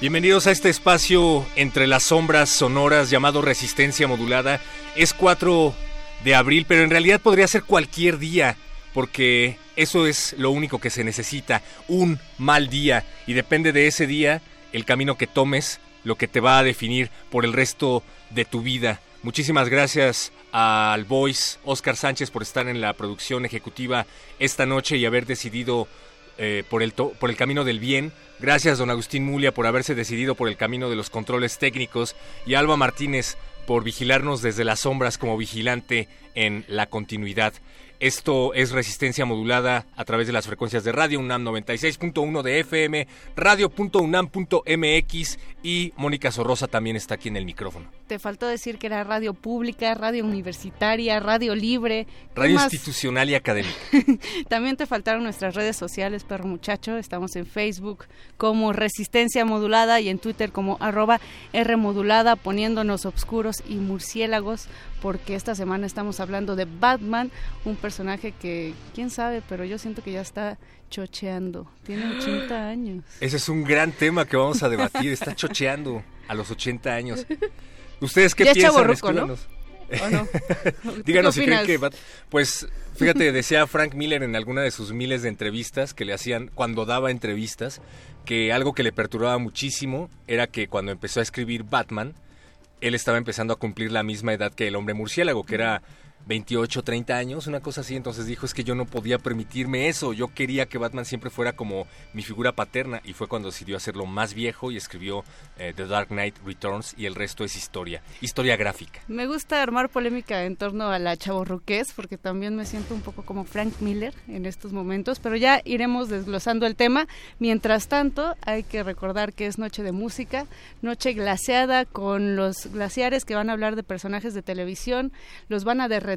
Bienvenidos a este espacio entre las sombras sonoras llamado Resistencia Modulada. Es 4 de abril, pero en realidad podría ser cualquier día, porque eso es lo único que se necesita, un mal día, y depende de ese día el camino que tomes, lo que te va a definir por el resto de tu vida. Muchísimas gracias al Voice Oscar Sánchez por estar en la producción ejecutiva esta noche y haber decidido eh, por, el por el camino del bien. Gracias, don Agustín Mulia, por haberse decidido por el camino de los controles técnicos. Y Alba Martínez por vigilarnos desde las sombras como vigilante en la continuidad. Esto es resistencia modulada a través de las frecuencias de Radio UNAM 96.1 de FM, radio.unam.mx y Mónica Sorrosa también está aquí en el micrófono. Te faltó decir que era radio pública, radio universitaria, radio libre. Radio institucional y académica. también te faltaron nuestras redes sociales, perro muchacho. Estamos en Facebook como Resistencia Modulada y en Twitter como arroba R Modulada, poniéndonos obscuros y murciélagos porque esta semana estamos hablando de Batman, un personaje que, quién sabe, pero yo siento que ya está chocheando. Tiene 80 años. Ese es un gran tema que vamos a debatir. Está chocheando a los 80 años. ¿Ustedes qué piensan? ¿no? no? Díganos si creen que... Pues fíjate, decía Frank Miller en alguna de sus miles de entrevistas que le hacían cuando daba entrevistas, que algo que le perturbaba muchísimo era que cuando empezó a escribir Batman, él estaba empezando a cumplir la misma edad que el hombre murciélago, que era 28, 30 años, una cosa así. Entonces dijo, es que yo no podía permitirme eso. Yo quería que Batman siempre fuera como mi figura paterna. Y fue cuando decidió hacerlo más viejo y escribió eh, The Dark Knight Returns y el resto es historia, historia gráfica. Me gusta armar polémica en torno a la chavorruqués porque también me siento un poco como Frank Miller en estos momentos, pero ya iremos desglosando el tema. Mientras tanto, hay que recordar que es noche de música, noche glaciada con los glaciares que van a hablar de personajes de televisión, los van a derretir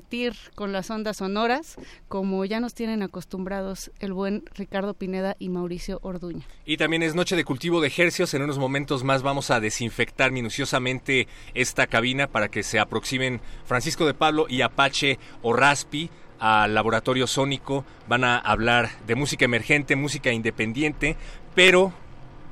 con las ondas sonoras, como ya nos tienen acostumbrados el buen Ricardo Pineda y Mauricio Orduña. Y también es noche de cultivo de ejercios. En unos momentos más vamos a desinfectar minuciosamente esta cabina para que se aproximen Francisco de Pablo y Apache o Raspi al laboratorio sónico. Van a hablar de música emergente, música independiente, pero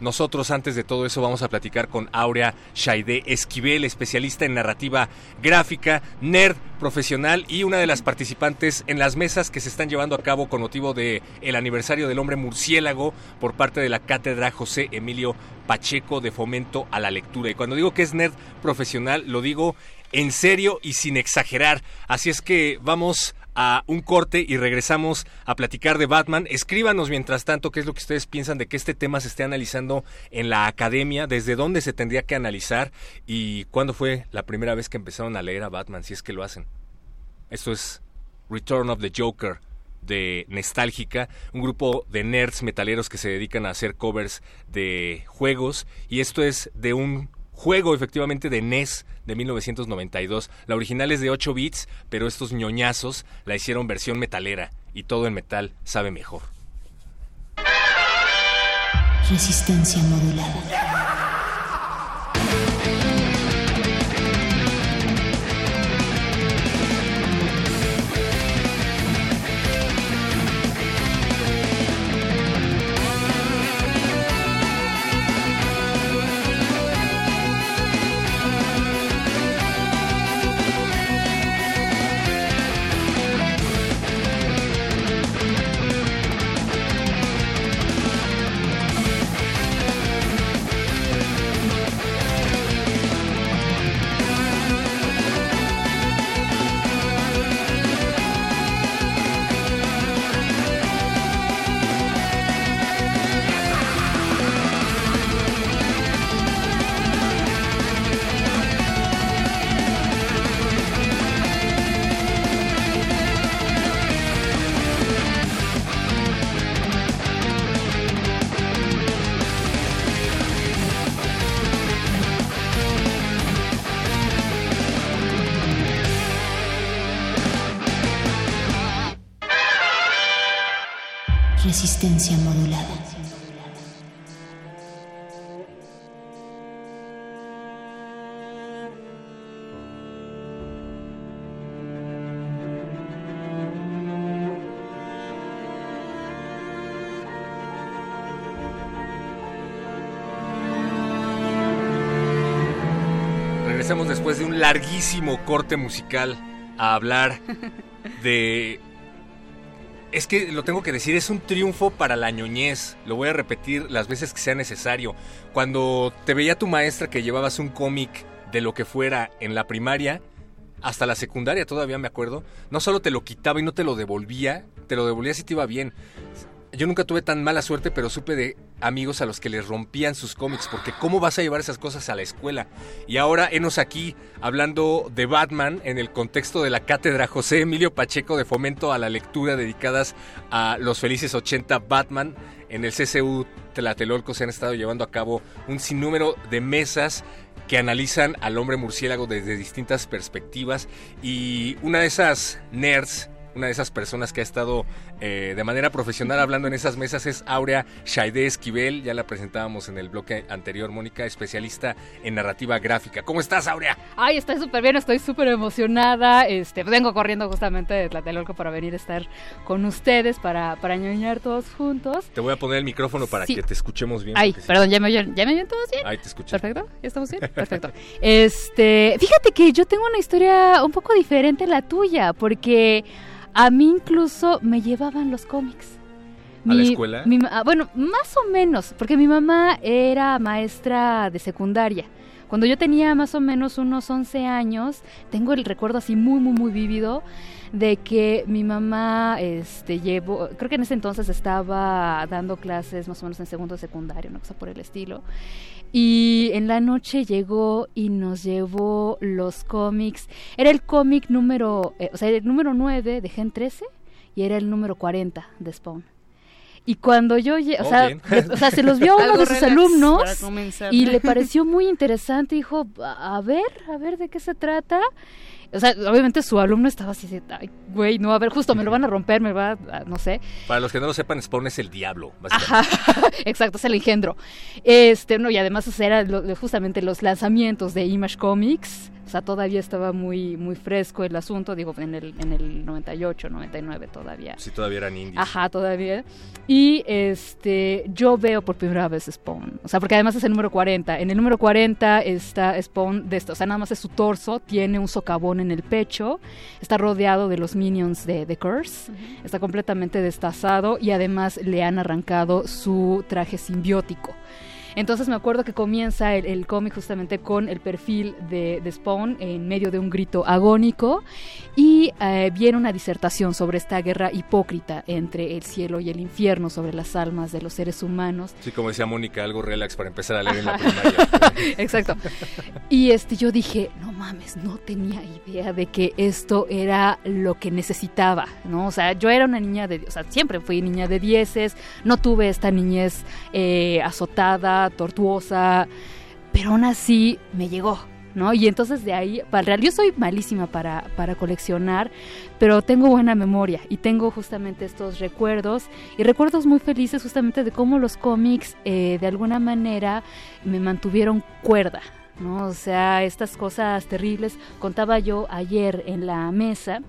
nosotros antes de todo eso vamos a platicar con Aurea Shaide Esquivel, especialista en narrativa gráfica, nerd profesional y una de las participantes en las mesas que se están llevando a cabo con motivo de el aniversario del hombre murciélago por parte de la cátedra José Emilio Pacheco de Fomento a la Lectura. Y cuando digo que es nerd profesional, lo digo en serio y sin exagerar. Así es que vamos a un corte y regresamos a platicar de Batman. Escríbanos mientras tanto qué es lo que ustedes piensan de que este tema se esté analizando en la academia, desde dónde se tendría que analizar y cuándo fue la primera vez que empezaron a leer a Batman, si es que lo hacen. Esto es Return of the Joker de Nostálgica, un grupo de nerds metaleros que se dedican a hacer covers de juegos y esto es de un juego efectivamente de NES de 1992. La original es de 8 bits, pero estos ñoñazos la hicieron versión metalera y todo el metal sabe mejor. Resistencia modulada. Resistencia modulada. Regresamos después de un larguísimo corte musical a hablar de... Es que lo tengo que decir, es un triunfo para la ñoñez. Lo voy a repetir las veces que sea necesario. Cuando te veía tu maestra que llevabas un cómic de lo que fuera en la primaria, hasta la secundaria todavía me acuerdo, no solo te lo quitaba y no te lo devolvía, te lo devolvía si te iba bien. Yo nunca tuve tan mala suerte, pero supe de amigos a los que les rompían sus cómics, porque ¿cómo vas a llevar esas cosas a la escuela? Y ahora, enos aquí hablando de Batman en el contexto de la cátedra José Emilio Pacheco de fomento a la lectura dedicadas a los felices 80 Batman. En el CCU Tlatelolco se han estado llevando a cabo un sinnúmero de mesas que analizan al hombre murciélago desde distintas perspectivas y una de esas nerds una de esas personas que ha estado eh, de manera profesional hablando en esas mesas es Aurea Shaide Esquivel, ya la presentábamos en el bloque anterior, Mónica, especialista en narrativa gráfica. ¿Cómo estás, Aurea? Ay, estoy súper bien, estoy súper emocionada. Este, vengo corriendo justamente de Tlatelolco para venir a estar con ustedes, para, para ñoñar todos juntos. Te voy a poner el micrófono para Sí. que te escuchemos bien. Ay, porque sí. perdón, ¿ya me oyen, ¿ya me oyen todos bien? Ahí te escuché. Perfecto, ¿ya estamos bien? Perfecto. Este, fíjate que yo tengo una historia un poco diferente a la tuya, porque a mí incluso me llevaban los cómics. ¿A la escuela? mi ah, bueno, más o menos, porque mi mamá era maestra de secundaria. Cuando yo tenía más o menos unos 11 años, tengo el recuerdo así muy, muy, muy vívido de que mi mamá este, llevó, creo que en ese entonces estaba dando clases más o menos en segundo de secundaria, una cosa por el estilo. Y en la noche llegó y nos llevó los cómics. Era el cómic número, eh, o sea, el número 9 de Gen 13 y era el número 40 de Spawn. Y cuando yo, lle- o, Oh, sea, o sea, se los vio a uno de sus alumnos y le pareció muy interesante. Dijo, a ver, a ver de qué se trata. O sea, obviamente su alumno estaba así, de, ay, güey, no, a ver, justo me lo van a romper, me va, a- no sé. Para los que no lo sepan, Spawn es el diablo, básicamente. Ajá, exacto, es el engendro. Este, no, y además o sea, era lo- justamente los lanzamientos de Image Comics. O sea, todavía estaba muy, muy fresco el asunto, digo, en el, en el 98, 99 todavía. Si todavía eran indios. Ajá, todavía. Y este, yo veo por primera vez Spawn. O sea, porque además es el número 40. En el número 40 está Spawn de esto. O sea, nada más es su torso, tiene un socavón en el pecho, está rodeado de los minions de The Curse, está completamente destazado y además le han arrancado su traje simbiótico. Entonces me acuerdo que comienza el, el cómic justamente con el perfil de, de Spawn en medio de un grito agónico y eh, viene una disertación sobre esta guerra hipócrita entre el cielo y el infierno, sobre las almas de los seres humanos. Sí, como decía Mónica, algo relax para empezar a leer en la primaria. Exacto. Y este yo dije, no mames, no tenía idea de que esto era lo que necesitaba, ¿no? O sea, yo era una niña de, o sea, siempre fui niña de dieces, no tuve esta niñez eh, azotada, tortuosa, pero aún así me llegó. ¿No? Y entonces de ahí, para real, yo soy malísima para, para coleccionar, pero tengo buena memoria y tengo justamente estos recuerdos y recuerdos muy felices justamente de cómo los cómics eh, de alguna manera me mantuvieron cuerda, ¿no? O sea, estas cosas terribles. Contaba yo ayer en la mesa,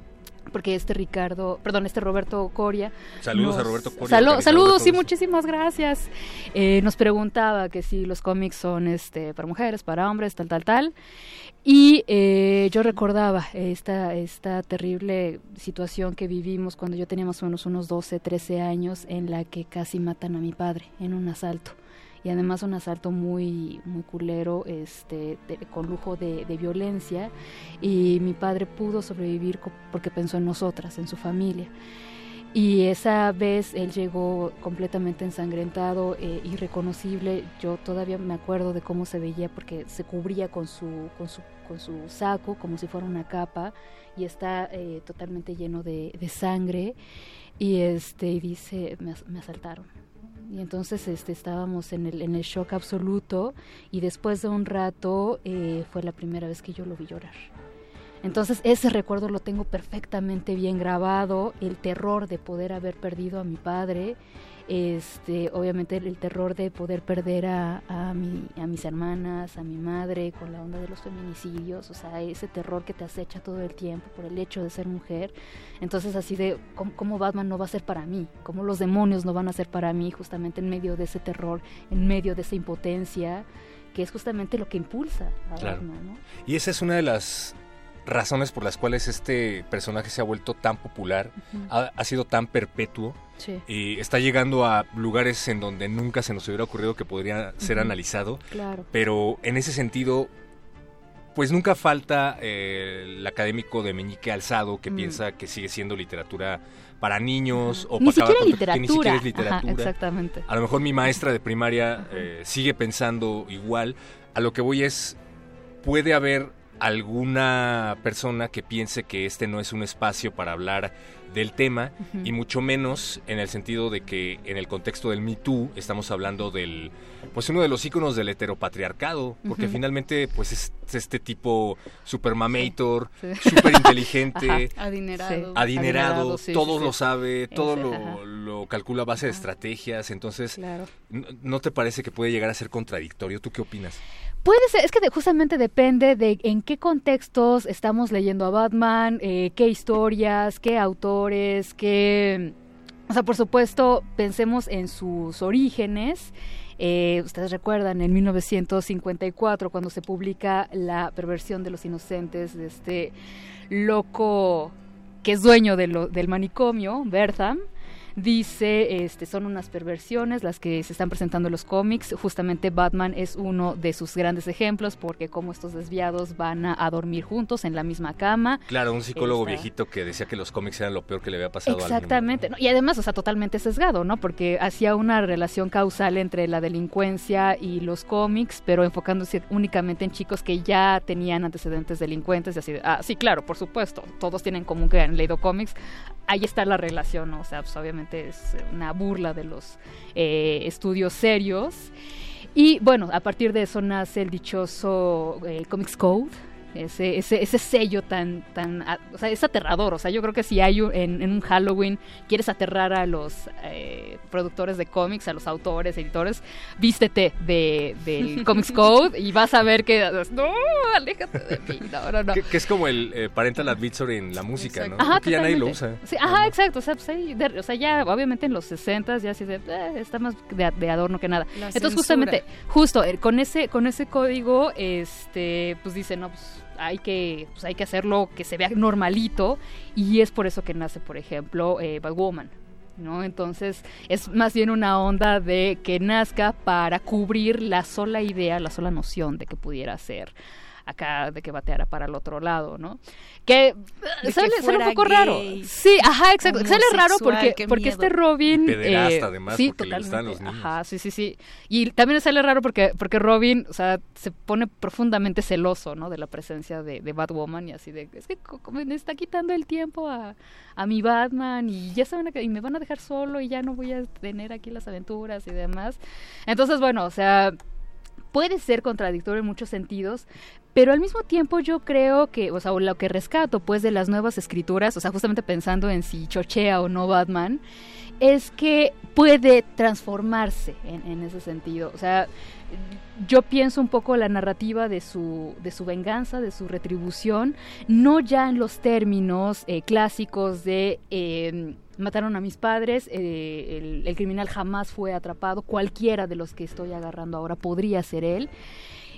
porque este Ricardo, perdón, este Roberto Coria. Saludos a Roberto Coria, Salu- saludos y muchísimas gracias. Eh, nos preguntaba que si los cómics son este para mujeres, para hombres, tal, tal, tal. Y eh, yo recordaba esta, esta terrible situación que vivimos cuando yo tenía más o menos unos 12, 13 años, en la que casi matan a mi padre en un asalto. Y además un asalto muy, muy culero, este, con lujo de, violencia. Y mi padre pudo sobrevivir porque pensó en nosotras, en su familia. Y esa vez él llegó completamente ensangrentado, eh, irreconocible. Yo todavía me acuerdo de cómo se veía porque se cubría con su, con su, con su saco como si fuera una capa y está eh, totalmente lleno de, sangre. Y este dice, me asaltaron. Y entonces este, estábamos en el, en el shock absoluto y después de un rato eh, fue la primera vez que yo lo vi llorar. Entonces ese recuerdo lo tengo perfectamente bien grabado, el terror de poder haber perdido a mi padre, este, obviamente el, terror de poder perder a, a, mi, a mis hermanas, a mi madre, con la onda de los feminicidios, o sea, ese terror que te acecha todo el tiempo por el hecho de ser mujer. Entonces así de cómo, Batman no va a ser para mí, cómo los demonios no van a ser para mí, justamente en medio de ese terror, en medio de esa impotencia, que es justamente lo que impulsa a Batman. ¿no? Y esa es una de las razones por las cuales este personaje se ha vuelto tan popular, ha, sido tan perpetuo y está llegando a lugares en donde nunca se nos hubiera ocurrido que podría ser analizado. Claro. Pero en ese sentido, pues nunca falta eh, el académico de Meñique Alzado que mm. piensa que sigue siendo literatura para niños o ni siquiera literatura. ni siquiera es literatura. exactamente. A lo mejor mi maestra de primaria eh, sigue pensando igual. A lo que voy es, puede haber alguna persona que piense que este no es un espacio para hablar del tema y mucho menos en el sentido de que en el contexto del Me Too estamos hablando del pues uno de los íconos del heteropatriarcado porque finalmente pues es este tipo super mamator, super inteligente, adinerado, adinerado, todo lo sabe, todo lo, calcula a base de estrategias, entonces ¿no te parece que puede llegar a ser contradictorio? ¿Tú qué opinas? Puede ser, es que justamente depende de en qué contextos estamos leyendo a Batman, eh, qué historias, qué autores, qué... O sea, por supuesto, pensemos en sus orígenes. Eh, ustedes recuerdan, en 1954, cuando se publica La perversión de los inocentes de este loco que es dueño de lo, del manicomio, Bertham, dice, este, son unas perversiones las que se están presentando en los cómics. Justamente Batman es uno de sus grandes ejemplos porque como estos desviados van a, dormir juntos en la misma cama. Claro, un psicólogo viejito que decía que los cómics eran lo peor que le había pasado Exactamente. y además, o sea, totalmente sesgado, ¿no? Porque hacía una relación causal entre la delincuencia y los cómics, pero enfocándose únicamente en chicos que ya tenían antecedentes delincuentes y así. ah, sí, claro, por supuesto. Todos tienen común que han leído cómics. Ahí está la relación. O sea, pues obviamente es una burla de los eh, estudios serios. Y bueno, a partir de eso nace el dichoso eh, Comics Code, ese, ese, ese sello tan, tan, o sea, es aterrador, o sea, yo creo que si hay en, un Halloween quieres aterrar a los eh, productores de cómics, a los autores, editores, vístete de, del Comics Code y vas a ver que, no, aléjate de mí, no, no, no. Que, es como el eh, parental advisory en la música, ¿no? Ajá, que ya nadie lo usa. Sí, ajá, exacto, o sea, pues o sea, ya obviamente en los 60 ya así de, eh, está más de, adorno que nada. Entonces justamente, justo, con ese, con ese código, este, pues dice, no, pues hay que, pues hay que hacerlo que se vea normalito y es por eso que nace, por ejemplo, eh, Woman. ¿no? Entonces es más bien una onda de que nazca para cubrir la sola idea, la sola noción de que pudiera ser acá de que bateara para el otro lado, ¿no? Que sale, sale, un poco raro. Sí, ajá, exacto. Sale raro porque, porque este Robin. Eh, además, sí, porque totalmente. los niños. Ajá, sí, sí, sí. Y también sale raro porque, porque Robin, o sea, se pone profundamente celoso, ¿no? De la presencia de, de Batwoman y así de. Es que me está quitando el tiempo a, a mi Batman y ya saben y me van a dejar solo y ya no voy a tener aquí las aventuras y demás. Entonces, bueno, o sea puede ser contradictorio en muchos sentidos, pero al mismo tiempo yo creo que, o sea, lo que rescato pues de las nuevas escrituras, o sea, justamente pensando en si chochea o no Batman, es que puede transformarse en, ese sentido. O sea, yo pienso un poco la narrativa de su, de su venganza, de su retribución, no ya en los términos eh, clásicos de em, mataron a mis padres, eh, el, el criminal jamás fue atrapado, cualquiera de los que estoy agarrando ahora podría ser él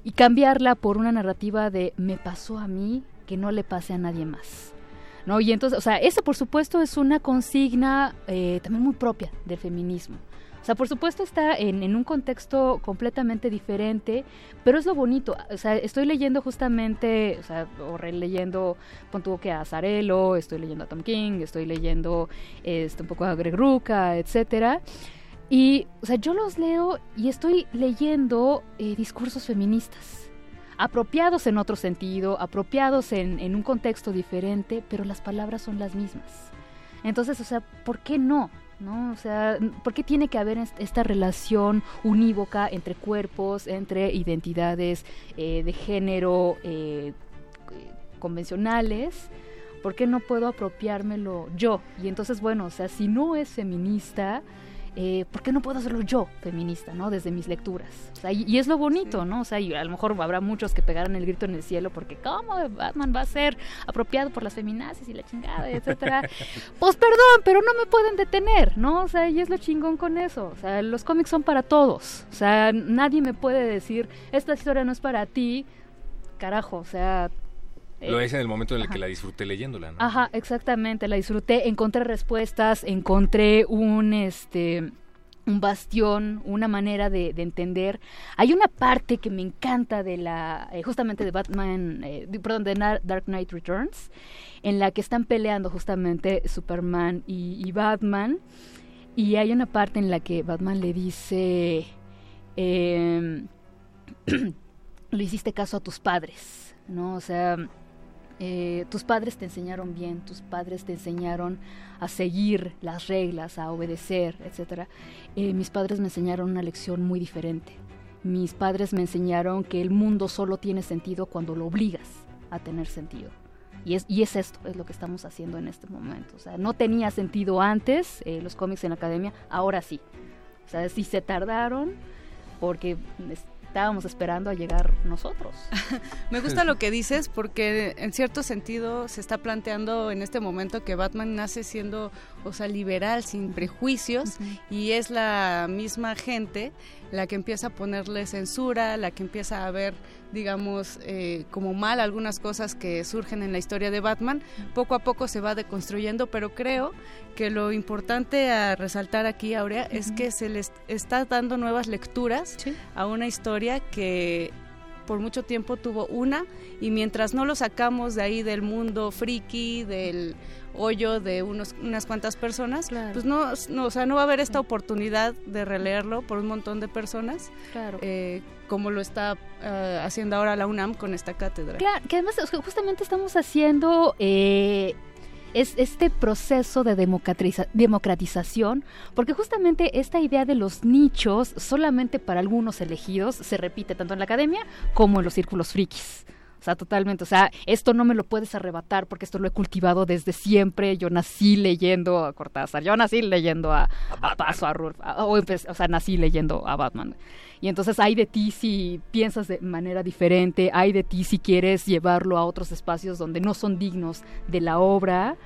y cambiarla por una narrativa de me pasó a mí, que no le pase a nadie más. ¿No? Y entonces, o sea, eso por supuesto es una consigna eh, también muy propia del feminismo. O sea, por supuesto está en, en, un contexto completamente diferente, pero es lo bonito. O sea, estoy leyendo justamente, o sea, o releyendo, punto que a Zarello, estoy leyendo a Tom King, estoy leyendo este, un poco a Greg Ruca, etcétera. Y, o sea, yo los leo y estoy leyendo eh, discursos feministas, apropiados en otro sentido, apropiados en, en, un contexto diferente, pero las palabras son las mismas. Entonces, o sea, ¿por qué no? ¿No? O sea, ¿por qué tiene que haber esta relación unívoca entre cuerpos, entre identidades eh, de género, eh, convencionales, ¿por qué no puedo apropiármelo yo? Y entonces, bueno, o sea, si no es feminista, eh, ¿por qué no puedo hacerlo yo, feminista, ¿no? Desde mis lecturas. y, es lo bonito, ¿no? O sea, y a lo mejor habrá muchos que pegarán el grito en el cielo porque ¿cómo Batman va a ser apropiado por las feminazis y la chingada, etcétera? pues perdón, pero no me pueden detener, ¿no? O sea, y es lo chingón con eso. O sea, los cómics son para todos. O sea, nadie me puede decir, esta historia no es para ti, carajo, o sea, lo es en el momento en el que la disfruté leyéndola, ¿no? Ajá, exactamente, la disfruté, encontré respuestas, encontré un este un bastión, una manera de, entender. Hay una parte que me encanta de la, eh, justamente de Batman, eh, perdón, de Dark Knight Returns, en la que están peleando justamente Superman y, Batman, y hay una parte en la que Batman le dice, eh, le hiciste caso a tus padres, ¿no? O sea, eh, tus padres te enseñaron bien, tus padres te enseñaron a seguir las reglas, a obedecer, etc. Eh, mis padres me enseñaron una lección muy diferente. Mis padres me enseñaron que el mundo solo tiene sentido cuando lo obligas a tener sentido. Y es, es esto, es lo que estamos haciendo en este momento. O sea, no tenía sentido antes eh, los cómics en la academia, ahora sí. O sea, sí se tardaron porque estábamos esperando a llegar nosotros. Me gusta lo que dices porque en cierto sentido se está planteando en este momento que Batman nace siendo, o sea, liberal, sin prejuicios y es la misma gente la que empieza a ponerle censura, la que empieza a ver, digamos, eh, como mal algunas cosas que surgen en la historia de Batman. Poco a poco se va deconstruyendo, pero creo que lo importante a resaltar aquí, Aurea, es que se les está dando nuevas lecturas a una historia que por mucho tiempo tuvo una y mientras no lo sacamos de ahí del mundo friki, del hoyo de unos, unas cuantas personas, pues no, no, o sea, no va a haber esta oportunidad de releerlo por un montón de personas, eh, como lo está eh, haciendo ahora la UNAM con esta cátedra. Claro, que además justamente estamos haciendo eh, es este proceso de democratización, porque justamente esta idea de los nichos solamente para algunos elegidos se repite tanto en la academia como en los círculos frikis. O sea, totalmente. O sea, esto no me lo puedes arrebatar porque esto lo he cultivado desde siempre. Yo nací leyendo a Cortázar, yo nací leyendo a, a, Paso, a Rulf, o, o, sea, nací leyendo a Batman. Y entonces hay de ti si piensas de manera diferente, hay de ti si quieres llevarlo a otros espacios donde no son dignos de la obra.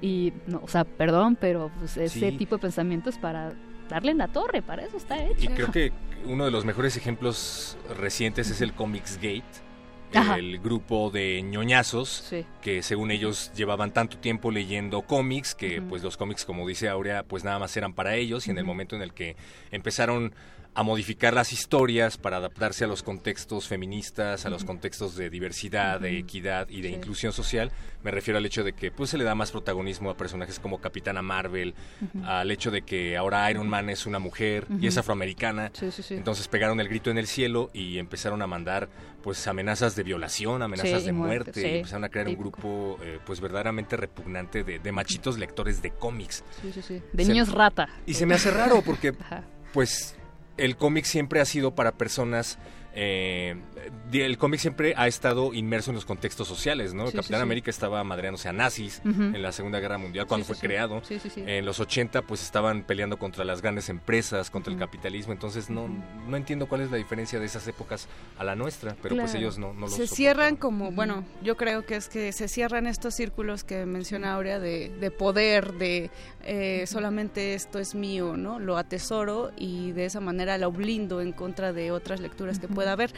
Y, no, o sea, perdón, pero pues, ese tipo de pensamientos para darle en la torre, para eso está hecho. Y creo que uno de los mejores ejemplos recientes es el Comics Gate el grupo de ñoñazos que según ellos llevaban tanto tiempo leyendo cómics que pues los cómics como dice Aurea pues nada más eran para ellos y en el momento en el que empezaron a modificar las historias para adaptarse a los contextos feministas, a los contextos de diversidad, de equidad y de inclusión social. Me refiero al hecho de que pues se le da más protagonismo a personajes como Capitana Marvel, al hecho de que ahora Iron Man es una mujer y es afroamericana. Entonces pegaron el grito en el cielo y empezaron a mandar pues amenazas de violación, amenazas de muerte, y empezaron a crear un grupo eh, pues verdaderamente repugnante de, machitos lectores de cómics. De niños rata. Y se me hace raro porque pues el cómic siempre ha sido para personas eh, el cómic siempre ha estado inmerso en los contextos sociales, ¿no? Capitán América estaba madreándose a nazis en la Segunda Guerra Mundial cuando fue creado. En los 80 pues estaban peleando contra las grandes empresas, contra el capitalismo, entonces no no entiendo cuál es la diferencia de esas épocas a la nuestra, pero pues ellos no, no lo Se cierran como, bueno, yo creo que es que se cierran estos círculos que menciona Aurea de, de poder, de eh, solamente esto es mío, ¿no? Lo atesoro y de esa manera lo blindo en contra de otras lecturas que pueda haber.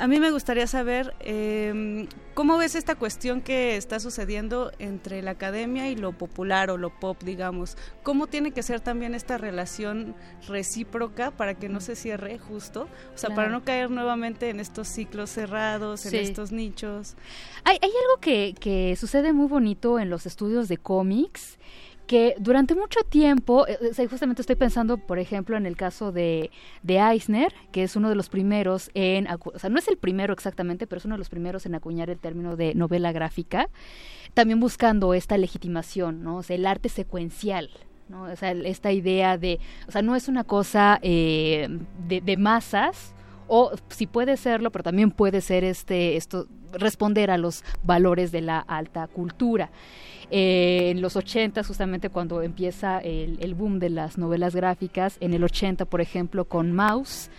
A mí me gustaría saber em, cómo ves esta cuestión que está sucediendo entre la academia y lo popular o lo pop, digamos. ¿Cómo tiene que ser también esta relación recíproca para que no se cierre justo? O sea, para no caer nuevamente en estos ciclos cerrados, en estos nichos. Hay, hay algo que, que sucede muy bonito en los estudios de cómics que durante mucho tiempo, eh, justamente estoy pensando, por ejemplo, en el caso de, de Eisner, que es uno de los primeros en, o sea, no es el primero exactamente, pero es uno de los primeros en acuñar el término de novela gráfica, también buscando esta legitimación, ¿no? O sea, el arte secuencial, ¿no? O sea, esta idea de, o sea, no es una cosa eh, de, de masas, o si puede serlo, pero también puede ser este esto responder a los valores de la alta cultura. Eh, en los 80, justamente cuando empieza el, el, boom de las novelas gráficas, en el 80, por ejemplo, con Mouse,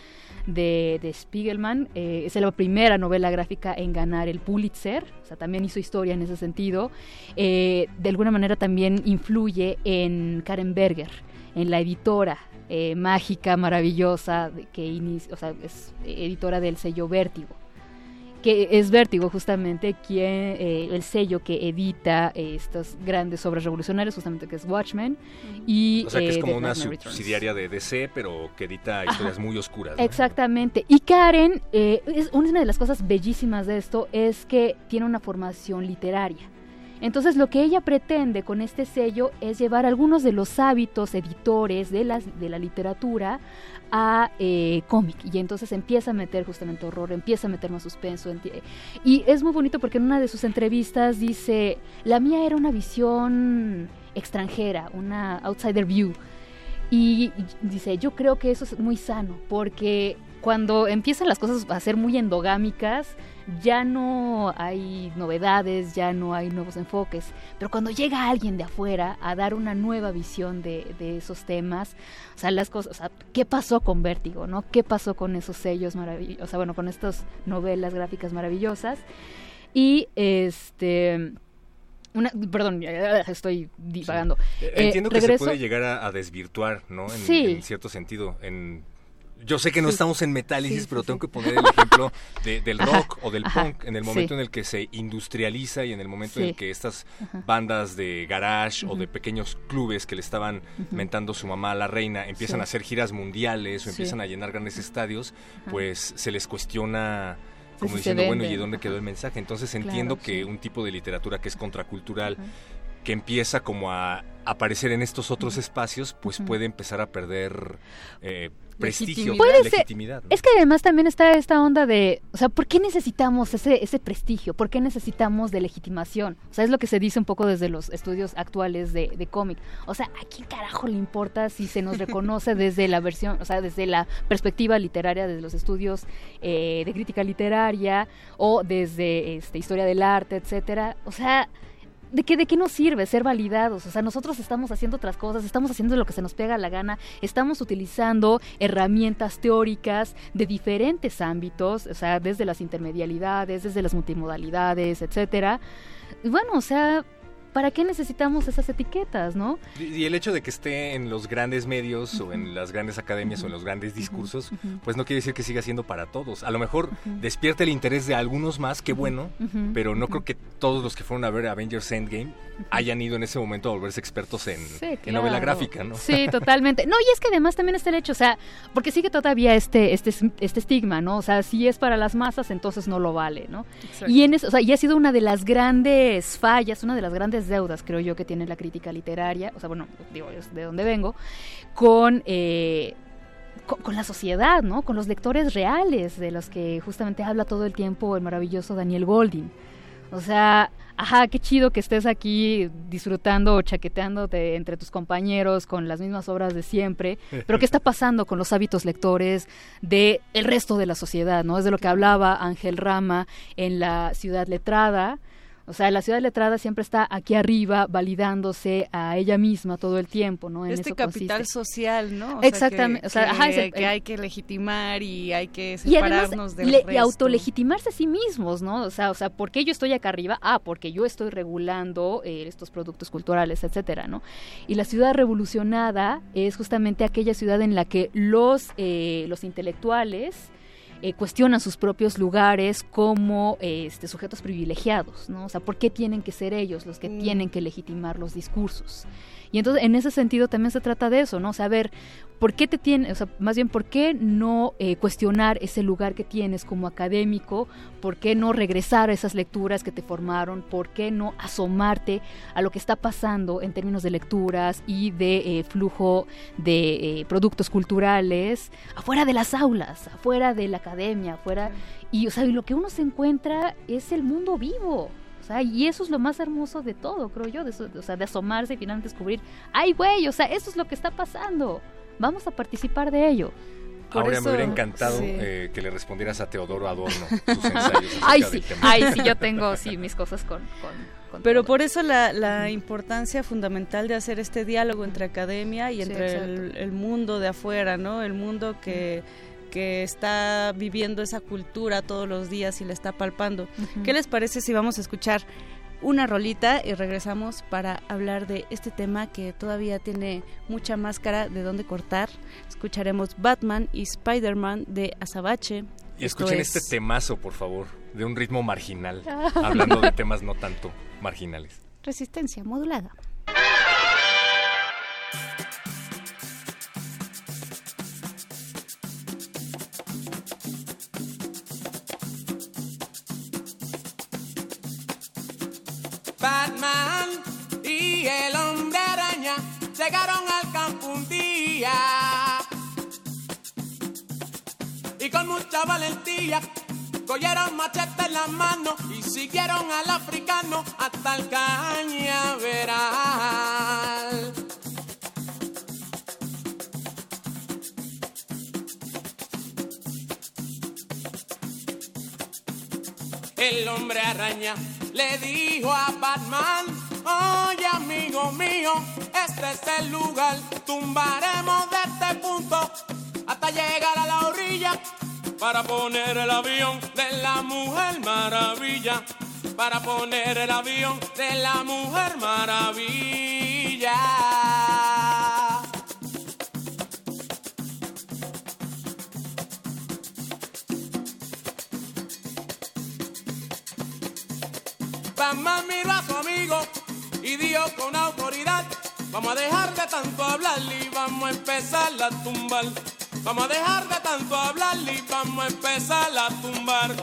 de, de Spiegelman. Eh, es la primera novela gráfica en ganar el Pulitzer, o sea, también hizo historia en ese sentido. Eh, de alguna manera también influye en Karen Berger, en la editora eh, mágica, maravillosa, que inicia, o sea, es editora del sello Vértigo que es Vértigo justamente quien eh, el sello que edita eh, estas grandes obras revolucionarias justamente que es Watchmen y o sea que es eh, como una subsidiaria de DC pero que edita historias muy oscuras ¿no? Exactamente. Y Karen, eh, es una de las cosas bellísimas de esto es que tiene una formación literaria. Entonces lo que ella pretende con este sello es llevar algunos de los hábitos editores de, las, de la literatura a eh, cómic. Y entonces empieza a meter justamente horror, empieza a meter más suspenso y es muy bonito porque en una de sus entrevistas dice, la mía era una visión extranjera, una outsider view y dice, yo creo que eso es muy sano porque cuando empiezan las cosas a ser muy endogámicas, ya no hay novedades, ya no hay nuevos enfoques. Pero cuando llega alguien de afuera a dar una nueva visión de, de esos temas, o sea, las cosas, o sea, ¿qué pasó con Vértigo, no? ¿Qué pasó con esos sellos maravillosos? O sea, bueno, con estas novelas gráficas maravillosas. Y este una, perdón, estoy divagando. Eh, Eh, Entiendo que regreso- se puede llegar a, a desvirtuar, ¿no? En, Sí. en cierto sentido. En, yo sé que no Sí. estamos en metálisis, Sí, pero tengo que poner el ejemplo de- del Ajá, rock o del ajá, punk en el momento sí. en el que se industrializa y en el momento en el que estas Ajá. bandas de garage o de pequeños clubes que le estaban mentando su mamá a la reina empiezan a hacer giras mundiales o empiezan a llenar grandes estadios, pues se les cuestiona como diciendo, bueno, ¿y dónde quedó el mensaje? Entonces Claro, entiendo que un tipo de literatura que es contracultural, que empieza como a aparecer en estos otros espacios, pues puede empezar a perder eh, prestigio, Legitimidad. Legitimidad. ¿no? Es que además también está esta onda de, o sea, ¿por qué necesitamos ese, ese prestigio? ¿Por qué necesitamos de legitimación? O sea, es lo que se dice un poco desde los estudios actuales de, de cómic. O sea, ¿a quién carajo le importa si se nos reconoce desde la versión, o sea, desde la perspectiva literaria, desde los estudios eh, de crítica literaria o desde este, historia del arte, etcétera? O sea, ¿De qué, ¿De qué nos sirve ser validados? O sea, nosotros estamos haciendo otras cosas, estamos haciendo lo que se nos pega la gana, estamos utilizando herramientas teóricas de diferentes ámbitos, o sea, desde las intermedialidades, desde las multimodalidades, etcétera. Bueno, o sea, ¿para qué necesitamos esas etiquetas, no? Y, y el hecho de que esté en los grandes medios o en las grandes academias o en los grandes discursos, pues no quiere decir que siga siendo para todos. A lo mejor despierta el interés de algunos más, qué bueno, pero no creo que todos los que fueron a ver Avengers Endgame hayan ido en ese momento a volverse expertos en, Sí, en novela gráfica, ¿no? Sí, totalmente. No, y es que además también está el hecho, o sea, porque sigue todavía este, este, este estigma, ¿no? O sea, si es para las masas, entonces no lo vale, ¿no? Y en eso, o sea, y ha sido una de las grandes fallas, una de las grandes deudas, creo yo, que tiene la crítica literaria, o sea, bueno, digo, es de donde vengo, con, eh, con, con la sociedad, ¿no? Con los lectores reales, de los que justamente habla todo el tiempo el maravilloso Daniel Golding. O sea, ajá, qué chido que estés aquí disfrutando o chaqueteándote entre tus compañeros con las mismas obras de siempre, pero ¿qué está pasando con los hábitos lectores de el resto de la sociedad, no? Es de lo que hablaba Ángel Rama en la Ciudad Letrada. O sea, la ciudad letrada siempre está aquí arriba validándose a ella misma todo el tiempo, ¿no? En este eso capital consiste. social, ¿no? O Exactamente, Sea, o que, sea, que- que hay que legitimar y hay que separarnos del le- resto. y autolegitimarse a sí mismos, ¿no? O sea, o sea, ¿por qué yo estoy acá arriba? Ah, porque yo estoy regulando eh, estos productos culturales, etcétera, ¿no? Y la ciudad revolucionada es justamente aquella ciudad en la que los eh, los intelectuales eh, cuestionan sus propios lugares como eh, este, sujetos privilegiados, ¿no? O sea, ¿por qué tienen que ser ellos los que Mm. tienen que legitimar los discursos? Y entonces, en ese sentido, también se trata de eso, ¿no? O sea, a ver, ¿por qué te tiene, o sea, más bien, ¿por qué no eh, cuestionar ese lugar que tienes como académico? ¿Por qué no regresar a esas lecturas que te formaron? ¿Por qué no asomarte a lo que está pasando en términos de lecturas y de eh, flujo de eh, productos culturales afuera de las aulas, afuera de la academia, afuera... Y, o sea, y lo que uno se encuentra es el mundo vivo. Y eso es lo más hermoso de todo, creo yo, de, eso- o sea, de asomarse y finalmente descubrir, ay, güey, o sea, eso es lo que está pasando, vamos a participar de ello. Ahora me hubiera encantado eh, que le respondieras a Teodoro Adorno sus ensayos. ay, sí, ay, sí, yo tengo sí, mis cosas con... Pero por eso la, la, importancia fundamental de hacer este diálogo entre academia y entre el, mundo de afuera, ¿no? El mundo que que está viviendo esa cultura todos los días y la está palpando. ¿Qué les parece si vamos a escuchar una rolita y regresamos para hablar de este tema que todavía tiene mucha máscara de dónde cortar. Escucharemos Batman y Spider-Man de Azabache. Y escuchen este temazo, por favor, de un ritmo marginal, hablando de temas no tanto marginales. Resistencia modulada. Llegaron al campo un día y con mucha valentía cogieron machete en las manos y siguieron al africano hasta el cañaveral. El hombre araña le dijo a Batman, oye amigo mío, este es el lugar, tumbaremos de este punto hasta llegar a la orilla para poner el avión de la mujer maravilla, para poner el avión de la mujer maravilla. Batman miró a su amigo y dijo con autoridad, vamos a dejar de tanto hablar y vamos a empezar a tumbar. Vamos a dejar de tanto hablar y vamos a empezar a tumbar.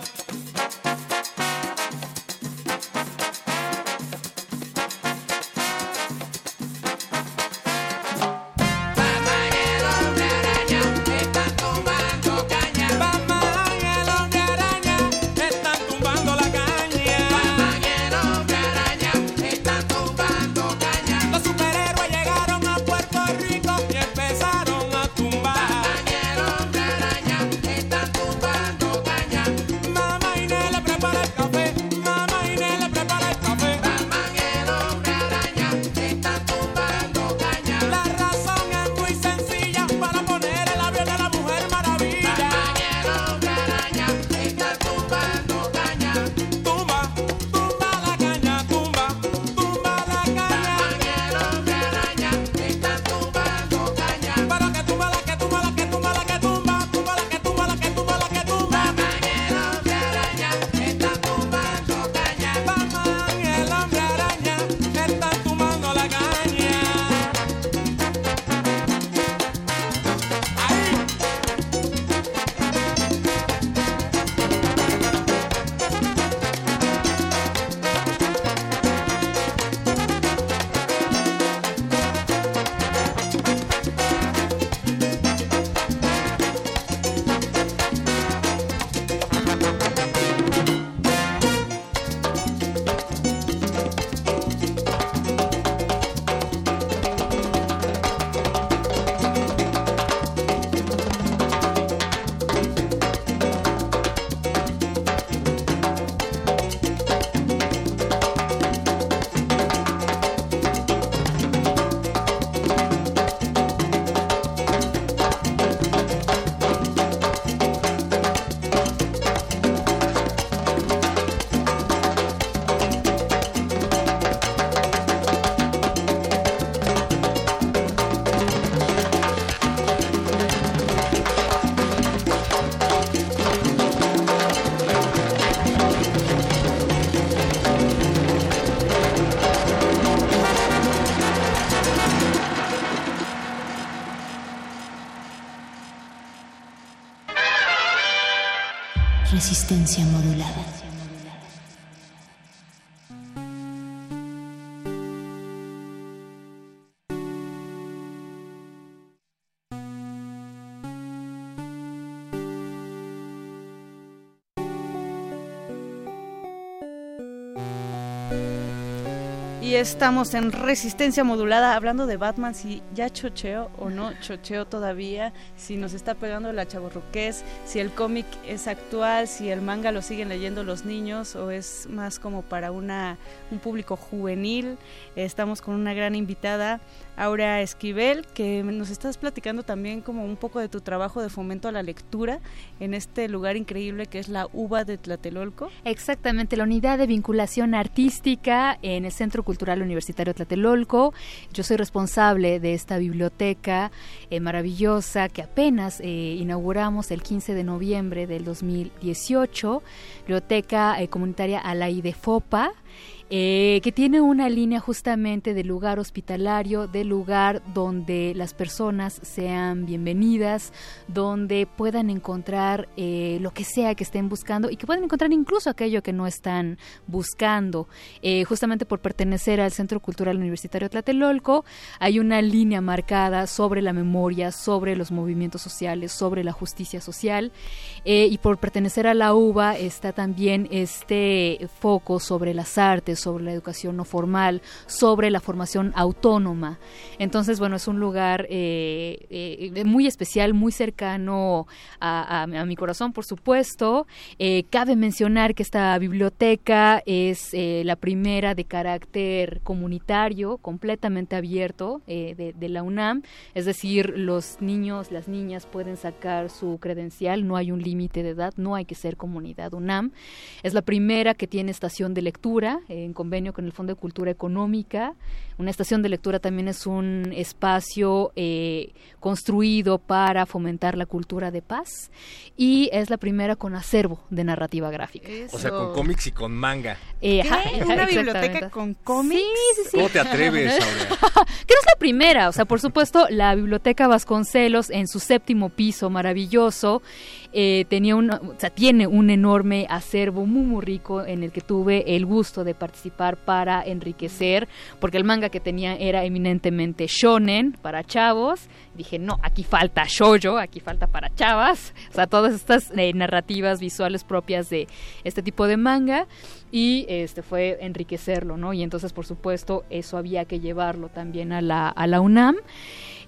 Resistencia modulada. Estamos en resistencia modulada hablando de Batman, si ya chocheo o no chocheo todavía, si nos está pegando la chaborruqués, si el cómic es actual, si el manga lo siguen leyendo los niños o es más como para una, un público juvenil. Estamos con una gran invitada, Aura Esquivel, que nos estás platicando también como un poco de tu trabajo de fomento a la lectura en este lugar increíble que es la UBA de Tlatelolco. Exactamente, la unidad de vinculación artística en el Centro Cultural Universitario Tlatelolco. Yo soy responsable de esta biblioteca eh, maravillosa que apenas eh, inauguramos el 15 de noviembre del 2018, biblioteca eh, comunitaria de Fopa eh, que tiene una línea justamente de lugar hospitalario, de lugar donde las personas sean bienvenidas, donde puedan encontrar eh, lo que sea que estén buscando y que puedan encontrar incluso aquello que no están buscando. Eh, justamente por pertenecer al Centro Cultural Universitario Tlatelolco, hay una línea marcada sobre la memoria, sobre los movimientos sociales, sobre la justicia social y por pertenecer a la UBA está también este foco sobre las artes, sobre la educación no formal, sobre la formación autónoma. Entonces, bueno, es un lugar eh, eh, muy especial, muy cercano a, mi corazón, por supuesto. Eh, cabe mencionar que esta biblioteca es la primera de carácter comunitario, completamente abierto de, la UNAM, es decir, los niños, las niñas pueden sacar su credencial, no hay un límite de edad, no hay que ser comunidad UNAM. Es la primera que tiene estación de lectura convenio con el Fondo de Cultura Económica. Una estación de lectura también es un espacio eh, construido para fomentar la cultura de paz y es la primera con acervo de narrativa gráfica. O sea, con cómics y con manga. Eh, ¿Una biblioteca con cómics? Sí, sí, sí. ¿Cómo te atreves, Aurea? que no es la primera. O sea, por supuesto, la Biblioteca Vasconcelos en su séptimo piso maravilloso eh, tenía una, o sea, tiene un enorme acervo muy, muy rico en el que tuve el gusto de participar para enriquecer, porque el manga que tenía era eminentemente shonen para chavos. Dije, no, aquí falta shoyo, aquí falta para chavas. O sea, todas estas eh, narrativas visuales propias de este tipo de manga y este fue enriquecerlo, ¿no? Y entonces, por supuesto, eso había que llevarlo también a la, a la UNAM.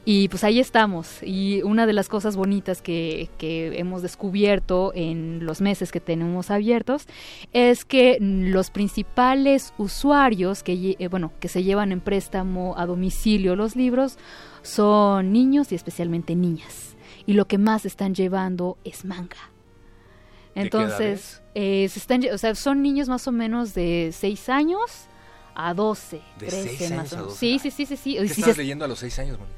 Y pues ahí estamos. Y una de las cosas bonitas que, hemos descubierto en los meses que tenemos abiertos es que los principales usuarios que, eh, bueno, que se llevan en préstamo a domicilio los libros son niños y especialmente niñas. Y lo que más están llevando es manga. Entonces, eh, están, o sea, son niños más o menos de 6 años a 12, de 13 más o menos. Sí, sí, sí, sí. sí. ¿Qué estás leyendo a los 6 años, Moni?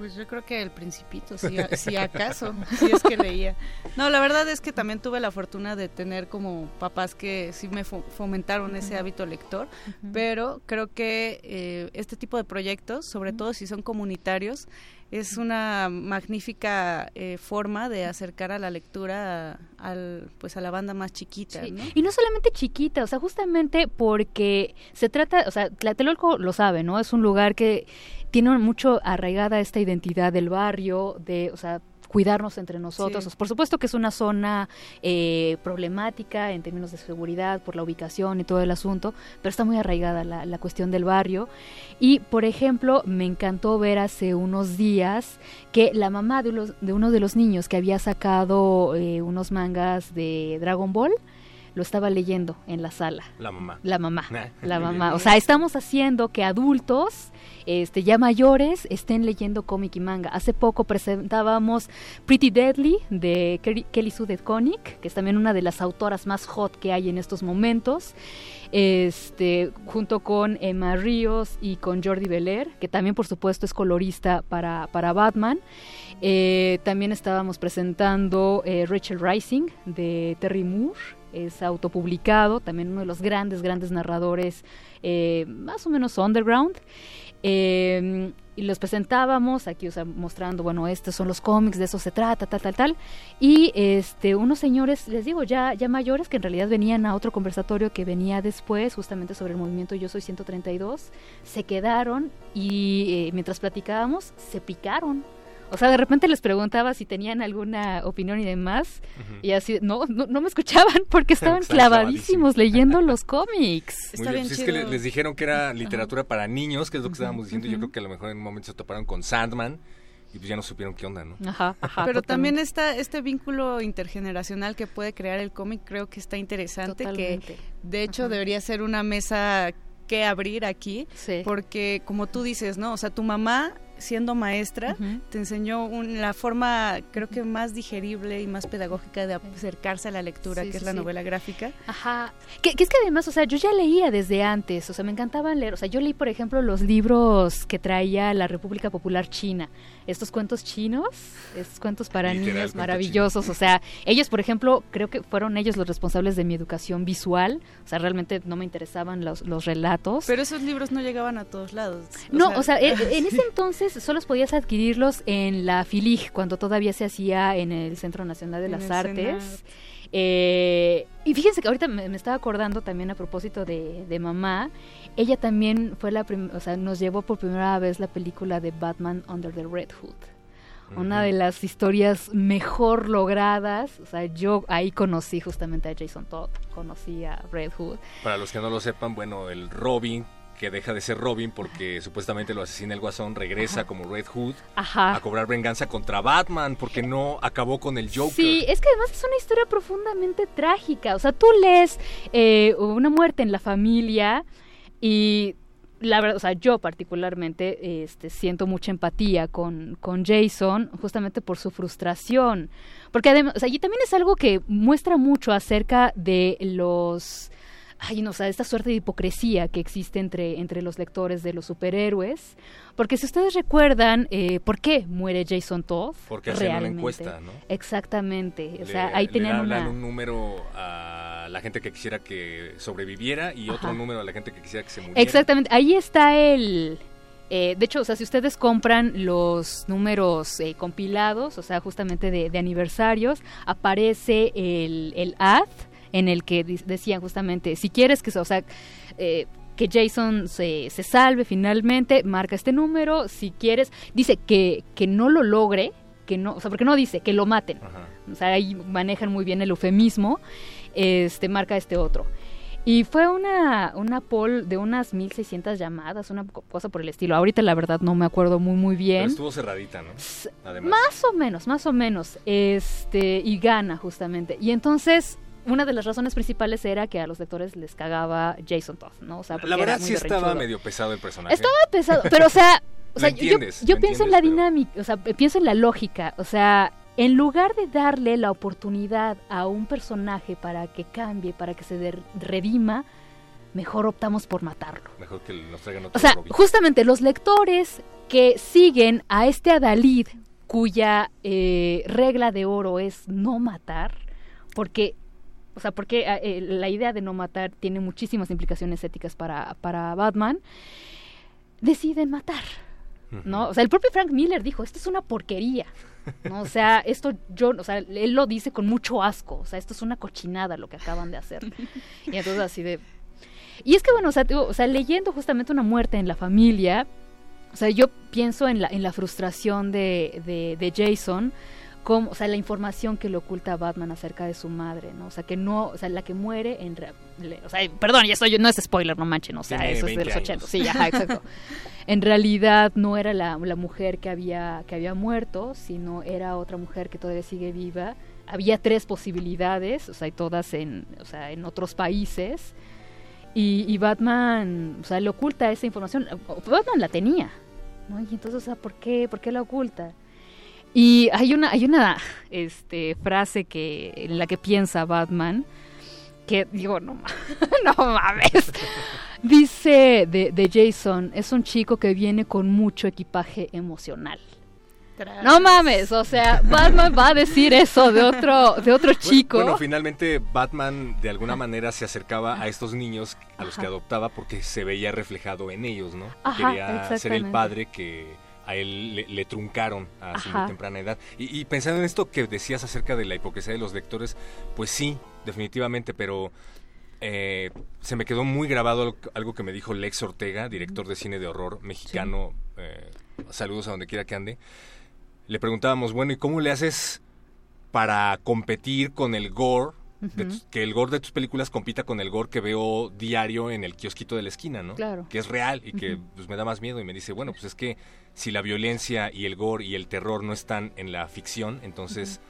Pues yo creo que el principito, si, si acaso, si es que leía. No, la verdad es que también tuve la fortuna de tener como papás que sí me fomentaron ese hábito lector, pero creo que eh, este tipo de proyectos, sobre todo si son comunitarios, es una magnífica eh, forma de acercar a la lectura al pues a la banda más chiquita y no solamente chiquita o sea justamente porque se trata o sea Tlatelolco lo sabe no es un lugar que tiene mucho arraigada esta identidad del barrio, de, o sea, cuidarnos entre nosotros. Por supuesto que es una zona eh, problemática en términos de seguridad por la ubicación y todo el asunto, pero está muy arraigada la, cuestión del barrio. Y, por ejemplo, me encantó ver hace unos días que la mamá de, los, de uno de los niños que había sacado eh, unos mangas de Dragon Ball, lo estaba leyendo en la sala. La mamá. La mamá. la mamá. O sea, estamos haciendo que adultos, este, ya mayores, estén leyendo cómic y manga. Hace poco presentábamos Pretty Deadly de Kelly Sue Connick, que es también una de las autoras más hot que hay en estos momentos. Este, junto con Emma Ríos y con Jordi Belair, que también por supuesto es colorista para, para Batman. Eh, también estábamos presentando eh, Rachel Rising de Terry Moore, es autopublicado, también uno de los grandes, grandes narradores, eh, más o menos underground. Eh, y los presentábamos aquí, o mostrando, bueno, estos son los cómics, de eso se trata, tal, tal, tal. Y este, unos señores, les digo, ya, ya mayores, que en realidad venían a otro conversatorio que venía después, justamente sobre el movimiento Yo Soy 132, se quedaron y eh, mientras platicábamos, se picaron O sea, de repente les preguntaba si tenían alguna opinión y demás, y así, no, no, no me escuchaban porque estaban clavadísimos leyendo los cómics. Muy bien, bien pues es que les dijeron que era literatura para niños, que es lo que estábamos diciendo. Yo creo que a lo mejor en un momento se toparon con Sandman y pues ya no supieron qué onda, ¿no? Ajá, ajá. Pero también está este vínculo intergeneracional que puede crear el cómic, creo que está interesante, Totalmente. que de hecho Ajá. debería ser una mesa que abrir aquí, Sí. porque como tú dices, ¿no? O sea, tu mamá siendo maestra te enseñó un- la forma creo que más digerible y más pedagógica de acercarse a la lectura, Sí, que sí, es la sí. novela gráfica. Ajá. Que, que es que además, o sea, yo ya leía desde antes, o sea, me encantaban leer, o sea, yo leí, por ejemplo, los libros que traía la República Popular China, estos cuentos chinos, estos cuentos para Literal, niños maravillosos, o sea, ellos, por ejemplo, creo que fueron ellos los responsables de mi educación visual, o sea, realmente no me interesaban los, los relatos. Pero esos libros no llegaban a todos lados. No, o sea, e- en ese entonces solo podías adquirirlos en la FILIG, cuando todavía se hacía en el Centro Nacional de En las Artes. Eh, y fíjense que ahorita me, me estaba acordando también a propósito de, de mamá, ella también fue la, prim- o sea, nos llevó por primera vez la película de Batman Under the Red Hood. Una de las historias mejor logradas, o sea, yo ahí conocí justamente a Jason Todd, conocí a Red Hood. Para los que no lo sepan, bueno, el Robin, que deja de ser Robin porque supuestamente lo asesina el Guasón, regresa como Red Hood Ajá. a cobrar venganza contra Batman porque no acabó con el Joker. Sí, es que además es una historia profundamente trágica. O sea, tú lees eh, una muerte en la familia y la verdad, o sea, yo particularmente este, siento mucha empatía con, con Jason justamente por su frustración. Porque además, o sea, y también es algo que muestra mucho acerca de los... Ay, no, o sea, esta suerte de hipocresía que existe entre, entre los lectores de los superhéroes. Porque si ustedes recuerdan, eh, ¿por qué muere Jason Todd? Porque hacían una encuesta, ¿no? Exactamente. O Le- sea, ahí le tenían hablan una... un número a la gente que quisiera que sobreviviera y otro número a la gente que quisiera que se muriera. Exactamente. Ahí está el... eh, de hecho, o sea, si ustedes compran los números eh, compilados, o sea, justamente de, de aniversarios, aparece el, el ad en el que decían justamente, si quieres que, o sea, eh, que Jason se, se salve finalmente, marca este número, si quieres, dice que, que no lo logre, que no, o sea, porque no dice, que lo maten. Ajá. O sea, ahí manejan muy bien el eufemismo, este, marca este otro. Y fue una, una poll de unas 1600 llamadas, una co- cosa por el estilo. Ahorita la verdad no me acuerdo muy muy Pero bien. estuvo cerradita, ¿no? Además. Más o menos, más o menos. Este, y gana justamente. Y entonces, una de las razones principales era que a los lectores les cagaba Jason Todd, ¿no? O sea, la verdad sí estaba medio pesado el personaje. Estaba pesado, pero o sea, o sea, yo, pienso en la pero- dinámica, o sea, pienso en la lógica, o sea, en lugar de darle la oportunidad a un personaje para que cambie, para que se redima, mejor optamos por matarlo. Mejor que nos traigan otro O sea, Robin. justamente los lectores que siguen a este Adalid, cuya eh, regla de oro es no matar, porque, o sea, porque eh, eh, la idea de no matar tiene muchísimas implicaciones éticas para, para Batman, deciden matar. ¿no? O sea, el propio Frank Miller dijo, esto es una porquería, ¿no? O sea, esto yo, o sea, él lo dice con mucho asco, o sea, esto es una cochinada lo que acaban de hacer. Y entonces así de... Y es que, bueno, o sea, digo, o sea, leyendo justamente una muerte en la familia, o sea, yo pienso en la, en la frustración de, de, de Jason, o sea, la información que le oculta a Batman acerca de su madre, ¿no? O sea, que no, o sea, la que muere en... o sea, perdón, ya estoy, no es spoiler, no manchen, o sea, Tiene eso es de 20 los años. 80. Sí, ajá, exacto. en realidad no era la, la mujer que había, que había muerto, sino era otra mujer que todavía sigue viva. Había tres posibilidades, o sea, y todas en, o sea, en otros países. Y, y Batman, o sea, le oculta esa información. Batman la tenía, ¿no? Y entonces, o sea, ¿por qué, por qué la oculta? Y hay una, hay una este, frase que, en la que piensa Batman, que digo, no, no mames. Dice de, de Jason, es un chico que viene con mucho equipaje emocional. No mames, o sea, Batman va a decir eso de otro, de otro chico. Bueno, finalmente Batman de alguna manera se acercaba a estos niños a los Ajá. que adoptaba porque se veía reflejado en ellos, ¿no? Ajá, Quería ser el padre que a él le, le truncaron a su Ajá. temprana edad. Y, y pensando en esto que decías acerca de la hipocresía de los lectores, pues sí, definitivamente, pero eh, se me quedó muy grabado algo, algo que me dijo Lex Ortega, director de cine de horror mexicano. eh, saludos a donde quiera que ande. le preguntábamos, bueno, ¿y cómo le haces para competir con el gore? Tus- que el gore de tus películas compita con el gore que veo diario en el kiosquito de la esquina, ¿no? Claro. Que es real y que pues, me da más miedo y me dice, bueno, pues es que si la violencia y el gore y el terror no están en la ficción, entonces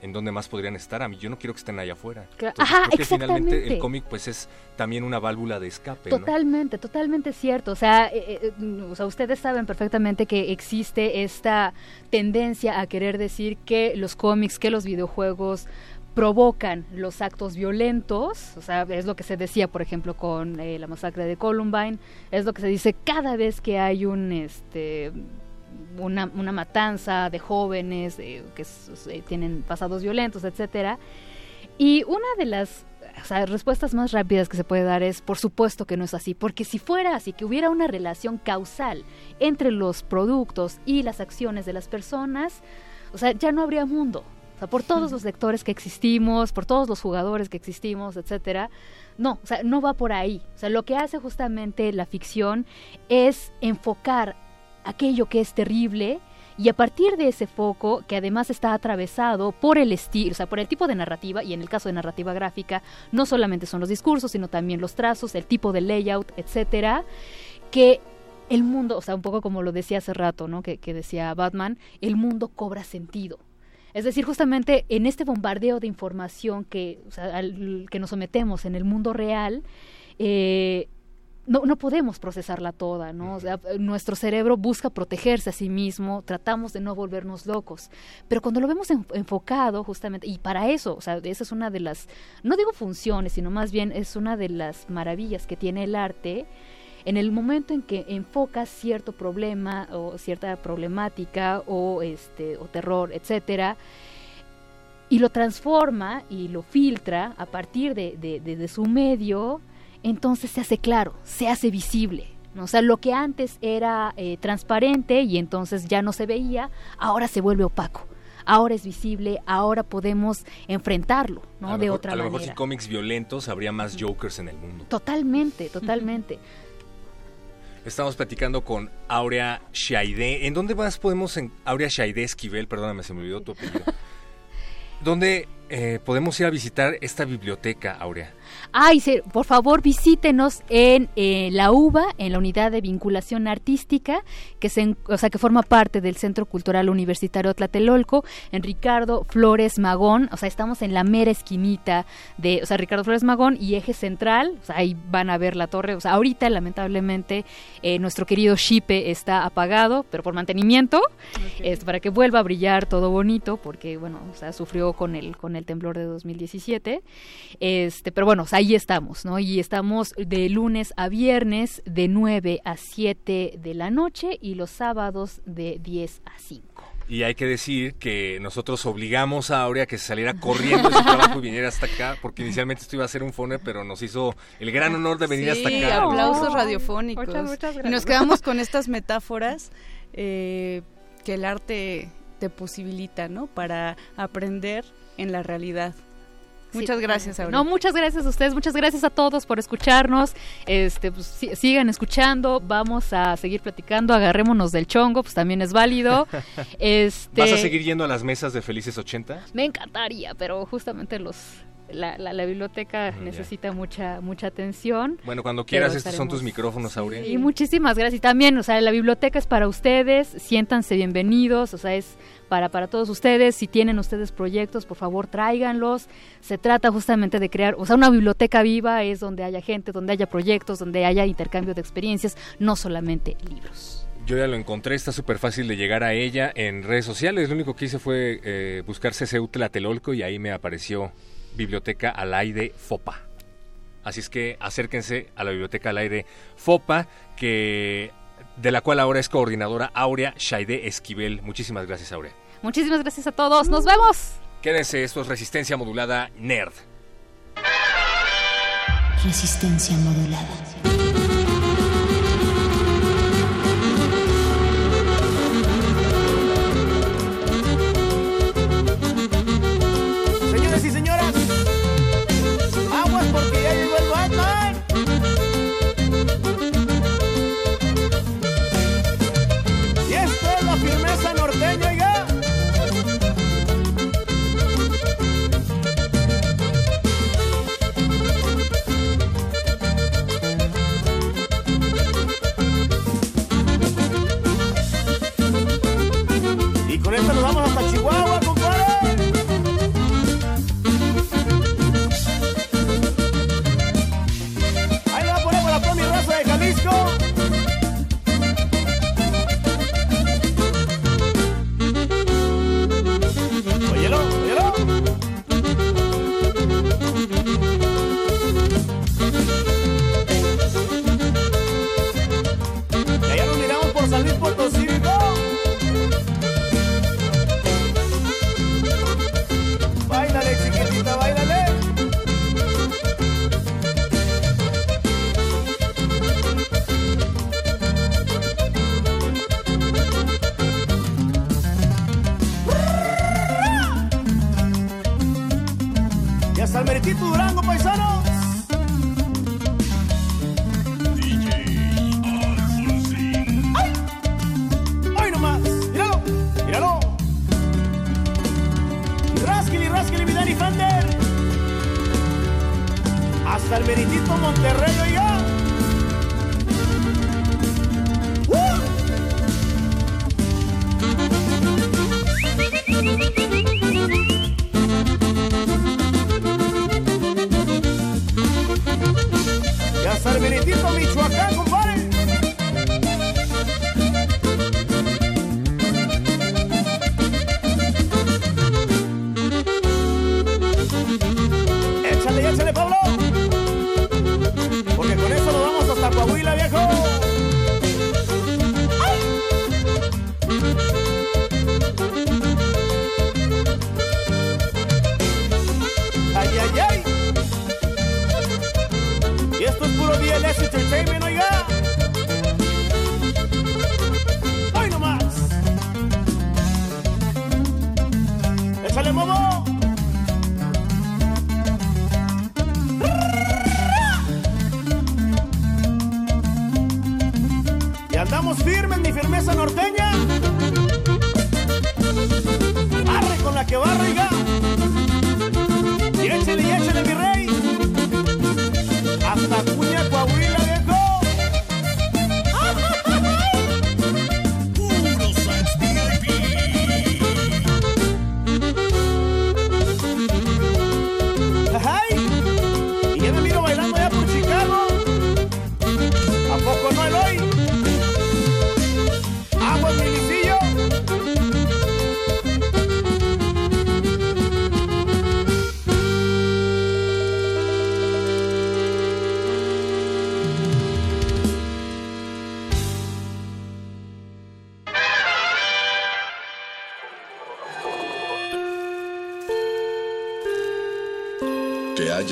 ¿en dónde más podrían estar? A mí yo no quiero que estén allá afuera. Cla- Entonces, Ajá, creo que finalmente el cómic pues es también una válvula de escape, ¿no? Totalmente, totalmente cierto. O sea, eh, eh, mm, o sea, ustedes saben perfectamente que existe esta tendencia a querer decir que los cómics, que los videojuegos provocan los actos violentos, o sea, es lo que se decía, por ejemplo, con eh, la masacre de Columbine, es lo que se dice cada vez que hay un, este, una, matanza de jóvenes eh, que s- tienen pasados violentos, etcétera. Y una de las respuestas más rápidas que se puede dar es, por supuesto que no es así, porque si fuera así, que hubiera una relación causal entre los productos y las acciones de las personas, o sea, ya no habría mundo. Sea, por todos los lectores que existimos, por todos los jugadores que existimos, etcétera, no, o sea, no va por ahí. O sea, lo que hace justamente la ficción es enfocar aquello que es terrible y a partir de ese foco, que además está atravesado por el estilo, o sea, por el tipo de narrativa, y en el caso de narrativa gráfica, no solamente son los discursos, sino también los trazos, el tipo de layout, etcétera, que el mundo, o sea, un poco como lo decía hace rato, ¿no? Que, que decía Batman, el mundo cobra sentido. Es decir, justamente en este bombardeo de información que, o sea, al que nos sometemos en el mundo real, eh, no, no podemos procesarla toda, ¿no? O sea, nuestro cerebro busca protegerse a sí mismo, tratamos de no volvernos locos, pero cuando lo vemos en- enfocado justamente, y para eso, o sea, esa es una de las, no digo funciones, sino más bien es una de las maravillas que tiene el arte, en el momento en que enfocas cierto problema o cierta problemática o este o terror, etcétera, y lo transforma y lo filtra a partir de, de- de- de su medio, entonces se hace claro, se hace visible. ¿no? O sea, lo que antes era eh, transparente y entonces ya no se veía, ahora se vuelve opaco. Ahora es visible, ahora podemos enfrentarlo, ¿no? De otra a lo manera. mejor si cómics violentos habría más Jokers en el mundo. Totalmente, totalmente. Estamos platicando con Aurea Shaide. ¿En dónde más podemos, en Aurea Shaide Esquivel, perdóname, se me olvidó tu apellido. ¿Dónde eh, podemos ir a visitar esta biblioteca, Aurea? Ay, sí, por favor visítenos en eh, la UBA, en la unidad de vinculación artística, que se, o sea, que forma parte del Centro Cultural Universitario Tlatelolco, en Ricardo Flores Magón, o sea, estamos en la mera esquinita de, o sea, Ricardo Flores Magón y eje central, o sea, ahí van a ver la torre, o sea, ahorita lamentablemente eh, nuestro querido Shipe está apagado, pero por mantenimiento, es para que vuelva a brillar todo bonito, porque bueno, o sea, sufrió con el, con el temblor de 2017. Este, pero bueno, o sea, ahí estamos, ¿no? Y estamos de lunes a viernes de 9 a 7 de la noche y los sábados de 10 a 5. Y hay que decir que nosotros obligamos a Aurea que se saliera corriendo de su trabajo y viniera hasta acá, porque inicialmente esto iba a ser un phone, pero nos hizo el gran honor de venir hasta Sí, acá. aplausos Oh, radiofónicos. muchas, muchas y nos gracias. quedamos con estas metáforas eh, que el arte te posibilita, ¿no? Para aprender en la realidad. Muchas Sí, gracias. Aurea. No, muchas gracias a ustedes, muchas gracias a todos por escucharnos. Este, pues, sí- sigan escuchando, vamos a seguir platicando, agarrémonos del chongo, pues también es válido. Este, ¿Vas a seguir yendo a las mesas de Felices 80? Me encantaría, pero justamente los la, la, la biblioteca Mm, ya. necesita mucha mucha atención. Bueno, cuando quieras, estos son tus micrófonos, Aurea. Y muchísimas gracias. Y también, o sea, la biblioteca es para ustedes, siéntanse bienvenidos, o sea, es para, para todos ustedes. Si tienen ustedes proyectos, por favor, tráiganlos. Se trata justamente de crear, o sea, una biblioteca viva es donde haya gente, donde haya proyectos, donde haya intercambio de experiencias, no solamente libros. Yo ya lo encontré, está súper fácil de llegar a ella en redes sociales. Lo único que hice fue eh, buscar CCU Tlatelolco y ahí me apareció Biblioteca al aire FOPA. Así es que acérquense a la Biblioteca al aire FOPA, que de la cual ahora es coordinadora Aurea Shaide Esquivel. Muchísimas gracias, Aurea. Muchísimas gracias a todos. Nos vemos. Quédense, esto es Resistencia Modulada Nerd. Resistencia modulada. Con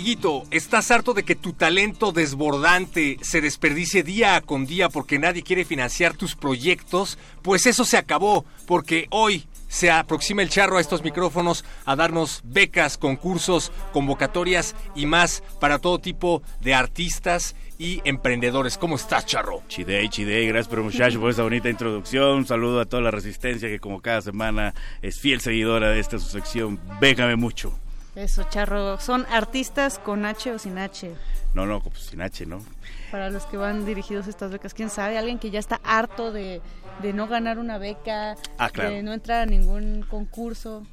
Amiguito, ¿estás harto de que tu talento desbordante se desperdicie día con día porque nadie quiere financiar tus proyectos? Pues eso se acabó, porque hoy se aproxima el charro a estos micrófonos a darnos becas, concursos, convocatorias y más para todo tipo de artistas y emprendedores. ¿Cómo estás, charro? Chidey, Chidey, gracias por muchacho por esa bonita introducción. Un saludo a toda la resistencia que como cada semana es fiel seguidora de esta su sección. Bécame mucho. Eso, charro. Son artistas con H o sin H. No, no, pues sin H, ¿no? Para los que van dirigidos a estas becas, quién sabe, alguien que ya está harto de, de no ganar una beca, Ah, claro. de no entrar a ningún concurso.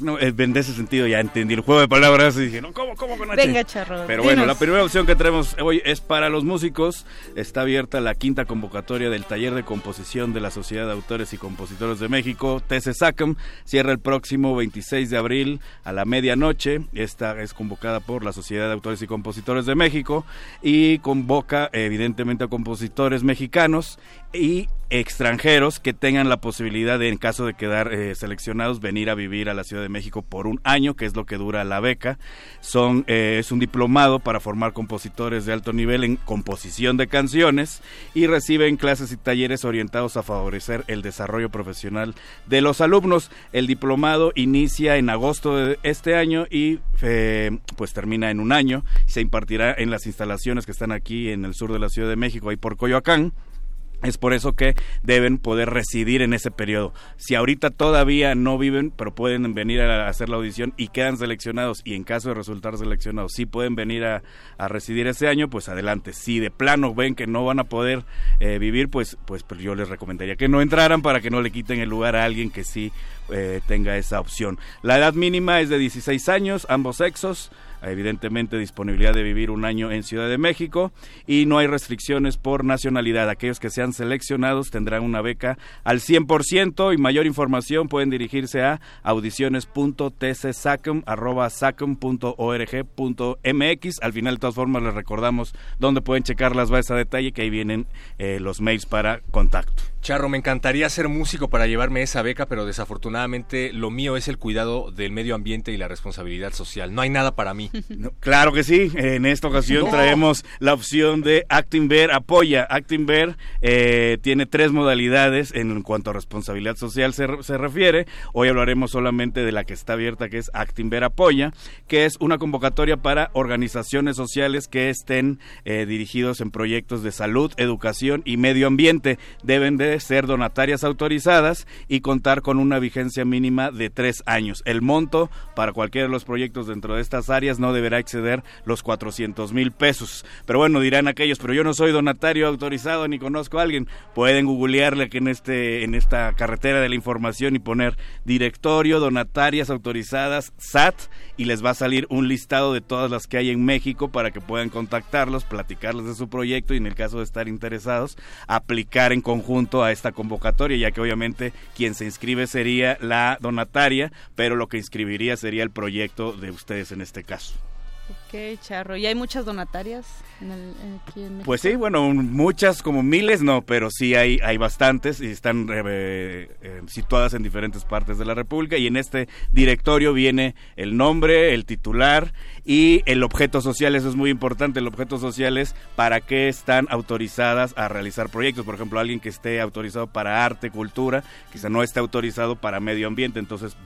No, eh, en ese sentido ya entendí el juego de palabras y dije, no, ¿cómo, cómo con H? Venga, charro. Pero bueno, la primera opción que tenemos hoy es para los músicos. Está abierta la quinta convocatoria del taller de composición de la Sociedad de Autores y Compositores de México, TCSACM. Cierra el próximo 26 de abril a la medianoche. Esta es convocada por la Sociedad de Autores y Compositores de México y convoca evidentemente a compositores mexicanos y extranjeros que tengan la posibilidad de, en caso de quedar eh, seleccionados, venir a vivir a la Ciudad de México por un año, que es lo que dura la beca. Son, eh, es un diplomado para formar compositores de alto nivel en composición de canciones y reciben clases y talleres orientados a favorecer el desarrollo profesional de los alumnos. El diplomado inicia en agosto de este año y eh, pues termina en un año. Se impartirá en las instalaciones que están aquí en el sur de la Ciudad de México, ahí por Coyoacán. Es por eso que deben poder residir en ese periodo. Si ahorita todavía no viven, pero pueden venir a hacer la audición y quedan seleccionados, y en caso de resultar seleccionados, sí pueden venir a, residir ese año, pues adelante. Si de plano ven que no van a poder eh, vivir, pues, pues, pues, yo les recomendaría que no entraran para que no le quiten el lugar a alguien que sí eh, tenga esa opción. La edad mínima es de 16 años, ambos sexos evidentemente disponibilidad de vivir un año en Ciudad de México y no hay restricciones por nacionalidad. Aquellos que sean seleccionados tendrán una beca al 100% y mayor información pueden dirigirse a audiciones.tcsacum.org.mx. Al final, de todas formas, les recordamos dónde pueden checar las bases a detalle, que ahí vienen eh, los mails para contacto. Charro, me encantaría ser músico para llevarme esa beca, pero desafortunadamente lo mío es el cuidado del medio ambiente y la responsabilidad social. No hay nada para mí. claro que sí. En esta ocasión traemos la opción de Acting Bear Apoya. Acting Bear eh, tiene tres modalidades en cuanto a responsabilidad social se, se, refiere. Hoy hablaremos solamente de la que está abierta, que es Acting Bear Apoya, que es una convocatoria para organizaciones sociales que estén eh, dirigidos en proyectos de salud, educación y medio ambiente. Deben de ser donatarias autorizadas y contar con una vigencia mínima de tres años. El monto para cualquiera de los proyectos dentro de estas áreas no deberá exceder los 400 mil pesos. Pero bueno, dirán aquellos, pero yo no soy donatario autorizado ni conozco a alguien. Pueden googlearle aquí en, este, en esta carretera de la información y poner directorio, donatarias autorizadas, SAT, y les va a salir un listado de todas las que hay en México para que puedan contactarlos, platicarles de su proyecto y en el caso de estar interesados, aplicar en conjunto a esta convocatoria, ya que obviamente quien se inscribe sería la donataria, pero lo que inscribiría sería el proyecto de ustedes en este caso. Ok, charro. ¿Y hay muchas donatarias en el, Pues sí, bueno, muchas, como miles no, pero sí hay, hay bastantes y están eh, eh, situadas en diferentes partes de la República. Y en este directorio viene el nombre, el titular y el objeto social. Eso es muy importante. El objeto social es para qué están autorizadas a realizar proyectos. Por ejemplo, alguien que esté autorizado para arte, cultura, quizá no esté autorizado para medio ambiente. Entonces,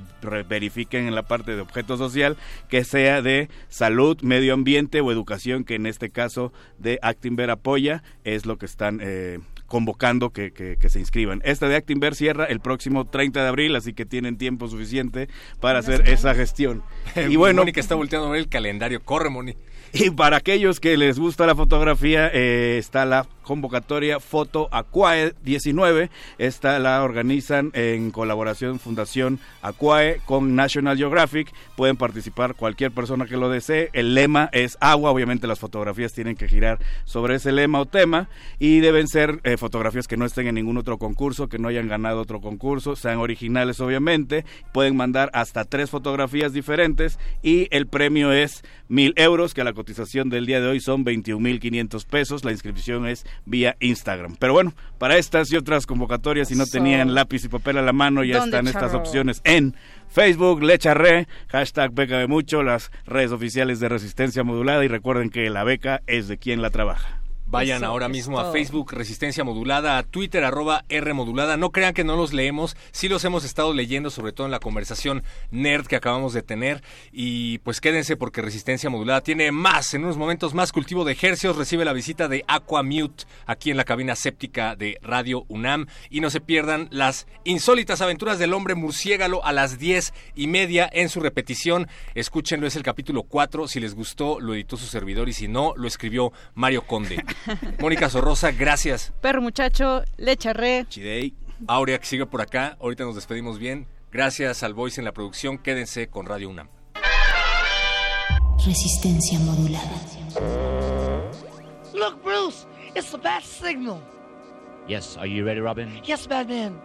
verifiquen en la parte de objeto social que sea de salud medio ambiente o educación, que en este caso de Actinver apoya, es lo que están eh, convocando que, que, se inscriban. Esta de Actinver cierra el próximo 30 de abril, así que tienen tiempo suficiente para hacer esa gestión. y bueno, Moni que está volteando a ver el calendario, corre Moni. Y para aquellos que les gusta la fotografía, eh, está la convocatoria Foto Aquae 19. Esta la organizan en colaboración Fundación Aquae con National Geographic. Pueden participar cualquier persona que lo desee. El lema es agua. Obviamente las fotografías tienen que girar sobre ese lema o tema y deben ser eh, fotografías que no estén en ningún otro concurso, que no hayan ganado otro concurso, sean originales obviamente. Pueden mandar hasta tres fotografías diferentes y el premio es mil euros, que la cotización del día de hoy son 21 mil 500 pesos. La inscripción es vía Instagram. Pero bueno, para estas y otras convocatorias, si no tenían lápiz y papel a la mano, ya están estas opciones en Facebook, Lecharre, hashtag beca de mucho, las redes oficiales de Resistencia Modulada y recuerden que la beca es de quien la trabaja. Vayan ahora mismo a Facebook Resistencia Modulada, a Twitter arroba R Modulada. No crean que no los leemos, sí los hemos estado leyendo, sobre todo en la conversación nerd que acabamos de tener. Y pues quédense porque Resistencia Modulada tiene más, en unos momentos más cultivo de ejercicios. Recibe la visita de Aquamute aquí en la cabina séptica de Radio UNAM. Y no se pierdan las insólitas aventuras del hombre murciégalo a las diez y media en su repetición. Escúchenlo, es el capítulo 4. Si les gustó, lo editó su servidor y si no, lo escribió Mario Conde. Mónica Sorrosa, gracias. Perro muchacho, le charré. Chidey. Aurea que sigue por acá. Ahorita nos despedimos bien. Gracias al Voice en la producción. Quédense con Radio UNAM. Resistencia modulada. Look, Bruce, it's the bat signal. Yes, are you ready, Robin? Yes, Batman.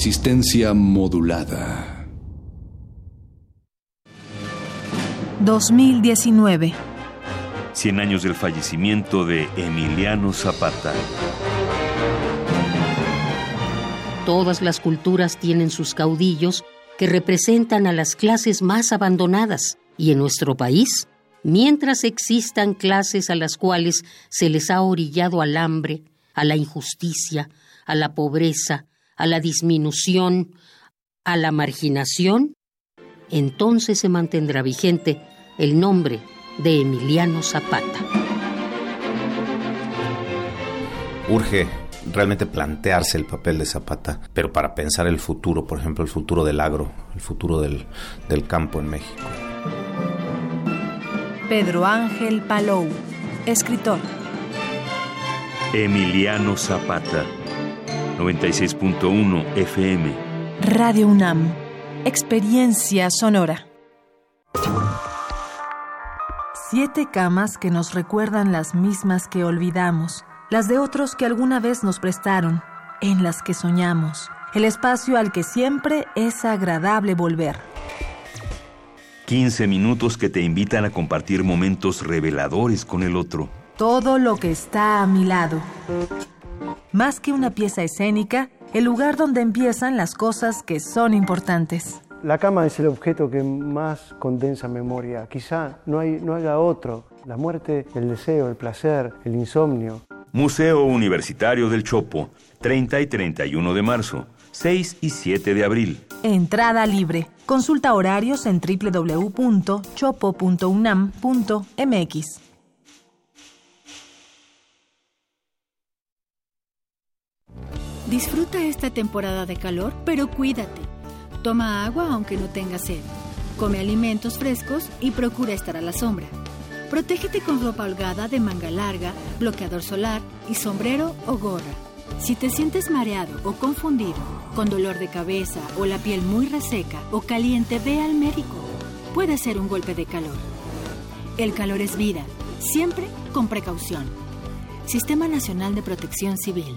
Resistencia modulada. 2019. 100 años del fallecimiento de Emiliano Zapata. Todas las culturas tienen sus caudillos que representan a las clases más abandonadas. Y en nuestro país, mientras existan clases a las cuales se les ha orillado al hambre, a la injusticia, a la pobreza, a la disminución, a la marginación, entonces se mantendrá vigente el nombre de Emiliano Zapata. Urge realmente plantearse el papel de Zapata, pero para pensar el futuro, por ejemplo, el futuro del agro, el futuro del, del campo en México. Pedro Ángel Palou, escritor. Emiliano Zapata, 96.1 FM. Radio UNAM, experiencia sonora. Siete camas que nos recuerdan las mismas que olvidamos, las de otros que alguna vez nos prestaron, en las que soñamos, el espacio al que siempre es agradable volver. 15 minutos que te invitan a compartir momentos reveladores con el otro. Todo lo que está a mi lado. Más que una pieza escénica, el lugar donde empiezan las cosas que son importantes. La cama es el objeto que más condensa memoria. Quizá no, hay, no haya otro. La muerte, el deseo, el placer, el insomnio. Museo Universitario del Chopo, 30 y 31 de marzo, 6 y 7 de abril. Entrada libre. Consulta horarios en www.chopo.unam.mx. Disfruta esta temporada de calor, pero cuídate. Toma agua aunque no tengas sed. Come alimentos frescos y procura estar a la sombra. Protégete con ropa holgada de manga larga, bloqueador solar y sombrero o gorra. Si te sientes mareado o confundido, con dolor de cabeza o la piel muy reseca o caliente, ve al médico. Puede ser un golpe de calor. El calor es vida, siempre con precaución. Sistema Nacional de Protección Civil.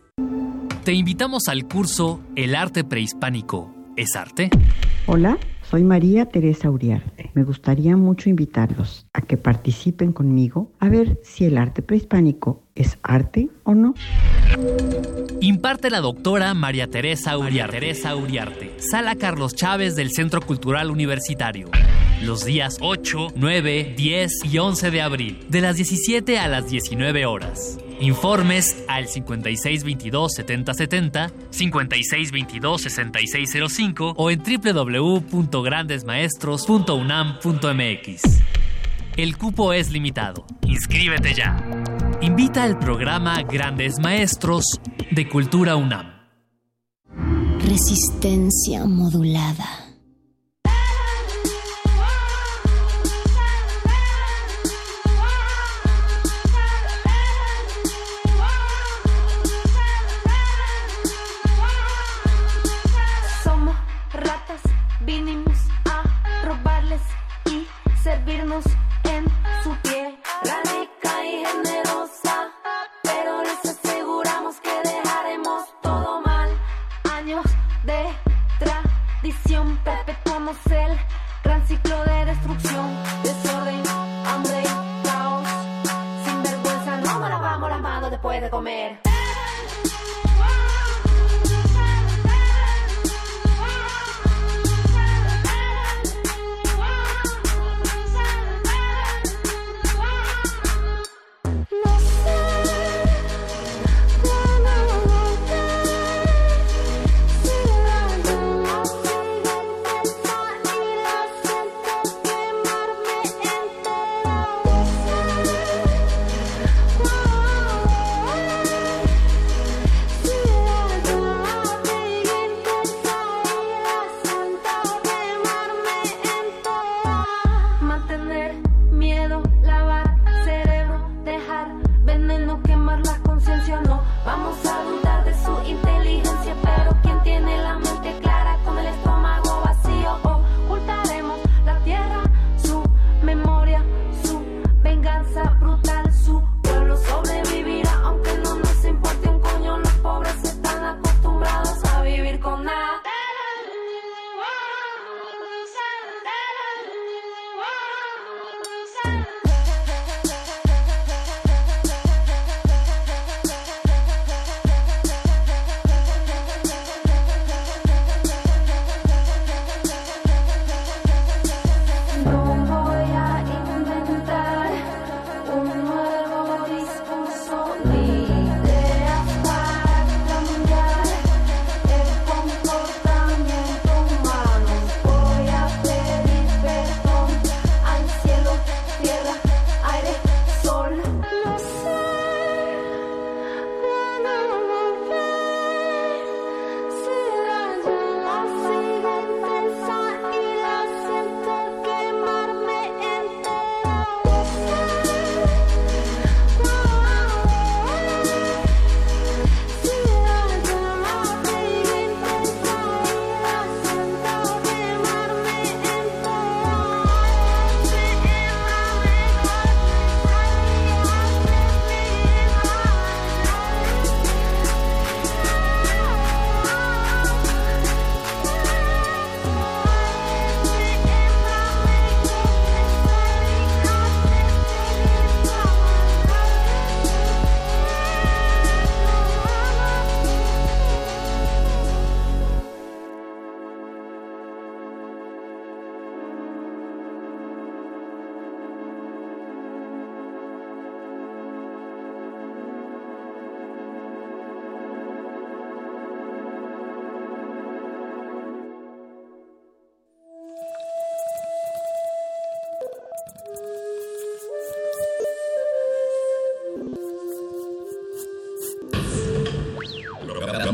Te invitamos al curso El arte prehispánico. ¿Es arte? Hola, soy María Teresa Uriarte. Me gustaría mucho invitarlos a que participen conmigo a ver si el arte prehispánico es arte o no. Imparte la doctora María Teresa Uriarte. Teresa Uriarte. Sala Carlos Chávez del Centro Cultural Universitario. Los días 8, 9, 10 y 11 de abril, de las 17 a las 19 horas. Informes al 5622-7070, 5622-6605 o en www.grandesmaestros.unam.mx. El cupo es limitado. Inscríbete ya. Invita al programa Grandes Maestros de Cultura UNAM. Resistencia modulada.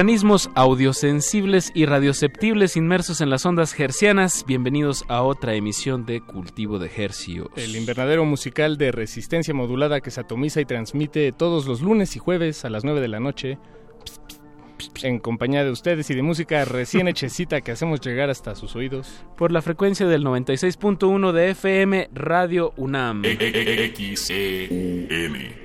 Organismos audiosensibles y radioceptibles inmersos en las ondas hercianas, bienvenidos a otra emisión de Cultivo de Hercios. El invernadero musical de resistencia modulada que se atomiza y transmite todos los lunes y jueves a las 9 de la noche en compañía de ustedes y de música recién hechecita que hacemos llegar hasta sus oídos. Por la frecuencia del 96.1 de FM Radio UNAM.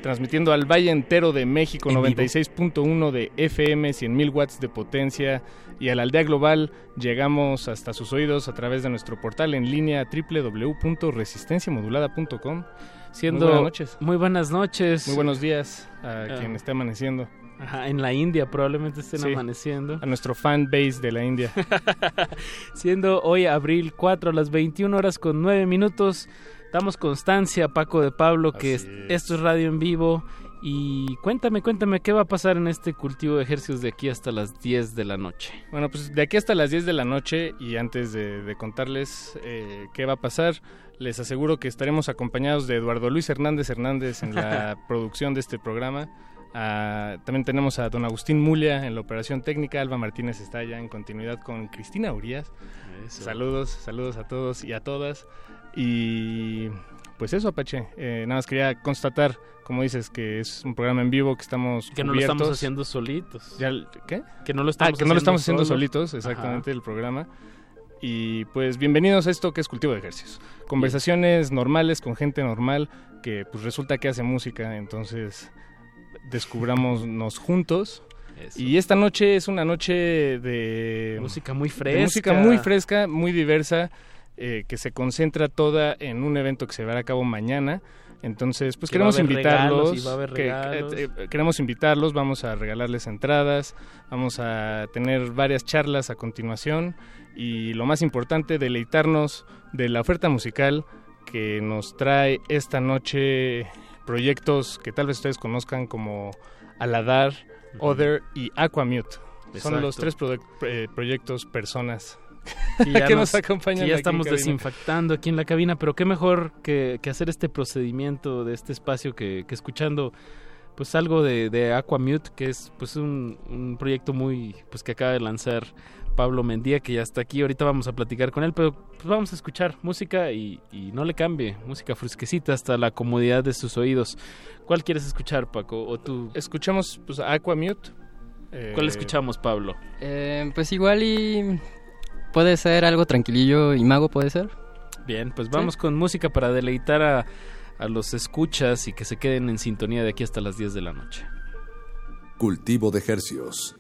Transmitiendo al Valle entero de México, 96.1 de FM, 100.000 watts de potencia. Y a la aldea global llegamos hasta sus oídos a través de nuestro portal en línea www.resistenciamodulada.com. Siendo muy buenas noches. Muy buenas noches. Muy buenos días a Ah. quien esté amaneciendo. Ajá, en la India probablemente estén Sí, amaneciendo. A nuestro fan base de la India. Siendo hoy abril 4 a las 21 horas con 9 minutos. Damos constancia, Paco de Pablo, que es- esto es radio en vivo. Y cuéntame, cuéntame, ¿qué va a pasar en este cultivo de ejercicios de aquí hasta las 10 de la noche? Bueno, pues de aquí hasta las 10 de la noche y antes de, de contarles eh, qué va a pasar, les aseguro que estaremos acompañados de Eduardo Luis Hernández Hernández en la producción de este programa. Ah, también tenemos a don Agustín Mulia en la operación técnica, Alba Martínez está ya en continuidad con Cristina Urias. Saludos, saludos a todos y a todas. Y pues eso, Apache. Eh, nada más quería constatar, como dices, que es un programa en vivo, que estamos Que no lo estamos haciendo solitos. Ya, ¿Qué? Que no lo Ah, estamos que no lo estamos haciendo haciendo solitos, exactamente, el programa. Y pues bienvenidos a esto que es Cultivo de Ejercicios. Conversaciones normales con gente normal que pues resulta que hace música, entonces descubrámonos juntos. Eso. Y esta noche es una noche de Música muy fresca. música muy fresca, muy diversa, eh, que se concentra toda en un evento que se va a cabo mañana. Entonces, pues Que queremos invitarlos. que- eh, eh, queremos invitarlos, vamos a regalarles entradas, vamos a tener varias charlas a continuación y lo más importante, deleitarnos de la oferta musical que nos trae esta noche proyectos que tal vez ustedes conozcan como Aladar, Other y Aquamute. Son Exacto. los tres eh, proyectos, personas que ya, que nos, nos acompañan. que ya aquí estamos desinfectando aquí en la cabina, pero qué mejor que, que hacer este procedimiento de este espacio que, que escuchando pues algo de, de Aquamute, que es pues un, un proyecto muy pues que acaba de lanzar Pablo Mendía, que ya está aquí, ahorita vamos a platicar con él, pero pues vamos a escuchar música y, y no le cambie, música fresquecita hasta la comodidad de sus oídos. ¿Cuál quieres escuchar, Paco? ¿O tú? Escuchamos pues, Aquamute. ¿Cuál Eh, escuchamos, Pablo? Eh, pues igual y puede ser algo tranquilillo y mago puede ser. Bien, pues vamos con música para deleitar a, a los escuchas y que se queden en sintonía de aquí hasta las 10 de la noche. Cultivo de ejercicios.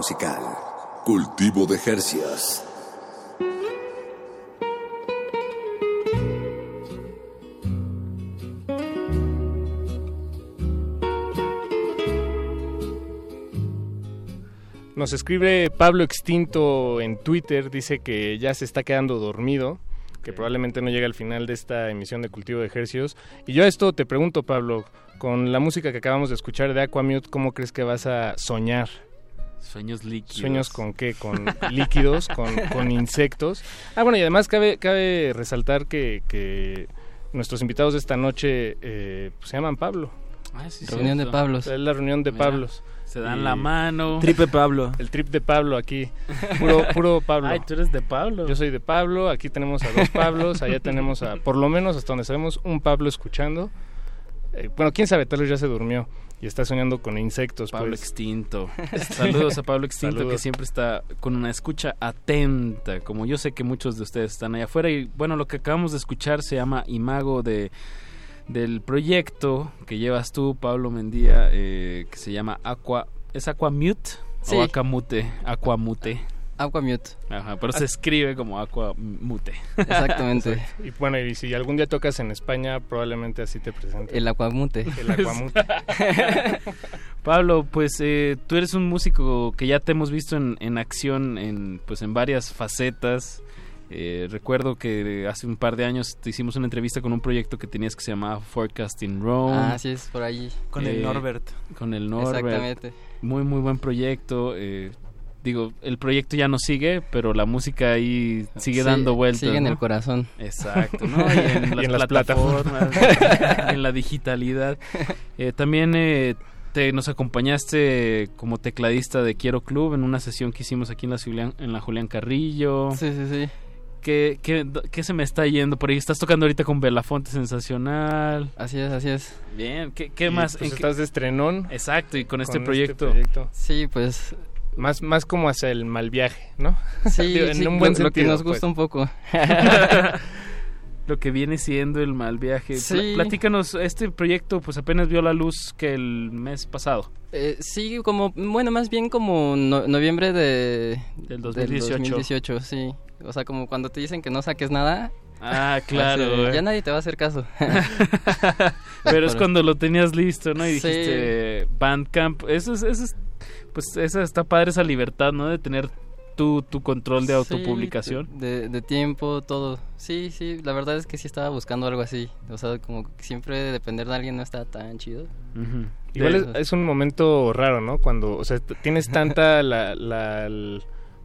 Musical. Cultivo de Jercias. Nos escribe Pablo Extinto en Twitter, dice que ya se está quedando dormido, que probablemente no llegue al final de esta emisión de Cultivo de Ejercicios. Y yo a esto te pregunto, Pablo, con la música que acabamos de escuchar de Aquamute, ¿cómo crees que vas a soñar? Sueños líquidos. ¿Sueños con qué? ¿Con líquidos? con, con insectos? Ah, bueno, y además cabe, cabe resaltar que, que nuestros invitados de esta noche eh, pues se llaman Pablo. Ah, sí, reunión de Pablos. Es la reunión de Mira, Pablos. Se dan la mano. Tripe Pablo. El trip de Pablo aquí. Puro, puro Pablo. Ay, tú eres de Pablo. Yo soy de Pablo. Aquí tenemos a dos Pablos. Allá tenemos a, por lo menos hasta donde sabemos, un Pablo escuchando. Eh, bueno, quién sabe, tal vez ya se durmió y está soñando con insectos. Pablo pues. Extinto. Saludos a Pablo Extinto que siempre está con una escucha atenta, como yo sé que muchos de ustedes están allá afuera. Y bueno, lo que acabamos de escuchar se llama Imago de del proyecto que llevas tú, Pablo Mendía, eh, que se llama Aqua... ¿Es Aquamute? Sí. O Aquamute. Aquamute. Aquamute. Ajá, pero se escribe como Aquamute. Exactamente. Exacto. Y bueno, y si algún día tocas en España, probablemente así te presenten. El Aquamute. El Aquamute. Pablo, pues eh, tú eres un músico que ya te hemos visto en, en acción en, pues, en varias facetas. Eh, recuerdo que hace un par de años te hicimos una entrevista con un proyecto que tenías que se llamaba Forecasting Rome. Ah, sí, es por allí. Con el Norbert. Con el Norbert. Exactamente. Muy, muy buen proyecto. eh, digo, el proyecto ya no sigue, pero la música ahí sigue Sí, dando vueltas. sigue en ¿no? el corazón. Exacto, ¿no? Y en las, Y en las plataformas, en la digitalidad. Eh, también eh, te, nos acompañaste como tecladista de Quiero Club en una sesión que hicimos aquí en la Julián, en la Julián Carrillo. Sí, sí, sí. ¿Qué, qué, qué se me está yendo por ahí? Estás tocando ahorita con Belafonte Sensacional. Así es, así es. Bien, ¿qué, qué más? pues, ¿En qué- estás de estrenón. Exacto, y con, este, con proyecto. Sí, pues Más, más como hacia el mal viaje, ¿no? sí, Digo, en sí, un buen lo, lo que sentido, nos gusta pues. un poco. Lo que viene siendo el mal viaje. Sí. Pla- Platícanos, este proyecto pues apenas vio la luz que el mes pasado. Eh, sí, como, bueno, más bien como no- noviembre de, Del 2018. 2018, sí. O sea, como cuando te dicen que no saques nada. Ah, claro. así, eh. ya nadie te va a hacer caso. Pero es cuando lo tenías listo, ¿no? Y Sí. dijiste Bandcamp. Eso es, eso es, pues esa está padre esa libertad, ¿no? De tener tu, tu control de Sí, autopublicación. de, de tiempo, todo. Sí, sí, la verdad es que sí estaba buscando algo así. O sea, como que siempre depender de alguien no está tan chido. Igual es, es un momento raro, ¿no? Cuando, o sea, tienes tanta la, la-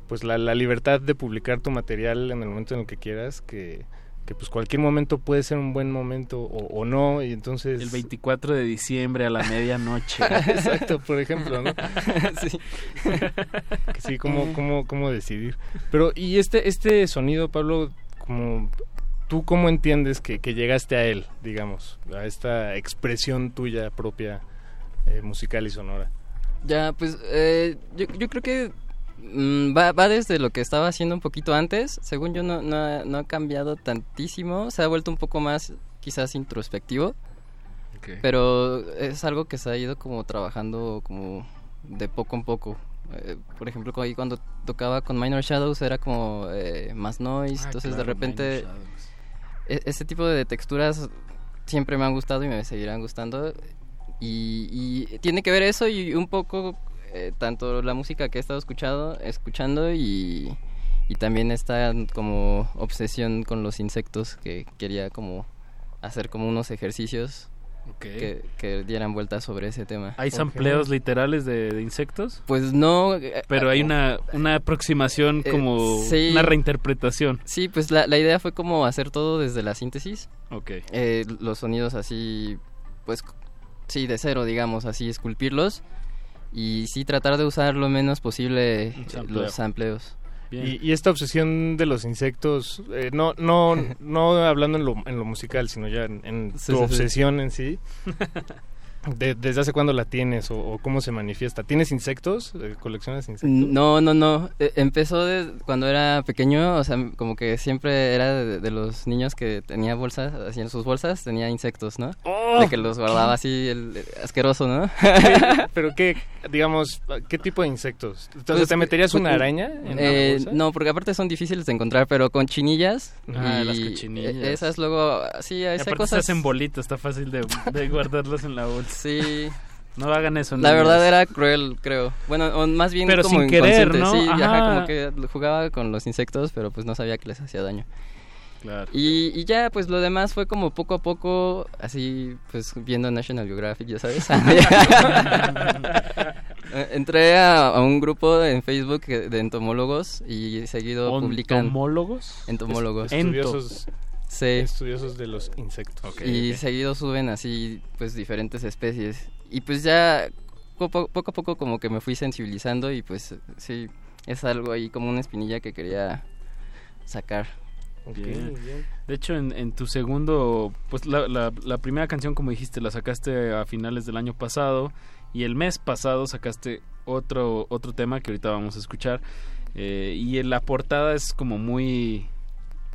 pues la, la libertad de publicar tu material en el momento en el que quieras que, que pues cualquier momento puede ser un buen momento o, o no y entonces El 24 de diciembre a la medianoche. Exacto, por ejemplo, ¿no? sí. Que sí, cómo, cómo, cómo decidir. Pero, y este, este sonido, Pablo, como tú cómo entiendes que, que llegaste a él, digamos, a esta expresión tuya propia eh, musical y sonora? Ya, pues eh, yo, yo creo que va, va desde lo que estaba haciendo un poquito antes. Según yo no, no, ha, no ha cambiado tantísimo. Se ha vuelto un poco más quizás introspectivo. Pero es algo que se ha ido como trabajando como de poco en poco. Eh, por ejemplo, ahí cuando tocaba con Minor Shadows era como eh, más noise. Ah, entonces claro, de repente e- ese tipo de texturas siempre me han gustado y me seguirán gustando. Y, y tiene que ver eso y un poco eh, tanto la música que he estado escuchado, escuchando y, y también esta como obsesión con los insectos que quería como hacer como unos ejercicios que, que dieran vueltas sobre ese tema. ¿Hay sampleos literales de, de insectos? Pues no. eh, Pero hay una, una aproximación Eh, como sí. una reinterpretación. Sí, pues la, la idea fue como hacer todo desde la síntesis. Ok. Eh, los sonidos así, pues sí, de cero, digamos, así, esculpirlos. Y sí, tratar de usar lo menos posible sampleo. los sampleos. Y, y esta obsesión de los insectos, eh, no, no, no hablando en lo, en lo musical, sino ya en, en Sí, tu sí, sí. obsesión en sí, De- ¿Desde hace cuándo la tienes o, o cómo se manifiesta? ¿Tienes insectos? Eh, ¿Coleccionas insectos? No, no, no. E- Empezó de cuando era pequeño, o sea, como que siempre era de, de los niños que tenía bolsas, así en sus bolsas tenía insectos, ¿no? ¡Oh! De que los guardaba así, el, el asqueroso, ¿no? Pero qué, digamos, ¿qué tipo de insectos? Entonces, Pues, ¿te meterías pues, una araña en eh, la bolsa? No, porque aparte son difíciles de encontrar, pero con chinillas. Ah, y las cochinillas. e- Esas luego, sí, esas aparte cosas. estás en bolita, está fácil de, de guardarlas en la bolsa. Sí. No hagan eso. La niños. verdad era cruel, creo. Bueno, o más bien Pero como sin querer, ¿no? Sí, ajá, Ajá. como que jugaba con los insectos, pero pues no sabía que les hacía daño. Claro. Y, y ya, pues lo demás fue como poco a poco, así, pues viendo National Geographic, ya sabes. Entré a, a un grupo en Facebook de entomólogos y seguido publican... ¿Entomólogos? Entomólogos. Estudiosos, Sí. estudiosos de los insectos. y seguido suben así, pues diferentes especies. Y pues ya poco, poco a poco como que me fui sensibilizando y pues sí, es algo ahí como una espinilla que quería sacar. Bien. De hecho, en, en tu segundo, pues la, la, la primera canción, como dijiste, la sacaste a finales del año pasado y el mes pasado sacaste otro otro tema que ahorita vamos a escuchar eh, y en la portada es como muy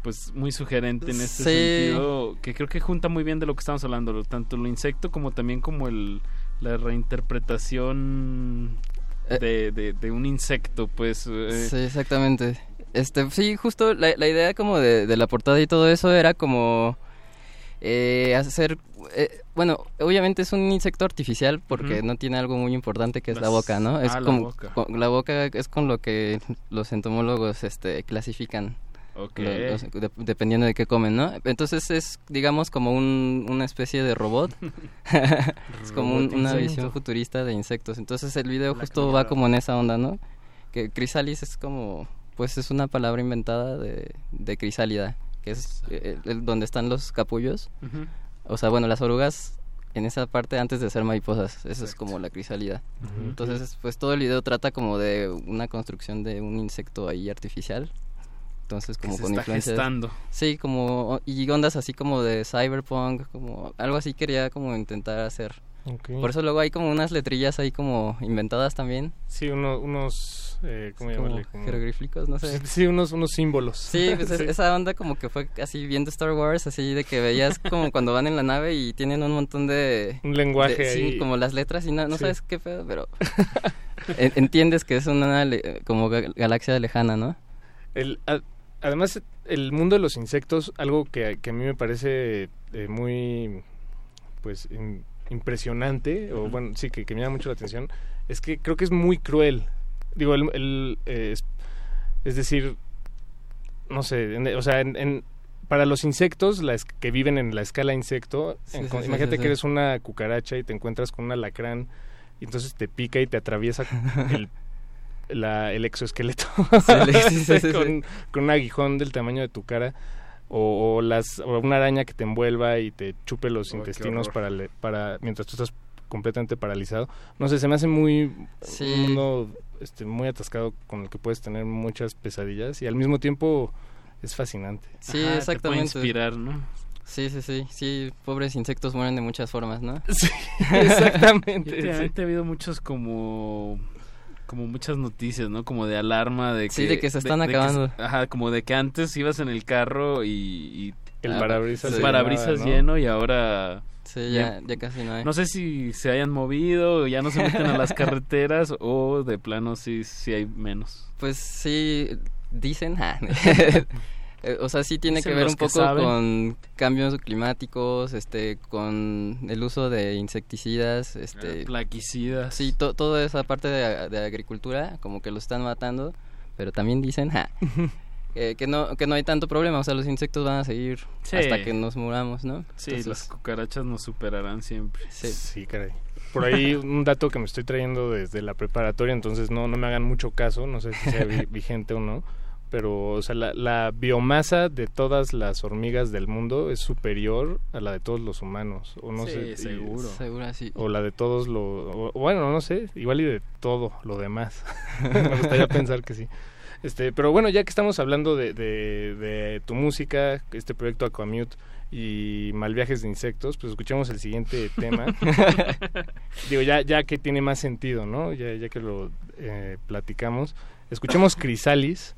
pues muy sugerente en este Sí. sentido que creo que junta muy bien de lo que estamos hablando tanto lo insecto como también como el la reinterpretación de, de, de un insecto pues eh, Sí, exactamente. Este, sí, justo la, la idea como de, de la portada y todo eso era como eh, hacer, eh, bueno, obviamente es un insecto artificial porque no tiene algo muy importante que es la boca, ¿no? Es ah, la como boca. con- la boca es con lo que los entomólogos, este, clasifican. Ok. lo- los- de- dependiendo de qué comen, ¿no? Entonces es, digamos, como un, una especie de robot. es como un- una visión futurista de insectos. Entonces el video justo va como en esa onda, ¿no? Que crisalis es como, pues es una palabra inventada de, de crisálida, que es eh, el- donde están los capullos. O sea, bueno, las orugas en esa parte antes de ser mariposas, eso es como la crisálida. Entonces, pues todo el video trata como de una construcción de un insecto ahí artificial. Entonces, como se con está influencias. gestando. Sí, como y ondas así como de cyberpunk, como algo así quería como intentar hacer. Ok. Por eso luego hay como unas letrillas ahí como inventadas también. Sí, uno- unos, eh, ¿cómo Como llamarle? Como- jeroglíficos, no sé. Sí, unos, unos símbolos. Sí, pues es- esa onda como que fue así viendo Star Wars, así de que veías como cuando van en la nave y tienen un montón de... Un lenguaje de- sí, ahí. como las letras y no, no Sí. sabes qué pedo, pero... en- entiendes que es una le- como ga- galaxia lejana, ¿no? El, además, el mundo de los insectos, algo que, que a mí me parece eh, muy, pues, im- impresionante, o bueno, sí, que, que me llama mucho la atención, es que creo que es muy cruel. Digo, el, el, eh, es, es decir, no sé, en- o sea, en, en- para los insectos las que viven en la escala insecto, Sí, en- sí, con- sí, imagínate sí, que eres una cucaracha y te encuentras con un alacrán y entonces te pica y te atraviesa el, la- el exoesqueleto Sí, sí, sí, sí, sí. con, con un aguijón del tamaño de tu cara o, o las o una araña que te envuelva y te chupe los Oh, intestinos para, le- para mientras tú estás completamente paralizado no sé se me hace muy Sí. un mundo este, muy atascado con el que puedes tener muchas pesadillas y al mismo tiempo es fascinante Sí, Ajá, te puede exactamente. inspirar, ¿no? Sí, sí, sí, sí, pobres insectos mueren de muchas formas, ¿no? Sí, exactamente. Últimamente ha habido muchos como como muchas noticias, ¿no? Como de alarma de que Sí, de que se están acabando. ajá, como de que antes ibas en el carro y, y El Ah, parabrisas el sí. parabrisas ¿no? lleno y ahora Sí, ya, ya casi no hay. no sé si se hayan movido ya no se meten a las carreteras o de plano sí sí hay menos. Pues sí, dicen. ah, eh, o sea, sí tiene que ver un poco saben. con cambios climáticos, este, con el uso de insecticidas, este, Plaquicidas. sí, to- toda esa parte de, de agricultura, como que lo están matando, pero también dicen ah, eh, que no que no hay tanto problema, o sea, los insectos van a seguir Sí. hasta que nos muramos, ¿no? Sí, Entonces, las cucarachas nos superarán siempre. sí. Sí, caray. Por ahí un dato que me estoy trayendo desde la preparatoria, entonces no, no me hagan mucho caso, no sé si sea vi- vigente o no, pero o sea, la, la biomasa de todas las hormigas del mundo es superior a la de todos los humanos, o no Sí, sé, y- seguro. Sí. o la de todos los, o- bueno, no sé, igual y de todo lo demás. me gustaría pensar que sí. Este, pero bueno, ya que estamos hablando de, de, de tu música, este proyecto Aquamute, y Malviajes de Insectos, pues escuchemos el siguiente tema. Digo, ya, ya que tiene más sentido, ¿no? Ya, ya que lo eh, platicamos. Escuchemos Crisalis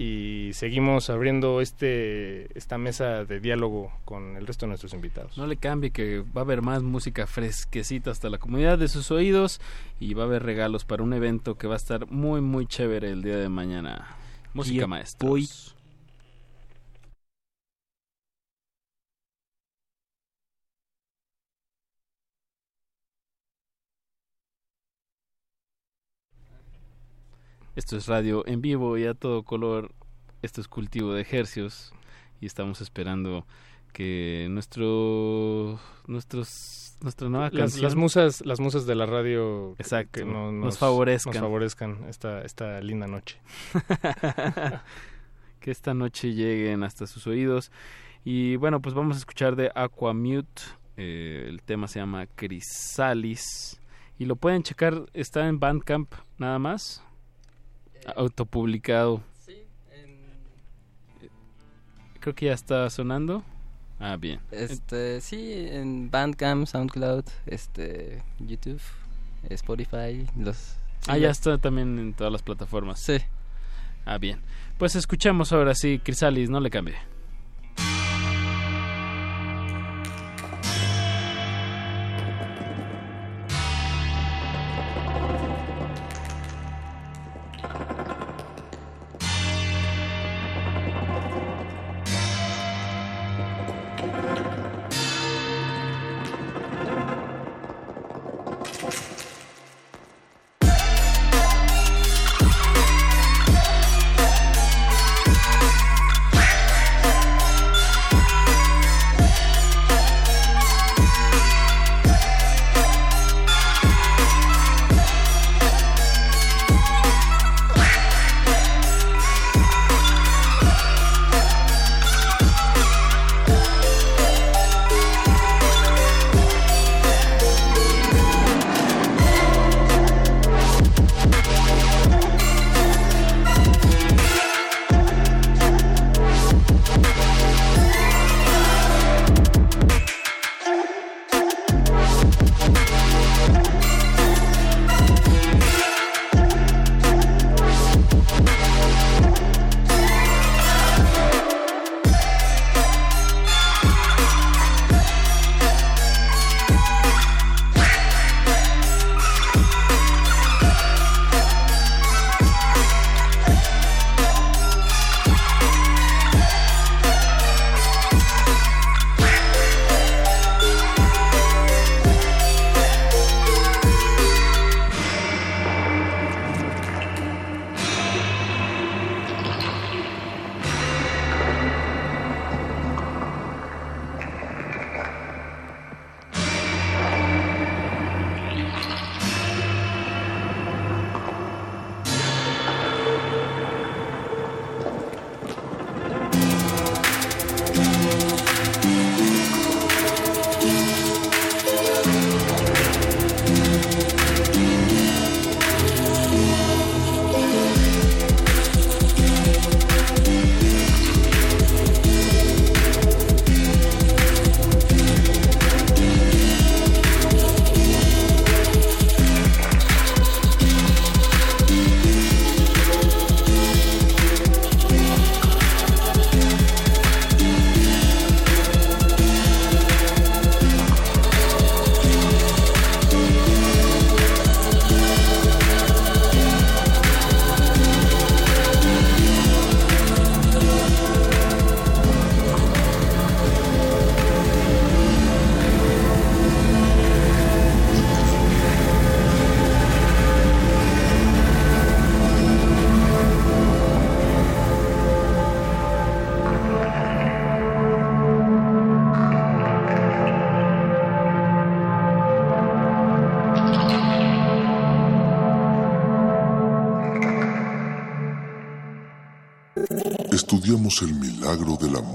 y seguimos abriendo este esta mesa de diálogo con el resto de nuestros invitados. No le cambie que va a haber más música fresquecita hasta la comunidad de sus oídos y va a haber regalos para un evento que va a estar muy muy chévere el día de mañana. Música maestra. Esto es radio en vivo y a todo color. Esto es cultivo de ejercios y estamos esperando que nuestro nuestros nuestra nueva las, canción las musas las musas de la radio Exacto, que no- nos favorezcan. nos favorezcan esta esta linda noche que esta noche lleguen hasta sus oídos. Y bueno, pues vamos a escuchar de Aquamute. eh, el tema se llama Crisalis. Y lo pueden checar, está en Bandcamp nada más. Autopublicado. Creo que ya está sonando. Ah, bien. Este, sí, en Bandcamp, SoundCloud, este, YouTube, Spotify, los... sí, ah, ya está también en todas las plataformas. Sí. Ah, bien. Pues escuchamos ahora sí, Crisalis, no le cambie.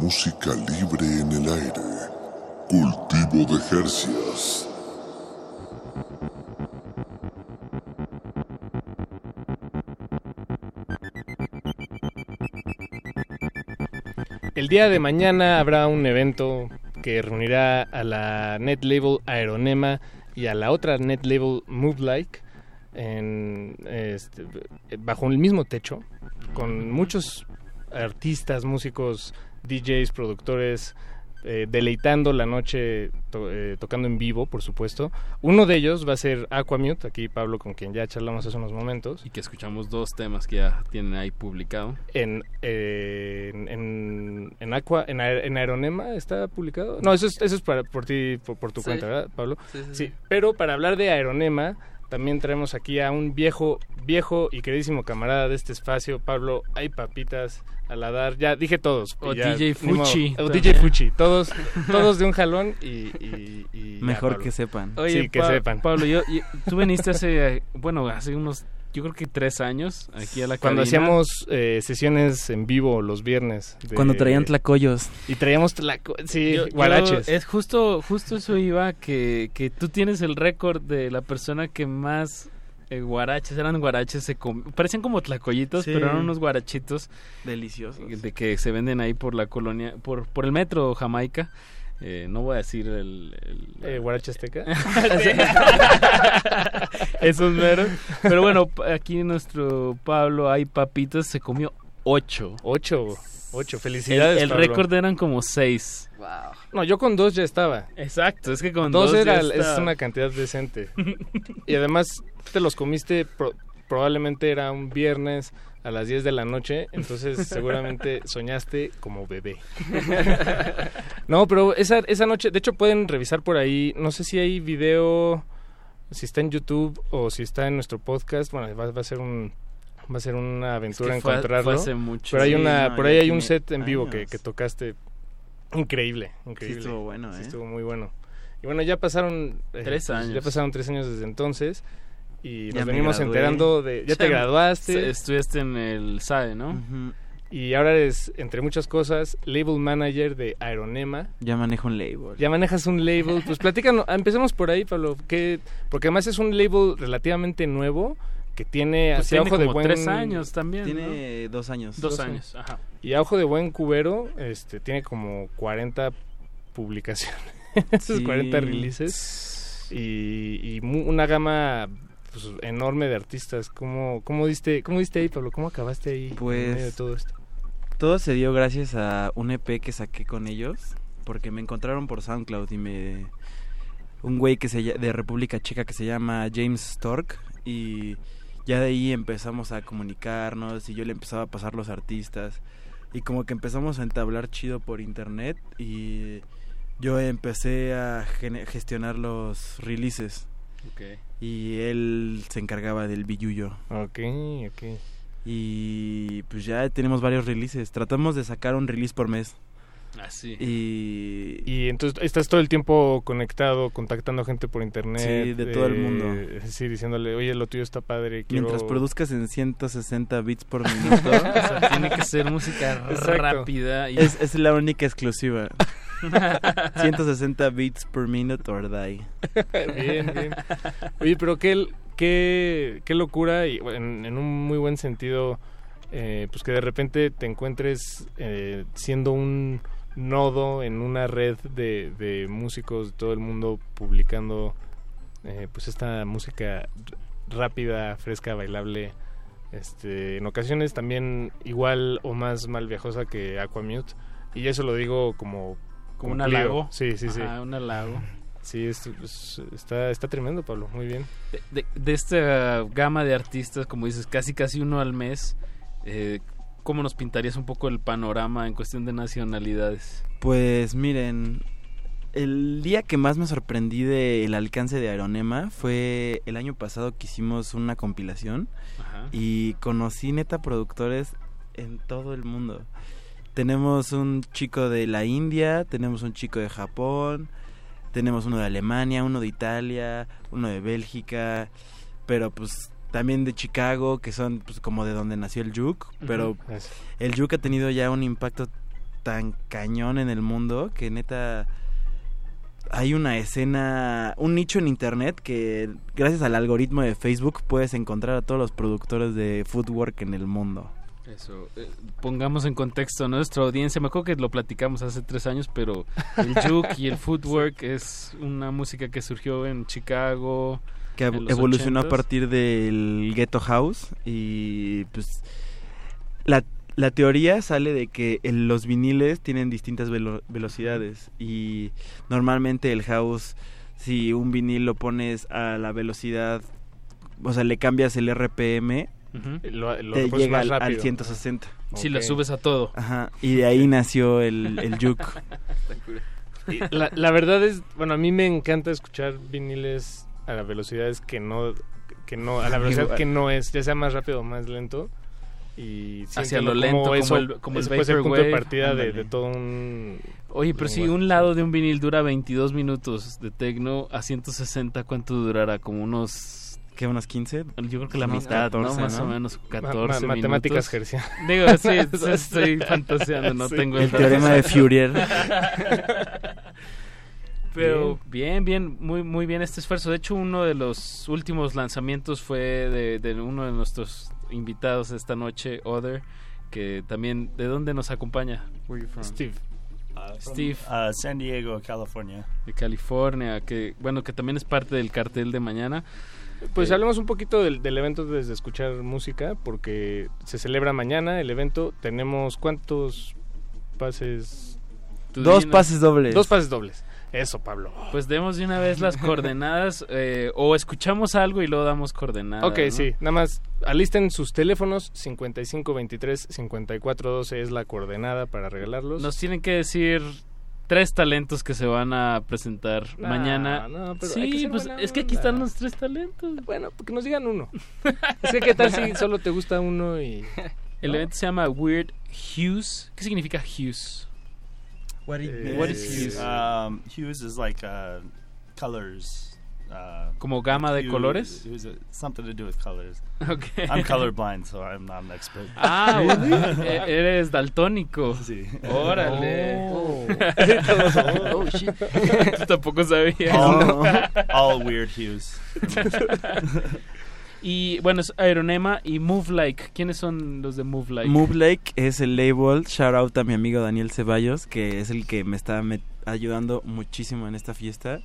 Música libre en el aire. Cultivo de Jercias. El día de mañana habrá un evento que reunirá a la net label Aeronema y a la otra net label Move Like este, bajo el mismo techo, con muchos artistas, músicos, DJs, productores, eh, deleitando la noche to- eh, tocando en vivo, por supuesto. Uno de ellos va a ser Aquamute, aquí Pablo con quien ya charlamos hace unos momentos. Y que escuchamos dos temas que ya tienen ahí publicado. En, eh, en, en, en Aqua, en, Aer- en Aeronema está publicado. No, eso es, eso es para, por ti, por, por tu Sí. cuenta, ¿verdad, Pablo? Sí, sí, sí. sí. Pero para hablar de Aeronema, también traemos aquí a un viejo, viejo y queridísimo camarada de este espacio, Pablo. Hay papitas al dar. Ya dije todos. O ya, DJ modo. Fuchi O. DJ Fuchi. Todos, todos de un jalón y. y- y ya, Mejor que sepan. sí, que Pa- sepan. Pablo, yo, yo- tú viniste hace, bueno, hace unos, yo creo que tres años aquí a la Cuando cabina. hacíamos eh, sesiones en vivo los viernes. de- Cuando traían tlacoyos. Y traíamos tlaco sí, yo- guaraches. es justo, justo eso iba, que, que tú tienes el récord de la persona que más eh, guaraches, eran guaraches, se com- parecían como tlacoyitos, Sí. pero eran unos guarachitos Deliciosos. de que se venden ahí por la colonia, por, por el metro Jamaica. Eh, no voy a decir el... el- Eh, guarache azteca. Esos meros. Pero bueno, aquí nuestro Pablo, hay papitas, se comió ocho. Ocho. Ocho, felicidades. El, récord eran como seis. No, yo con dos ya estaba. Exacto, es que con dos, dos, era, ya es una cantidad decente. y además te los comiste, pro- probablemente era un viernes a las 10 de la noche, entonces seguramente soñaste como bebé. no, pero esa, esa noche, de hecho pueden revisar por ahí, no sé si hay video, si está en YouTube o si está en nuestro podcast, bueno, va, va a ser un... Va a ser una aventura Es que encontrarlo. fue hace mucho. Pero hay Sí, una, no, por ahí hay un set en vivo que, que tocaste increíble, increíble. estuvo bueno, Sí ¿eh? estuvo muy bueno. Y bueno, ya pasaron eh, Tres pues, años. Ya pasaron tres años desde entonces y nos venimos enterando de. Ya te Sí, graduaste Estuviste en el SAE, ¿no? Ujú. y ahora eres, entre muchas cosas, label manager de Aeronema. Ya manejo un label. Ya manejas un label. Pues platícanos, empecemos por ahí, Pablo. ¿qué? Porque además es un label relativamente nuevo que tiene Pues hacia tiene ojo de buen tres años también. Tiene dos años. Dos dos años, ajá. Y a ojo de buen cubero, este, tiene como 40 publicaciones, esos Sí. 40 releases y, y mu- una gama pues, enorme de artistas. ¿Cómo, cómo, diste, ¿Cómo diste ahí, Pablo? ¿Cómo acabaste ahí en Pues- medio de todo esto? Todo se dio gracias a un EP que saqué con ellos, porque me encontraron por SoundCloud y me un güey que se de República Checa que se llama James Stork y ya de ahí empezamos a comunicarnos y yo le empezaba a pasar los artistas y como que empezamos a entablar chido por internet y yo empecé a gestionar los releases Ok. y él se encargaba del billuyo. Ok, ok. Y pues ya tenemos varios releases. Tratamos de sacar un release por mes. Así. Y, Y entonces estás todo el tiempo conectado, contactando gente por internet. Sí, de todo el eh, mundo. Sí, diciéndole, oye, lo tuyo está padre. Quiero... mientras produzcas en 160 bits por minuto, O sea, tiene que ser música Exacto. rápida. Y... es, es la única exclusiva. 160 bits per minute or die. bien, bien. Oye, pero qué, qué, qué locura y en, en un muy buen sentido, eh, pues que de repente te encuentres eh, siendo un nodo en una red de, de músicos de todo el mundo publicando eh, pues esta música rápida, fresca, bailable. Este, en ocasiones también igual o más mal viajosa que Aquamute. Y eso lo digo como... Como un halago. Sí, sí, sí. Un halago. Sí, es- es- está, está tremendo, Pablo. Muy bien. De, de- de esta gama de artistas, como dices, casi casi uno al mes, eh, ¿cómo nos pintarías un poco el panorama en cuestión de nacionalidades? Pues miren, el día que más me sorprendí del alcance de Aeronema fue el año pasado que hicimos una compilación Ajá. y conocí neta productores en todo el mundo. Tenemos un chico de la India, tenemos un chico de Japón, tenemos uno de Alemania, uno de Italia, uno de Bélgica, pero pues también de Chicago, que son pues como de donde nació el Juke, pero el Juke ha tenido ya un impacto tan cañón en el mundo que neta hay una escena, un nicho en internet que gracias al algoritmo de Facebook puedes encontrar a todos los productores de footwork en el mundo. Eso, eh, pongamos en contexto a nuestra audiencia. Me acuerdo que lo platicamos hace tres años, pero el juke y el footwork es una música que surgió en Chicago. Que evolucionó a 80s. partir del ghetto house y pues la, la teoría sale de que el- los viniles tienen distintas velo- velocidades y normalmente el house si un vinil lo pones a la velocidad o sea le cambias el RPM. Lo- lo te llega más al, al rápido. 160 Sí, lo subes a todo. Ajá, y de ahí nació el, el juke La, la verdad es, bueno, a mí me encanta escuchar viniles a las velocidades que no, que no, a la velocidad que no es, ya sea más rápido o más lento. Y Hacia lo lento, como eso, el- como el puede ser punto de Vaporwave. partida de, de todo un... Oye, pero si lenguaje. un lado de un vinil dura 22 minutos de tecno a 160, ¿cuánto durará? Como unos... ¿Qué, unos 15? Yo creo que la mitad, 14, ¿no? Más ¿no? o menos Ma- 14 ma- matemáticas gercianas. Digo, sí, sí, estoy fantaseando, no Sí. tengo El teorema de Fourier. Pero bien, bien, muy, muy bien este esfuerzo. De hecho, uno de los últimos lanzamientos fue de, de uno de nuestros invitados esta noche, Other, que también, ¿de dónde nos acompaña? Where you from? Steve. Uh, from, Steve. uh, San Diego, California. De California, que bueno, que también es parte del cartel de mañana. Pues Eh, hablemos un poquito del, del evento desde escuchar música, porque se celebra mañana el evento. Tenemos cuántos pases... Dos dinos. pases dobles. Dos pases dobles. Eso, Pablo. Pues demos de una vez las coordenadas, eh, o escuchamos algo y luego damos coordenadas. Ok, ¿no? sí. Nada más alisten sus teléfonos. 5523-5412 es la coordenada para regalarlos. Nos tienen que decir tres talentos que se van a presentar mañana. no, pero que sí, pues es que aquí están los tres talentos. Bueno, porque nos digan uno. es que qué tal si solo te gusta uno y... El ¿no? evento se llama Weird Hues. ¿Qué significa Hues? What is- Eh, what is hues? Um, hues is like uh, colors. Uh, ¿Como gama de hue- colores? hues is something to do with colors. Okay. I'm colorblind, so I'm not an expert. Ah, e- eres daltónico. Sí. Órale. Oh. Oh, shit. Tú tampoco sabías. All, all weird hues. Y bueno, es Aeronema y Move Like. ¿Quiénes son los de Move Like? Move Like es el label. Shout out a mi amigo Daniel Ceballos, que es el que me está met- ayudando muchísimo en esta fiesta.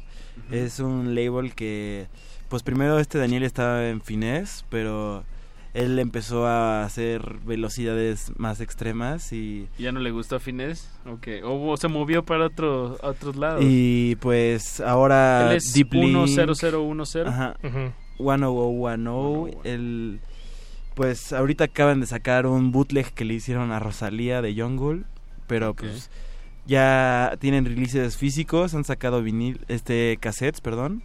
Es un label que, pues primero este Daniel estaba en finés, pero él empezó a hacer velocidades más extremas y, ¿Ya no le gustó a Fines? Ok. O, se movió para otro, a otros lados. y pues ahora Él es Deep Link, 10010. Ajá. Ujú. 10010, el pues ahorita acaban de sacar un bootleg que le hicieron a Rosalía de Jungle, pero pues ya tienen releases físicos, han sacado vinil, este cassettes, perdón.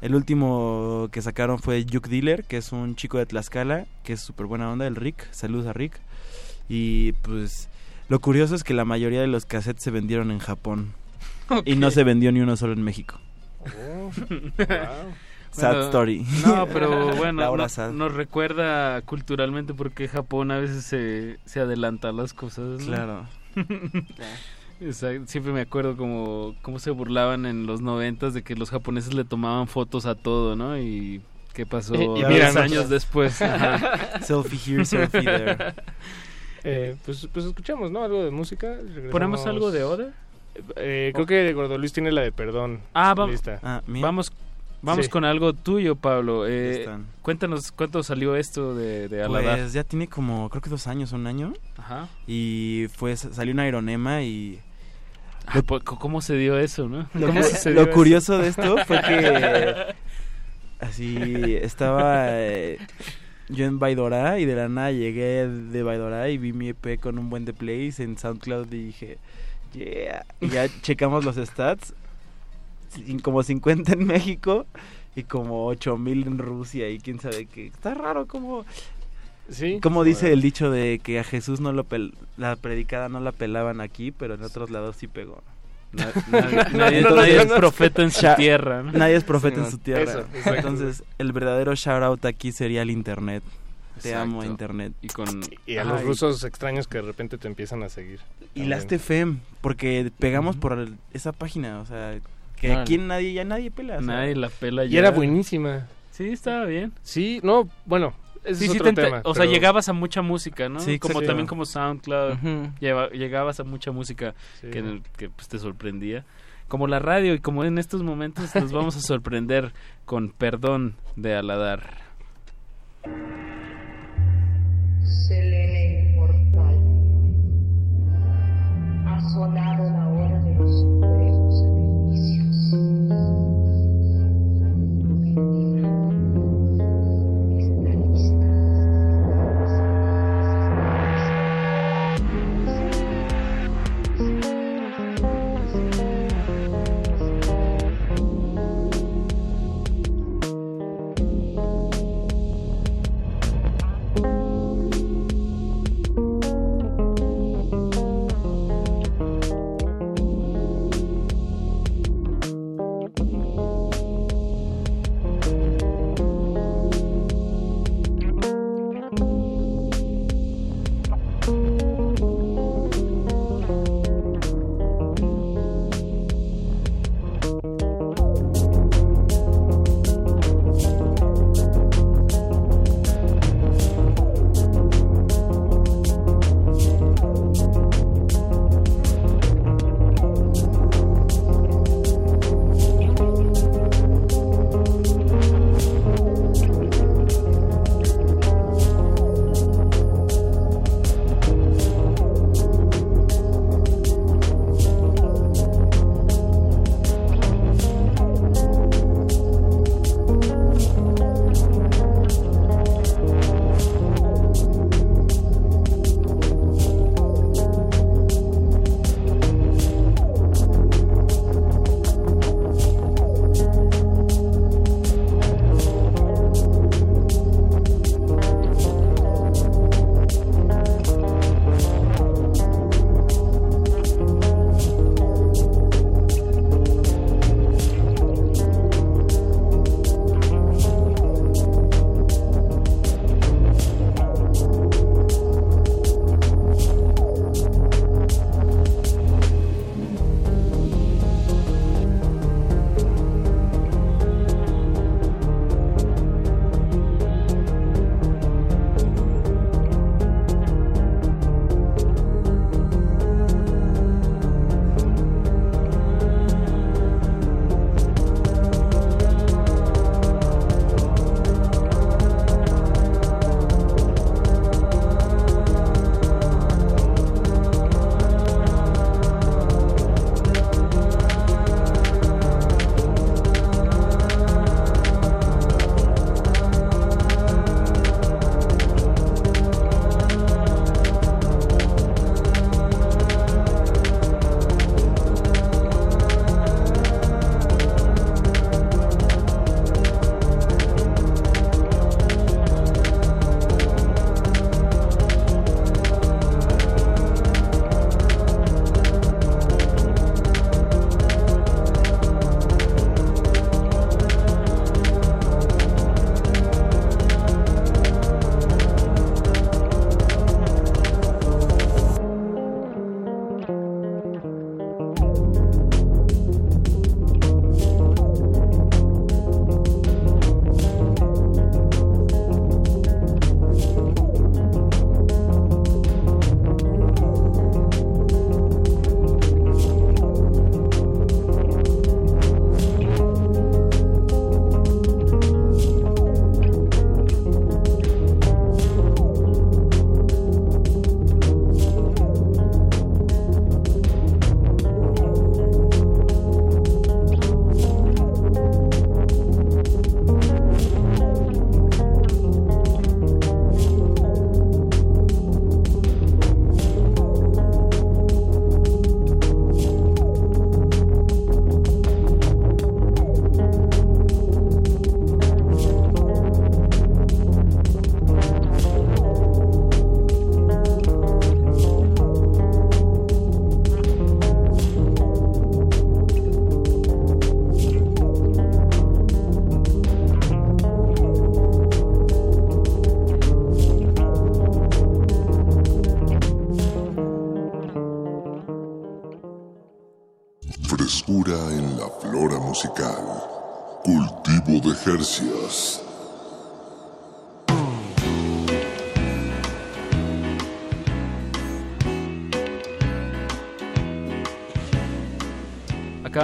El último que sacaron fue Juke Dealer, que es un chico de Tlaxcala, que es súper buena onda, el Rick. Saludos a Rick. Y pues lo curioso es que la mayoría de los cassettes se vendieron en Japón. Y no se vendió ni uno solo en México. Oh. Sad Bueno, story. No, pero bueno, no- nos recuerda culturalmente porque Japón a veces se, se adelanta a las cosas. ¿no? Claro. Exacto, Siempre me acuerdo como, cómo se burlaban en los noventas de que los japoneses le tomaban fotos a todo, ¿no? Y qué pasó Y- y míranos. años después. Ajá. Selfie here, selfie there. Eh, pues, pues escuchamos, ¿no? Algo de música. Regresamos- ¿Ponemos algo de Oda? Eh, creo que Gordo Luis tiene la de Perdón. Ah, vamos. Ah, vamos, vamos Sí. con algo tuyo, Pablo. Eh, están. cuéntanos cuánto salió esto de, de Aladar. Pues ya tiene como, creo que dos años, un año. Ajá. Y fue, salió un aeronema y Ah, pues, ¿Cómo se dio eso, no? Lo, ¿Cómo cu- sucedió lo eso? curioso de esto fue que así estaba eh, yo en Baidora y de la nada llegué de Baidora y vi mi EP con un buen de plays en SoundCloud y dije, yeah. Y ya checamos los stats, como 50 en México y como 8000 en Rusia y quién sabe qué. Está raro como Sí. como dice el dicho de que a Jesús no lo pel- la predicada no la pelaban aquí, pero en otros lados sí pegó. Na- nadie, nadie- Entonces, nadie es profeta en su tierra, ¿no? Nadie es profeta Sí, en su tierra. eso. Entonces, el verdadero shout out aquí sería el internet. Te Exacto. amo internet. Y con... Y a los rusos extraños que de repente te empiezan a seguir. Y también. las TFM, porque pegamos por el- esa página, o sea, que aquí nadie ya nadie pela. o sea, Nadie la pela Y ya. era buenísima. Sí, estaba bien. Sí, no, bueno, ese Sí, es sí otro te ente- tema. o sea, pero- llegabas a mucha música, ¿no? Sí, como exacto. también como SoundCloud, Ujú. lleva- llegabas a mucha música Sí. que, que, pues, te sorprendía. Como la radio y como en estos momentos nos vamos a sorprender con Perdón de Aladar. Selene inmortal. Ha sonado la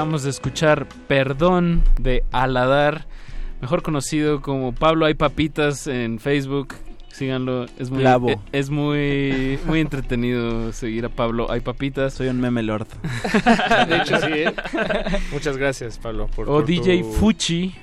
Acabamos de escuchar Perdón de Aladar, mejor conocido como Pablo Hay Papitas en Facebook. Síganlo, es muy eh, es muy muy entretenido seguir a Pablo Hay Papitas. Soy un meme lord. De hecho, sí, ¿eh? Muchas gracias, Pablo. Por, o por DJ tu- Fuchi,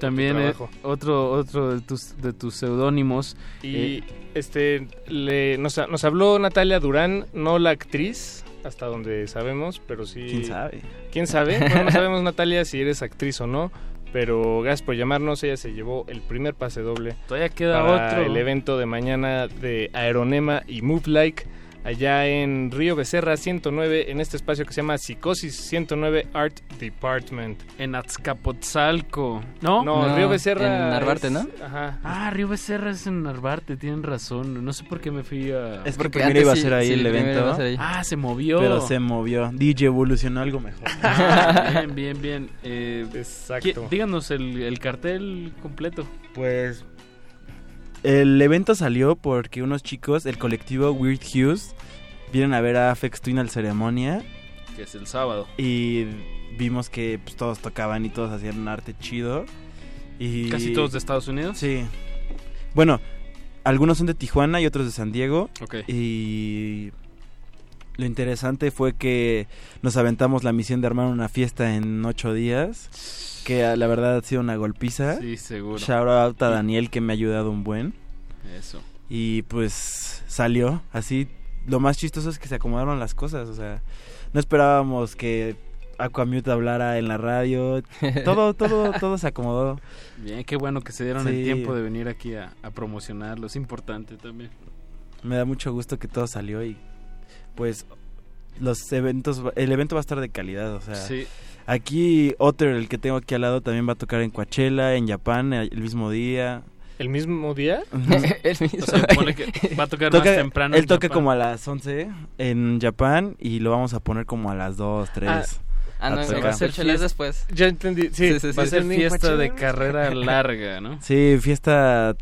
también es trabajo. otro otro de tus de tus seudónimos. Y Eh, este le, nos, nos habló Natalia Durán, no la actriz, hasta donde sabemos, pero sí. ¿Quién sabe? ¿Quién sabe? Bueno, no sabemos, Natalia, si eres actriz o no. Pero gracias por llamarnos. Ella se llevó el primer pase doble. Todavía queda para otro. el evento de mañana de Aeronema y Move Like. Allá en Río Becerra 109, en este espacio que se llama Psicosis 109 Art Department. En Azcapotzalco. ¿No? No, Río Becerra. en Narvarte, es- ¿no? Ajá. Ah, Río Becerra es en Narvarte, tienen razón. No sé por qué me fui a... Es que Porque primero iba a sí- ser ahí sí, el evento. ahí. Ah, se movió. Pero se movió. DJ evolucionó algo mejor. Ah, bien, bien, bien. Eh, Exacto. ¿qui- Díganos el, el cartel completo. Pues el evento salió porque unos chicos, el colectivo Weird Hughes, vienen a ver a Afex Twin al ceremonia Que es el sábado. y vimos que pues, todos tocaban y todos hacían un arte chido. Y Casi todos de Estados Unidos. Sí. Bueno, algunos son de Tijuana y otros de San Diego. Ok. Y lo interesante fue que nos aventamos la misión de armar una fiesta en ocho días. Que ah, la verdad ha sido una golpiza. Sí, seguro. Shout out a Daniel que me ha ayudado un buen. Eso. Y pues salió así. Lo más chistoso es que se acomodaron las cosas. O sea, no esperábamos que Aquamute hablara en la radio. Todo, todo, todo se acomodó. Bien, qué bueno que se dieron el tiempo de venir aquí a, a promocionarlo. Es importante también. Me da mucho gusto que todo salió y pues los eventos, el evento va a estar de calidad, o sea, Sí. Aquí Otter, el que tengo aquí al lado, también va a tocar en Coachella, en Japón, el mismo día. ¿El mismo día? El mismo. O sea, ponle que va a tocar Toca- más temprano. Él en toca Japón. como a las 11 en Japón y lo vamos a poner como a las 2, 3. Ah, no, a no, va a ser Fiesta. Después. Ya entendí. Sí, Sí, sí, sí. Va a ser entendí. fiesta de carrera larga, ¿no? Sí, fiesta,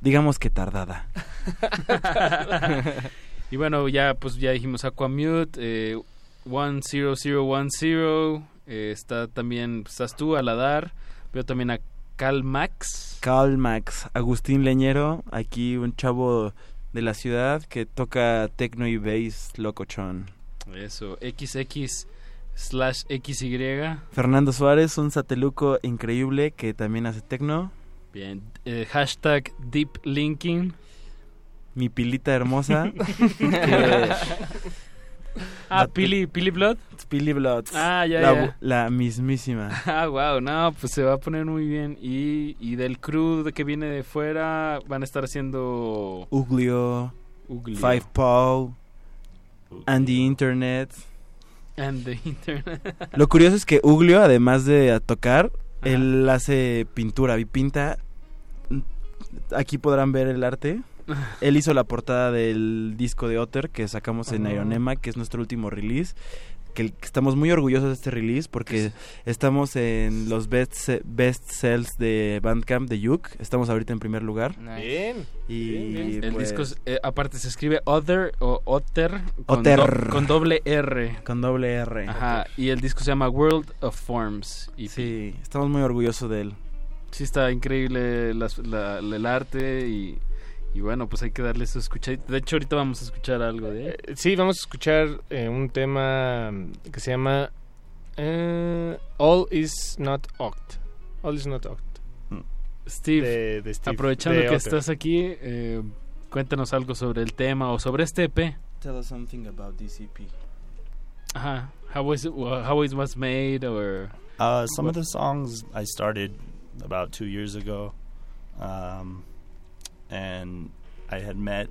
digamos que tardada. y bueno, ya pues ya dijimos Aquamute, eh, 10010, eh, está también, pues, estás tú, Aladar, veo también a Cal Max. Carl Max, Agustín Leñero, aquí un chavo de la ciudad que toca techno y bass locochón. Eso, XX slash XY. Fernando Suárez, un sateluco increíble que también hace techno. Bien, eh, hashtag Deep Linking. Mi pilita hermosa. que- Ah, Pili, Pili Blood. Pili Blood. Ah, ya, la, ya. la mismísima. Ah, wow, no, pues se va a poner muy bien. Y, y del crew de que viene de fuera van a estar haciendo Uglio, Uglio. Five Paw, Andy Internet. and the internet. Lo curioso es que Uglio, además de tocar, él hace pintura y pinta. Aquí podrán ver el arte. Él hizo la portada del disco de Otter que sacamos en Ah. Aeronema, que es nuestro último release. Que estamos muy orgullosos de este release porque estamos en los best, best sells de Bandcamp de Yuk. Estamos ahorita en primer lugar. Bien. Y Bien, bien. El pues, disco, es- eh, aparte, se escribe Other o Otter con, Otter. do- con doble R. con doble R. Ajá, y el disco se llama World of Forms. Y Sí, estamos muy orgullosos de él. sí está increíble las- la- la- el arte y, y bueno, pues hay que darle su escuchadita. De hecho, ahorita vamos a escuchar algo de él. Sí, vamos a escuchar eh, un tema mm, que se llama eh, All is not Oct. All is not Oct. Steve, De- de Steve, aprovechando de que Otter. estás aquí, eh, cuéntanos algo sobre el tema o sobre este EP. Tell us something about DCP. Ajá, how was it, how it was made or Uh, some of the songs I started about two years ago, um, and I had met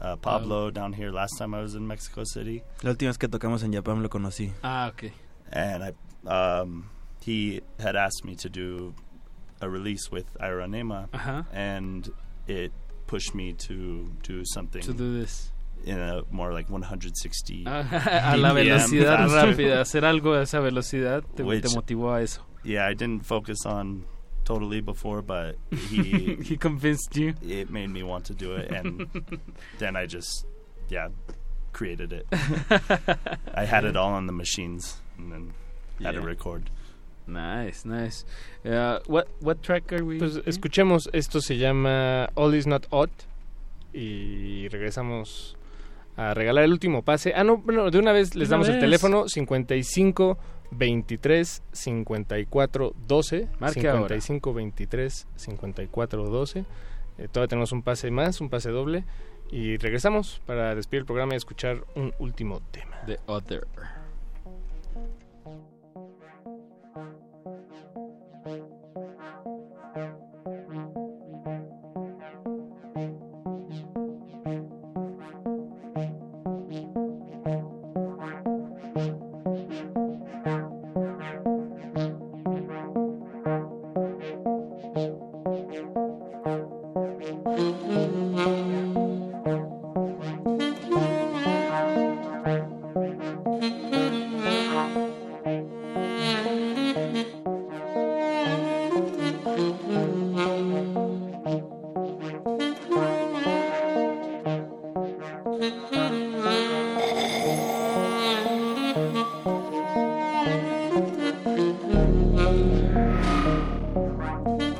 uh, Pablo down here last time I was in Mexico City, La última vez que tocamos en Japón lo conocí. Ah, ok. and I um, he had asked me to do a release with Ironema, Uh-huh. and it pushed me to do something To do this. in a more like 160 Ah, a la velocidad rápida, hacer algo a esa velocidad te, Which- te motivó a eso. Yeah, I didn't focus on totally before, but he He convinced you. it made me want to do it, and then I just yeah created it. I had it all on the machines, and then had to Yeah. record. Nice, nice. Uh, what what track are we? Pues escuchemos, esto se llama All Is Not Odd y regresamos a regalar el último pase. Ah, no, bueno, de una vez les Una damos el vez. teléfono 55 23 54 12. Marque ahora. 55 23 54 12. Eh, todavía tenemos un pase más, un pase doble. Y regresamos para despedir el programa y escuchar un último tema. The Other. Right.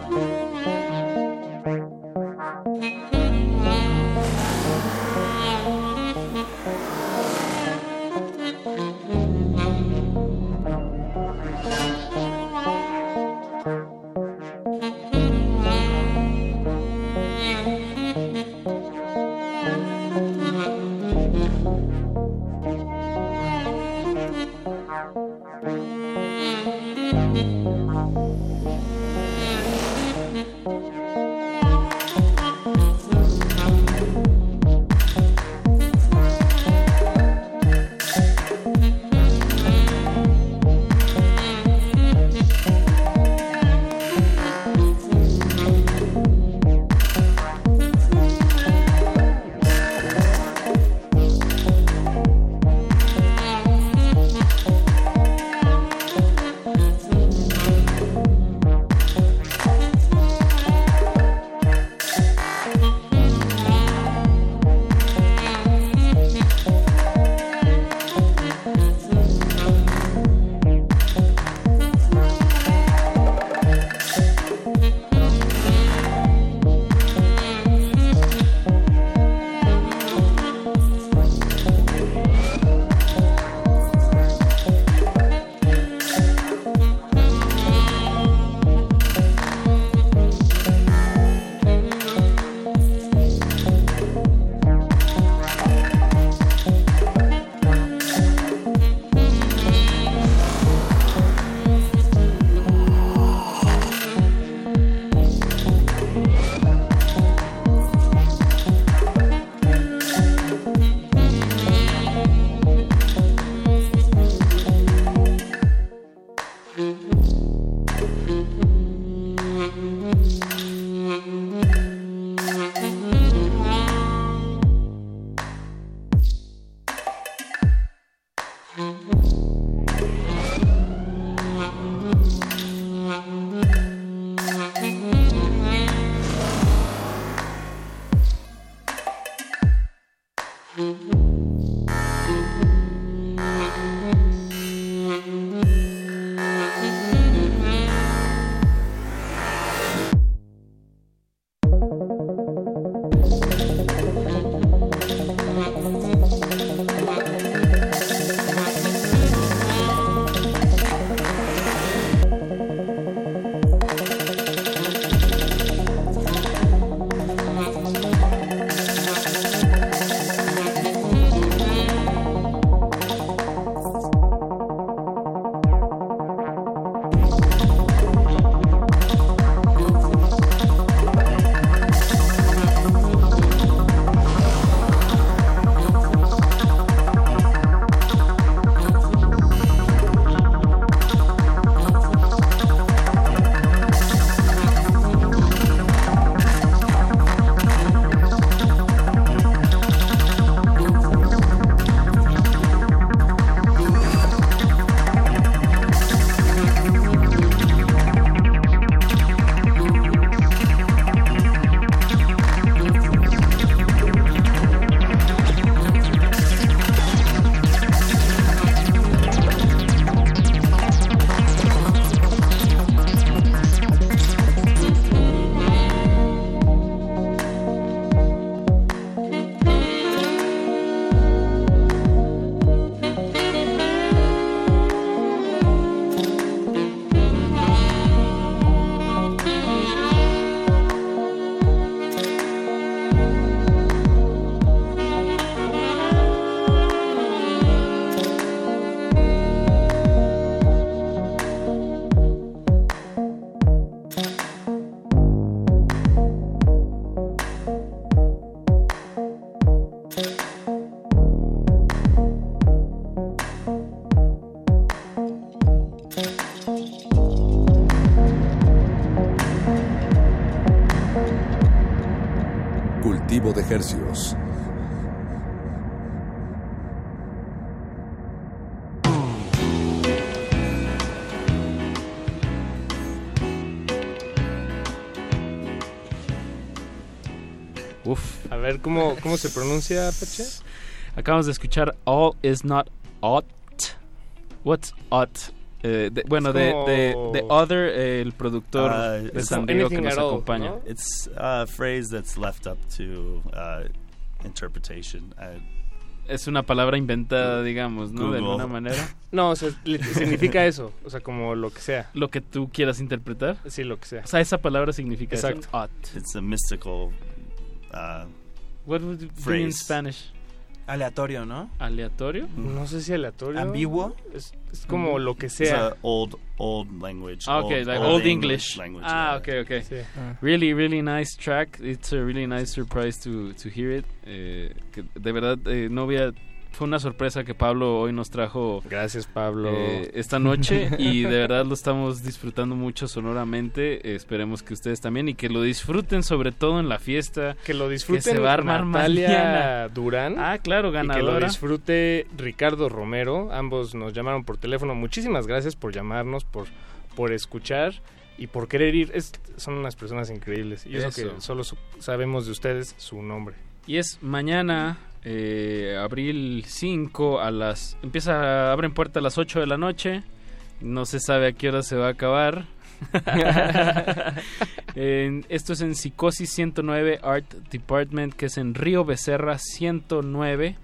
Hercios. Uf. A ver, ¿cómo, cómo se pronuncia, Perche? Acabamos de escuchar All is not ought. What's ought? Eh, de- bueno, de, de, de Other, eh, el productor Uh, de it's San Diego que nos acompaña. It's a phrase that's left up to uh, interpretation. Uh, Es una palabra inventada, digamos, ¿no? De Google. alguna manera. No, o sea, significa eso. O sea, como lo que sea. Lo que tú quieras interpretar. Sí, lo que sea. O sea, esa palabra significa eso, Exacto. ought. it's a mystical uh, What would it be in phrase. Spanish? Aleatorio, ¿no? ¿Aleatorio? No sé si aleatorio. ¿Ambiguo? Es, es como lo que It's sea. a old old language. Ah, okay, old, like old old English. language. ah, okay, okay. Sí. Really, really nice track. It's a really nice surprise to, to hear it. Eh, que de verdad, eh, no había... Fue una sorpresa que Pablo hoy nos trajo Gracias, Pablo. eh, esta noche y de verdad lo estamos disfrutando mucho sonoramente. Esperemos que ustedes también y que lo disfruten sobre todo en la fiesta. que lo disfruten se va a armar Natalia mañana. Durán. Ah, claro, Y que lo ganadora. disfrute Ricardo Romero. Ambos nos llamaron por teléfono. Muchísimas gracias por llamarnos, por, por escuchar y por querer ir. Es- son unas personas increíbles. Y eso, Eso. que solo sabemos de ustedes su nombre. Y es mañana, eh, abril 5, a las... Empieza, abren puerta a las 8 de la noche. No se sabe a qué hora se va a acabar. En- esto es en Psicosis 109 Art Department, que es en Río Becerra 109.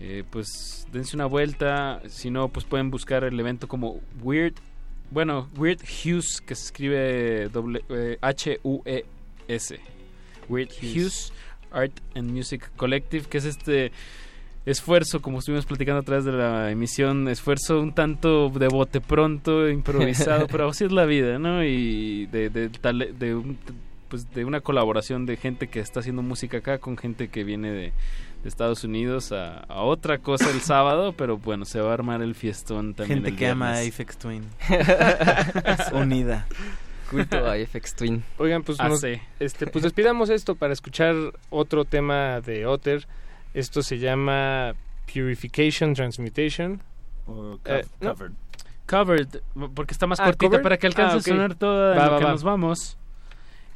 Eh, pues dense una vuelta. Si no, pues pueden buscar el evento como Weird. Bueno, Weird Hughes, que se escribe eh, H-U-E-S. Weird Hughes Art and Music Collective, que es este esfuerzo, como estuvimos platicando a través de la emisión, esfuerzo un tanto de bote pronto, improvisado, pero así es la vida, ¿no? Y de, de, de, un- pues de una colaboración de gente que está haciendo música acá con gente que viene de, de Estados Unidos a, a otra cosa el sábado, pero bueno, se va a armar el fiestón también. Gente el que ama a. Apex Twin. Unida. Culto a FX Twin. Oigan, pues, Ah, nos- sí. este, pues despidamos esto para escuchar otro tema de Otter. Esto se llama Purification Transmutation. Or Eh, no. covered. Covered, porque está más Ah, cortita covered. para que alcance Ah, a sonar toda en Va, lo va, que va. nos vamos.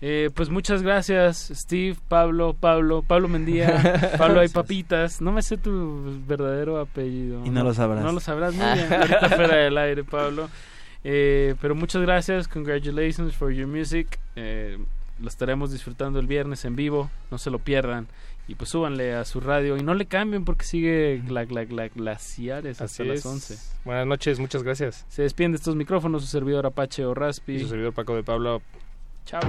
Eh, pues muchas gracias, Steve, Pablo, Pablo, Pablo Mendía, Pablo hay papitas. No me sé tu verdadero apellido. Y no lo sabrás. No lo sabrás muy bien. Ahorita fuera del aire, Pablo. Eh, pero muchas gracias, congratulations for your music. Eh, lo estaremos disfrutando el viernes en vivo, no se lo pierdan. Y pues súbanle a su radio y no le cambien porque sigue gla, gla- glaciares hasta Así las es. 11. Buenas noches, muchas gracias. Se despiden de estos micrófonos su servidor Apache o Y Raspi. su servidor Paco de Pablo. Chao.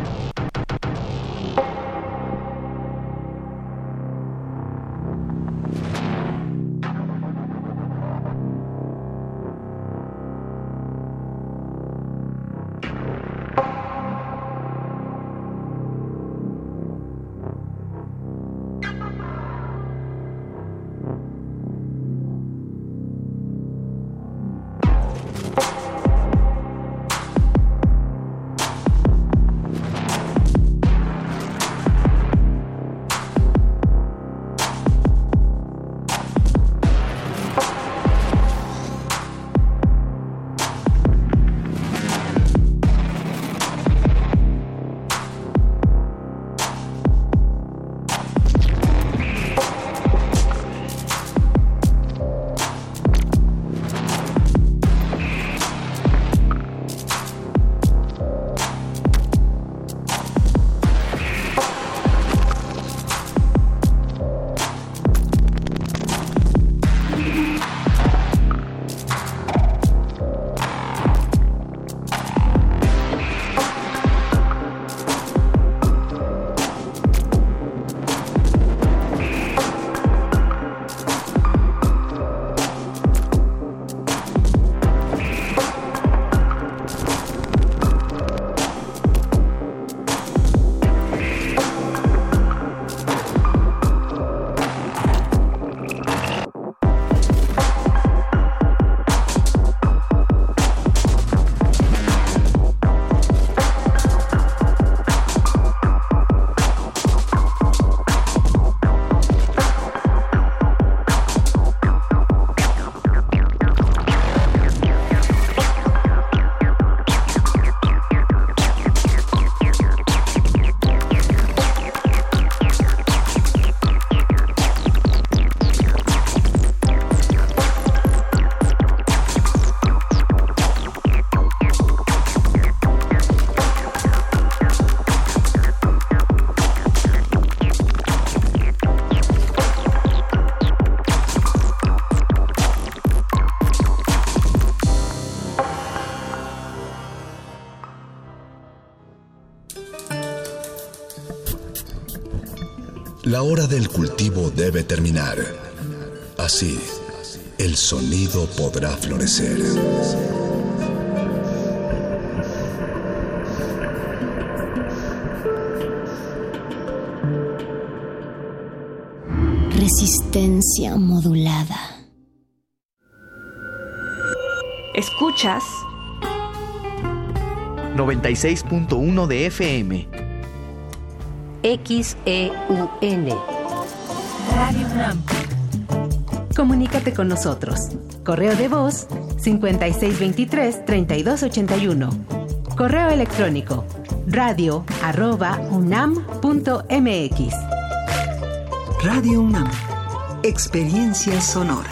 Hora del cultivo debe terminar. Así, el sonido podrá florecer. Resistencia modulada. Escuchas 96.1 de FM. XEUN. Comunícate con nosotros. Correo de voz 5623-3281. Correo electrónico radio arroba unam.mx. Radio UNAM. Experiencia sonora.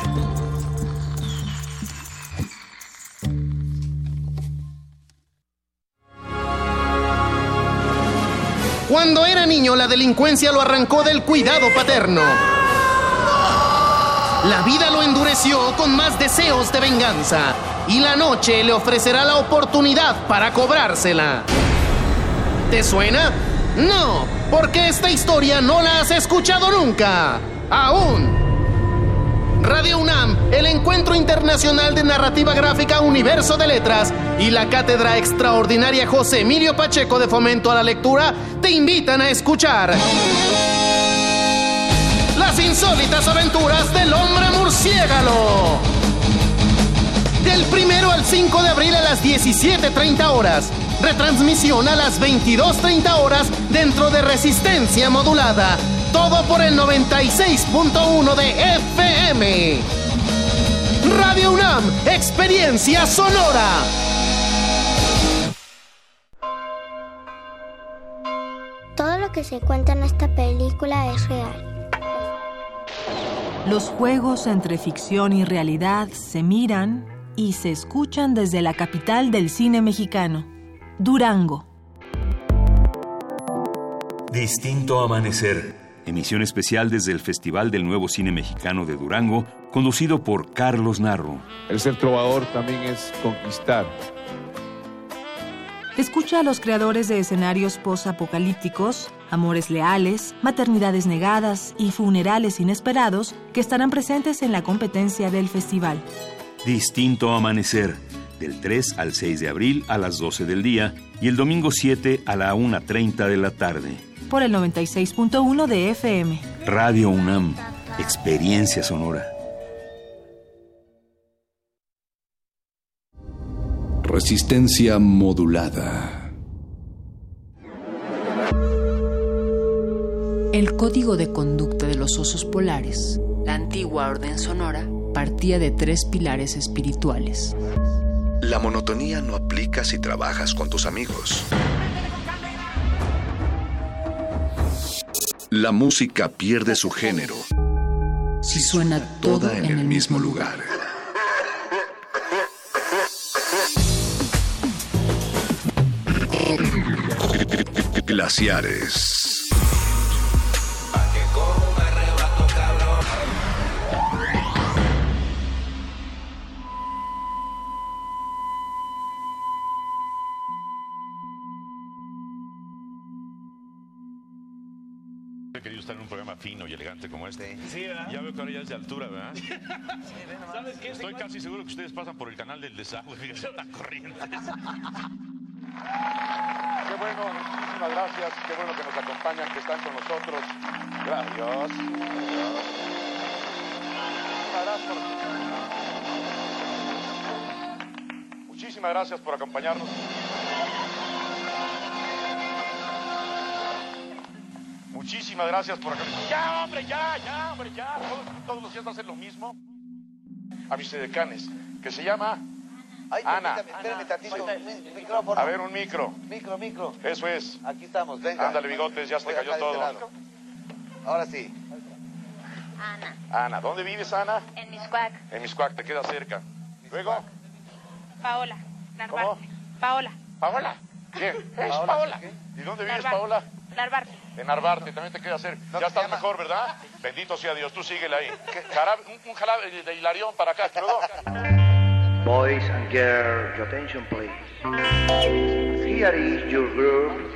Cuando era niño, la delincuencia lo arrancó del cuidado paterno. La vida lo endureció con más deseos de venganza. Y la noche le ofrecerá la oportunidad para cobrársela. ¿Te suena? No, porque esta historia no la has escuchado nunca. Aún. Radio UNAM, el Encuentro Internacional de Narrativa Gráfica Universo de Letras y la Cátedra Extraordinaria José Emilio Pacheco de Fomento a la Lectura te invitan a escuchar insólitas aventuras del hombre murciélago. Del primero al 5 de abril a las 17.30 horas. Retransmisión a las 22.30 horas dentro de Resistencia Modulada. Todo por el 96.1 de FM. Radio UNAM, experiencia sonora. Todo lo que se cuenta en esta película es real. Los juegos entre ficción y realidad se miran y se escuchan desde la capital del cine mexicano, Durango. Distinto Amanecer. Emisión especial desde el Festival del Nuevo Cine Mexicano de Durango, conducido por Carlos Narro. El ser trovador también es conquistar. Escucha a los creadores de escenarios post-apocalípticos, amores leales, maternidades negadas y funerales inesperados que estarán presentes en la competencia del festival. Distinto Amanecer, del 3 al 6 de abril a las 12 del día y el domingo 7 a la 1.30 de la tarde. Por el 96.1 de FM. Radio UNAM, experiencia sonora. Resistencia modulada. El código de conducta de los osos polares, la antigua orden sonora, partía de tres pilares espirituales. La monotonía no aplica si trabajas con tus amigos. La música pierde su género Si suena todo toda en el mismo lugar. Glaciares. He querido estar en un programa fino y elegante como este. Ya veo que ahora ya es de altura, ¿verdad? ¿Sabes qué? Estoy casi seguro que ustedes pasan por el canal del desagüe, fíjense, tan corrientes. Qué bueno, muchísimas gracias. Qué bueno que nos acompañan, que están con nosotros. Gracias. Muchísimas gracias por... Acompañarnos. Muchísimas gracias por acompañarnos. Ya, hombre, ya, ya, hombre, ya. Todos, todos los días hacen lo mismo. A mis decanes, que se llama Ay, Ana. permítame, espérame tantito. Mi- micrófono. A ver, un micro. Micro, micro. Eso es. Aquí estamos, venga. Ándale, bigotes, ya se te Voy cayó acá de todo. este lado. Ahora sí. Ana, ¿dónde vives, Ana? En Miscuac. En Miscuac, te queda cerca. Luego, Paola. Narvarte. Paola. Paola. Bien, es Paola, Paola. ¿qué? ¿Y dónde vives, Narvarte. Paola? Narvarte. En Narvarte, también te queda cerca. Ya estás mejor, ¿verdad? Bendito sea Dios, tú síguele ahí. Jarabe- un, un jarabe de Hilarión para acá, ¿no? Boys and girls, your attention please. Here is your group,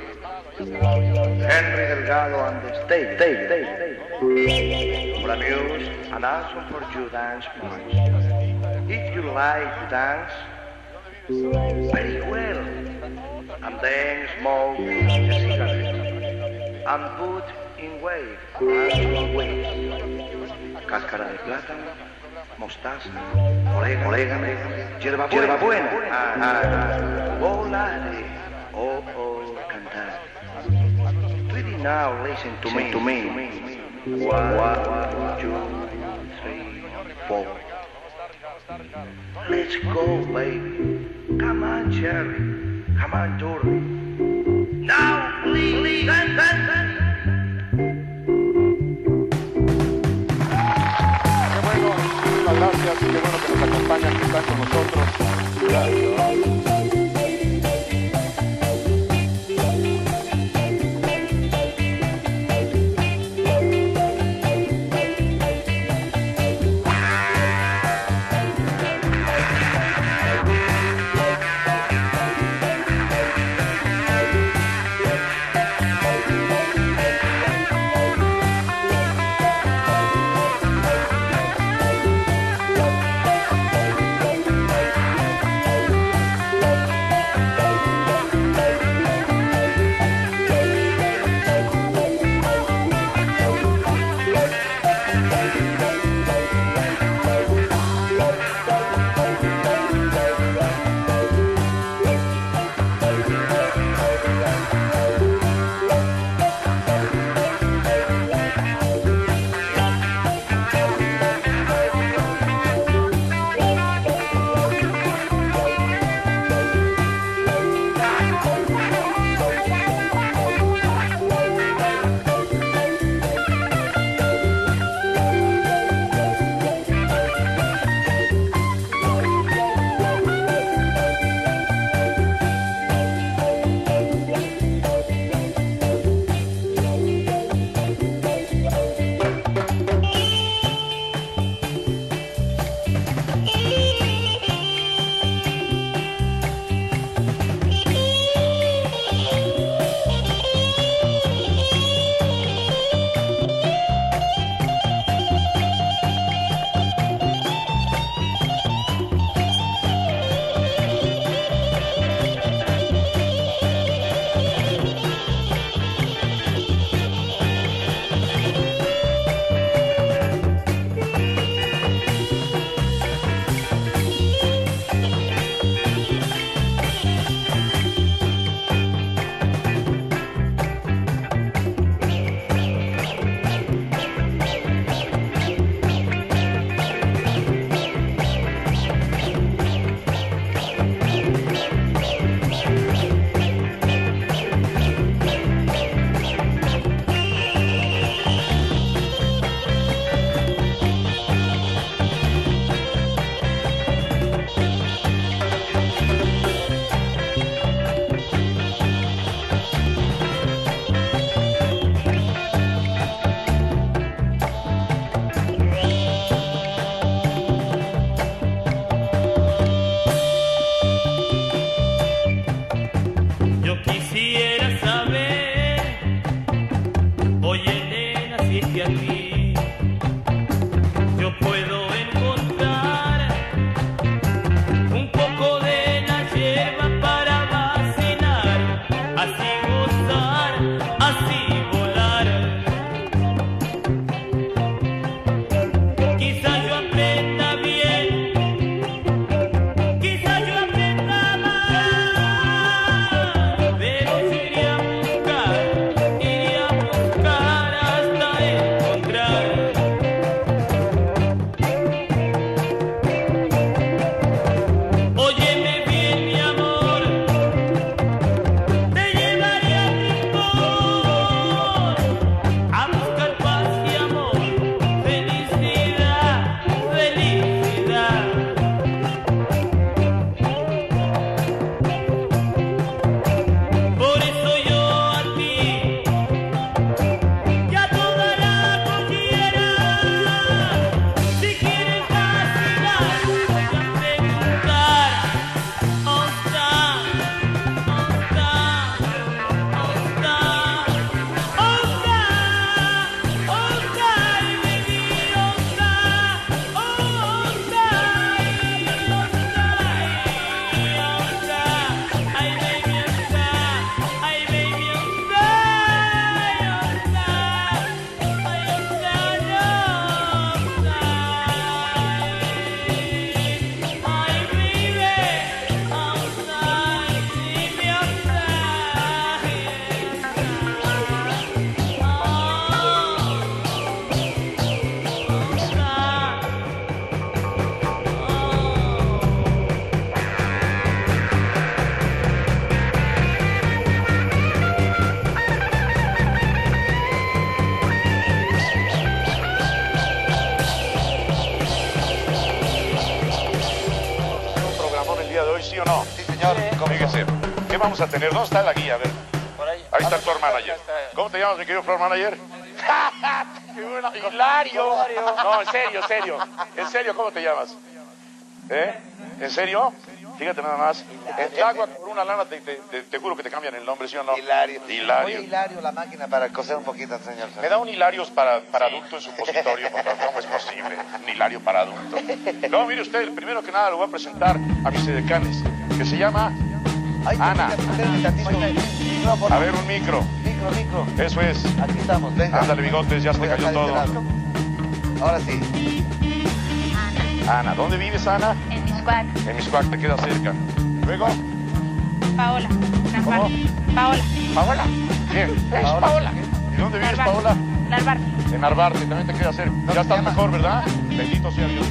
Henry Delgado and the stage, stage, stage. For amuse and also for you dance much. If you like to dance, very well. And then smoke a cigarette. And put in wave as always. Cáscara de plátano, mostaza, orégano, orégano hierba, hierba buena. Ah, ah, ah. Volare. Oh, oh, cantar. Now listen to me. To me. One, two, three, four. Let's go, baby. Come on, Cherry. Come on, Dory. Now, please, please, dance, dance, dance. Bueno que están con nosotros. Vamos a tener? ¿Dónde está la guía? A ver. Por ahí. Ahí está el floor manager. ¿Cómo te llamas, mi querido floor manager? ¡Hilario! No, en serio, en serio. En serio, ¿cómo te llamas? ¿Eh? ¿En serio? Fíjate nada más. En Tláhuac, por una lana, te, te- te- te juro que te cambian el nombre, ¿sí o no? Hilario. Hilario. Oye, Hilario, la máquina para coser un poquito, señor. Me da un Hilarios para, para adulto en supositorio, por favor, ¿cómo es posible? Un Hilario para adulto. No, mire usted, primero que nada lo voy a presentar a mis edecanes, que se llama Ana. A ver, un micro. Micro, micro. Eso es. Aquí estamos, venga. Ándale, bigotes, ya se te cayó todo. Ahora sí. Ana, ¿dónde vives, Ana? En Miscuac. En Miscuac, te queda cerca. Luego, Paola. Narvarte. Paola. Paola. ¿Quién? Es Paola. ¿Y dónde vives, Paola? Narvarte. En Narvarte, también te queda cerca. Ya estás mejor, ¿verdad? Bendito sea Dios.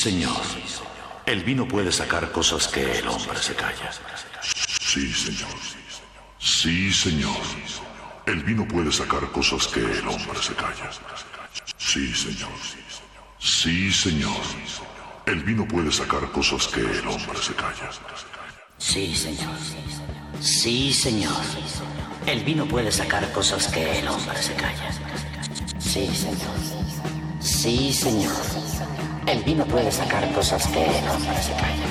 Señor. El vino puede sacar cosas que el hombre se calla. Sí, señor. Sí, señor. El vino puede sacar cosas que el hombre se calla. Sí, señor. Sí, señor. El vino puede sacar cosas que el hombre se calla. Sí, señor. Sí, señor. El vino puede sacar cosas que el hombre se calla. Sí, señor. Sí, señor. El vino puede sacar cosas que se calla.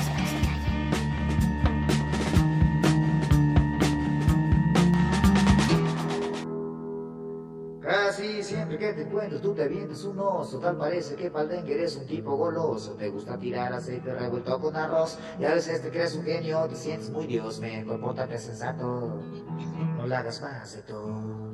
Casi siempre que te encuentro tú te vienes un oso. Tal parece que paldengue eres un tipo goloso. Te gusta tirar aceite revuelto con arroz. Y a veces te crees un genio, te sientes muy dios. Mejor pórtate sensato. No le hagas más de tos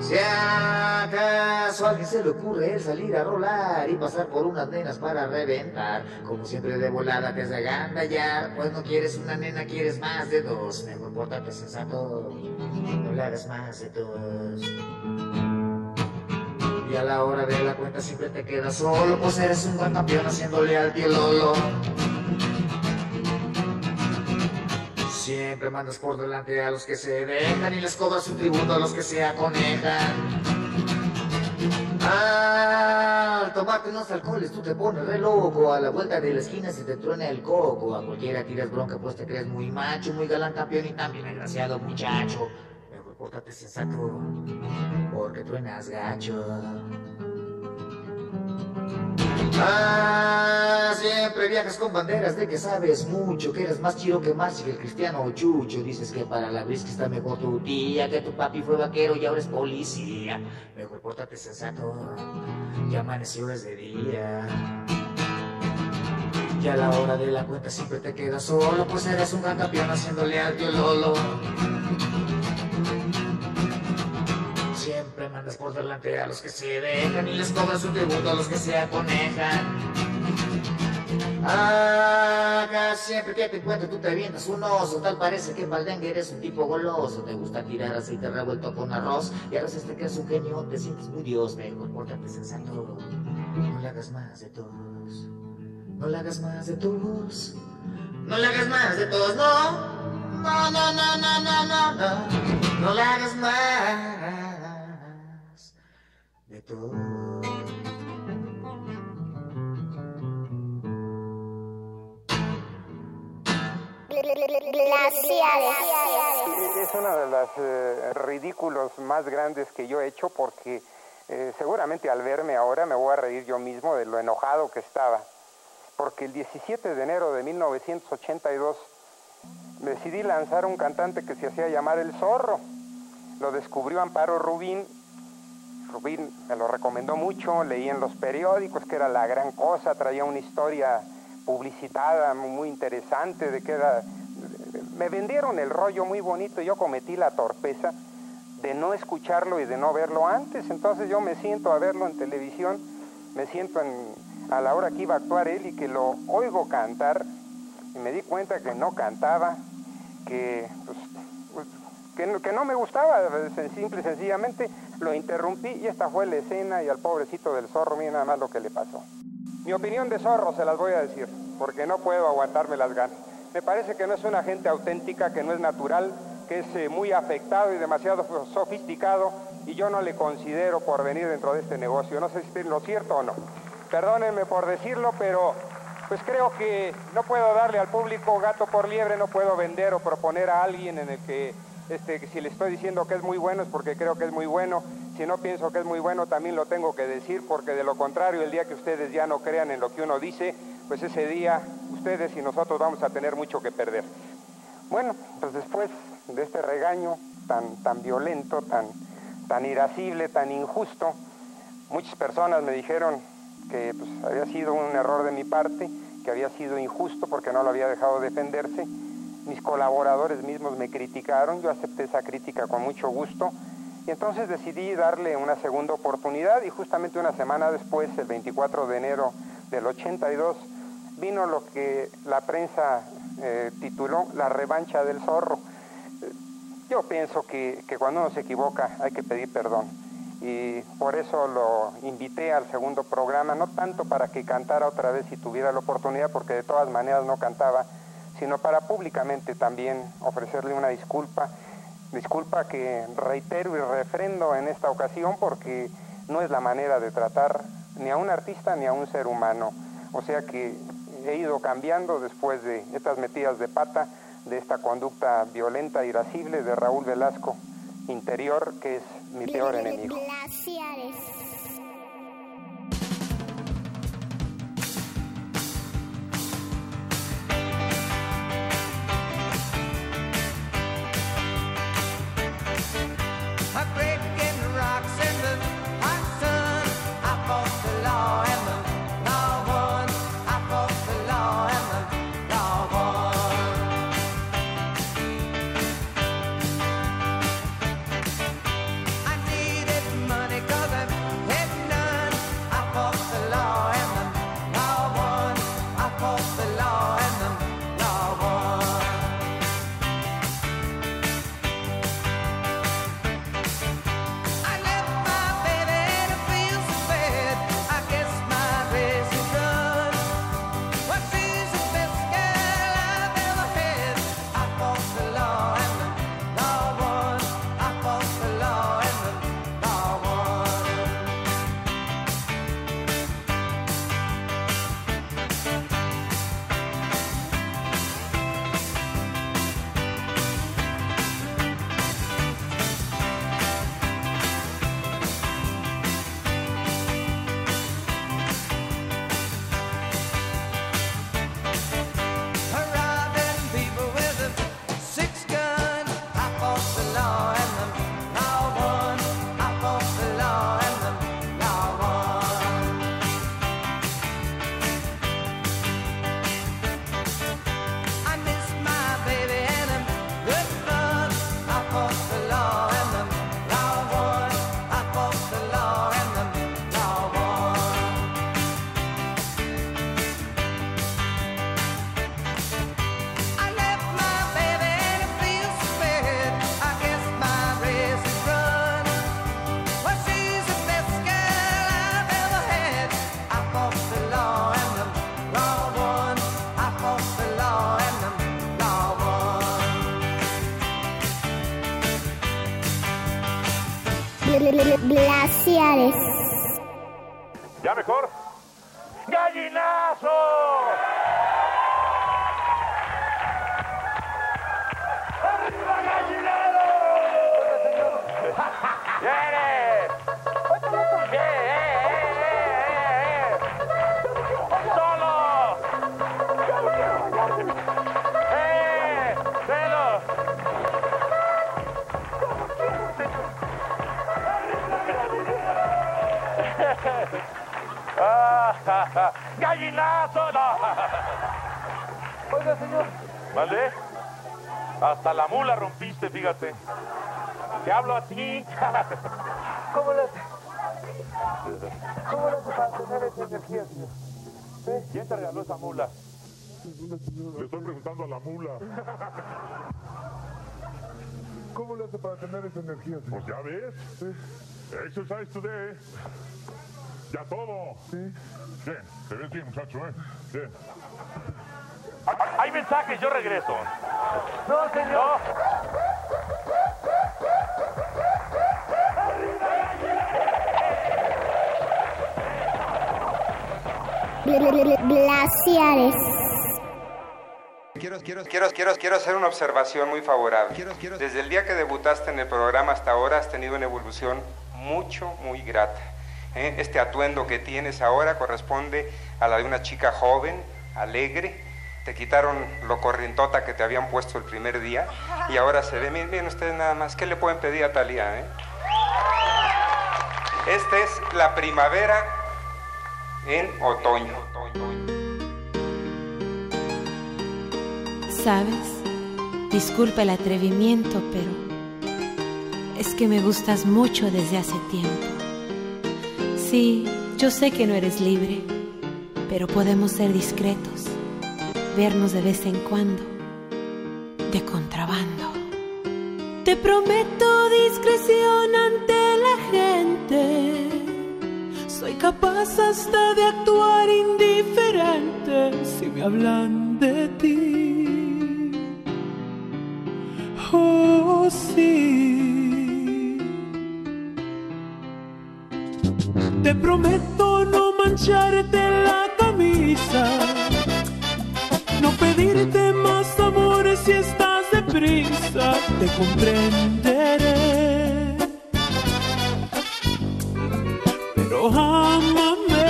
Si acaso a alguien se le ocurre salir a rolar y pasar por unas nenas para reventar, como siempre de volada te agandallar, pues no quieres una nena, quieres más de dos, mejor pórtate sensato, no le hagas más de dos. Y a la hora de la cuenta siempre te quedas solo, pues eres un gran campeón haciéndole al tío Lolo. Siempre mandas por delante a los que se dejan y les cobras un tributo a los que se aconejan. Al tomarte unos alcoholes tú te pones re loco. A la vuelta de la esquina se te truena el coco. A cualquiera tiras bronca pues te crees muy macho Muy galán campeón y también agraciado muchacho. Mejor pórtate sensato Porque truenas gacho Ah, siempre viajas con banderas de que sabes mucho, que eres más chido que más que el cristiano chucho. Dices que para la brisca está mejor tu tía, que tu papi fue vaquero y ahora es policía. Mejor pórtate sensato, ya amaneció desde día. Y a la hora de la cuenta siempre te quedas solo, pues eres un gran campeón haciéndole al tío Lolo siempre mandas por delante a los que se dejan y les cobras un tributo a los que se aconejan. Acá siempre que te encuentro tú te vienes un oso Tal parece que Paldengue eres un tipo goloso. Te gusta tirar aceite revuelto con arroz Y ahora este que es un genio te sientes muy dios Mejor pórtate sensato No le hagas más de todos No le hagas más de todos No le hagas más de todos, no No, no, no, no, no, no, no No le hagas más. Es uno de los eh, ridículos más grandes que yo he hecho porque eh, seguramente al verme ahora me voy a reír yo mismo de lo enojado que estaba. Porque el 17 de enero de 1982 decidí lanzar un cantante que se hacía llamar El Zorro. Lo descubrió Amparo Rubín Rubín me lo recomendó mucho, leí en los periódicos que era la gran cosa, traía una historia publicitada muy interesante de que era... Me vendieron el rollo muy bonito yo cometí la torpeza de no escucharlo y de no verlo antes. Entonces yo me siento a verlo en televisión, me siento a la hora que iba a actuar él y que lo oigo cantar y me di cuenta que no cantaba, que pues, que, no me gustaba, simple y sencillamente lo interrumpí y esta fue la escena y al pobrecito del zorro, mira nada más lo que le pasó. Mi opinión de zorro se las voy a decir, porque no puedo aguantarme las ganas. Me parece que no es una gente auténtica, que no es natural, que es eh, muy afectado y demasiado sofisticado y yo no le considero por venir dentro de este negocio. No sé si es lo cierto o no. Perdónenme por decirlo, pero pues creo que no puedo darle al público gato por liebre, no puedo vender o proponer a alguien en el que este, si le estoy diciendo que es muy bueno es porque creo que es muy bueno. Si no pienso que es muy bueno, también lo tengo que decir, porque de lo contrario, el día que ustedes ya no crean en lo que uno dice, pues ese día ustedes y nosotros vamos a tener mucho que perder. Bueno, pues después de este regaño tan, tan violento, tan, tan irascible, tan injusto, muchas personas me dijeron que pues, había sido un error de mi parte, que había sido injusto porque no lo había dejado defenderse mis colaboradores mismos me criticaron, yo acepté esa crítica con mucho gusto y entonces decidí darle una segunda oportunidad y justamente una semana después, el 24 de enero del 82, vino lo que la prensa eh, tituló La revancha del zorro. Yo pienso que, que cuando uno se equivoca hay que pedir perdón y por eso lo invité al segundo programa, no tanto para que cantara otra vez si tuviera la oportunidad, porque de todas maneras no cantaba, sino para públicamente también ofrecerle una disculpa, disculpa que reitero y refrendo en esta ocasión porque no es la manera de tratar ni a un artista ni a un ser humano. O sea que he ido cambiando después de estas metidas de pata, de esta conducta violenta, irascible de Raúl Velasco interior, que es mi peor enemigo. Glaciares. ¿Eh? Hay mensajes, yo regreso. No, señor. Glaciares. Quiero, quiero, quiero, quiero, quiero hacer una observación muy favorable. Desde el día que debutaste en el programa hasta ahora has tenido una evolución mucho, muy grata. ¿Eh? Este atuendo que tienes ahora corresponde a la de una chica joven, alegre. Te quitaron lo corrientota que te habían puesto el primer día y ahora se ve, miren, miren ustedes nada más, ¿qué le pueden pedir a Talía? Eh? Esta es la primavera en otoño. ¿Sabes? Disculpa el atrevimiento, pero es que me gustas mucho desde hace tiempo. Sí, yo sé que no eres libre, pero podemos ser discretos, vernos de vez en cuando, de contrabando. Te prometo discreción ante la gente. Soy capaz hasta de actuar indiferente si me hablan de ti. Oh, sí. Te prometo no mancharte la camisa, no pedirte más amor si estás deprisa, te comprenderé. Pero ámame,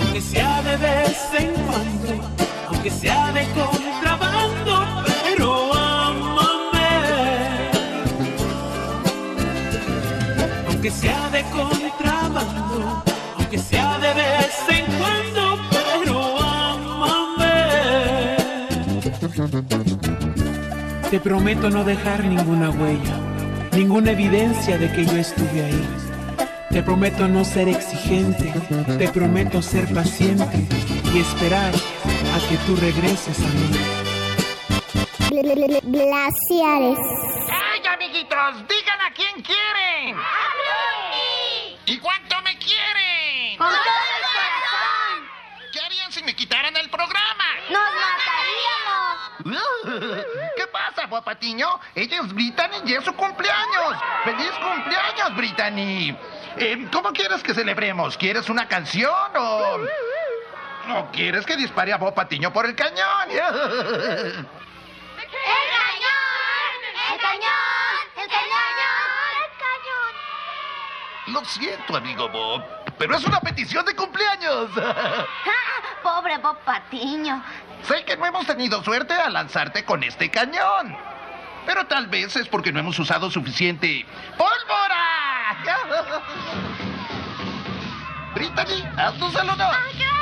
aunque sea de vez en cuando, aunque sea de contrabando, Aunque sea de contrabando, aunque sea de vez en cuando, pero ámame. Te prometo no dejar ninguna huella, ninguna evidencia de que yo estuve ahí. Te prometo no ser exigente, te prometo ser paciente y esperar a que tú regreses a mí. Glaciares. ¡Ay, amiguitos! ¡Digan a quién quieren! ¿Y cuánto me quieren? ¡Con todo el corazón! ¿Qué harían si me quitaran el programa? ¡Nos mataríamos! ¿Qué pasa, guapatiño? Ella es Brittany y es su cumpleaños. ¡Feliz cumpleaños, Brittany! Eh, ¿Cómo quieres que celebremos? ¿Quieres una canción o...? ¿O quieres que dispare a Bob Patiño por el cañón? ¡El cañón! ¡El cañón! ¡El cañón! ¡El cañón! Lo siento, amigo Bob, pero es una petición de cumpleaños. Pobre Bob Patiño. Sé que no hemos tenido suerte al lanzarte con este cañón. Pero tal vez es porque no hemos usado suficiente pólvora. Brittany, haz tu saludo. Gracias.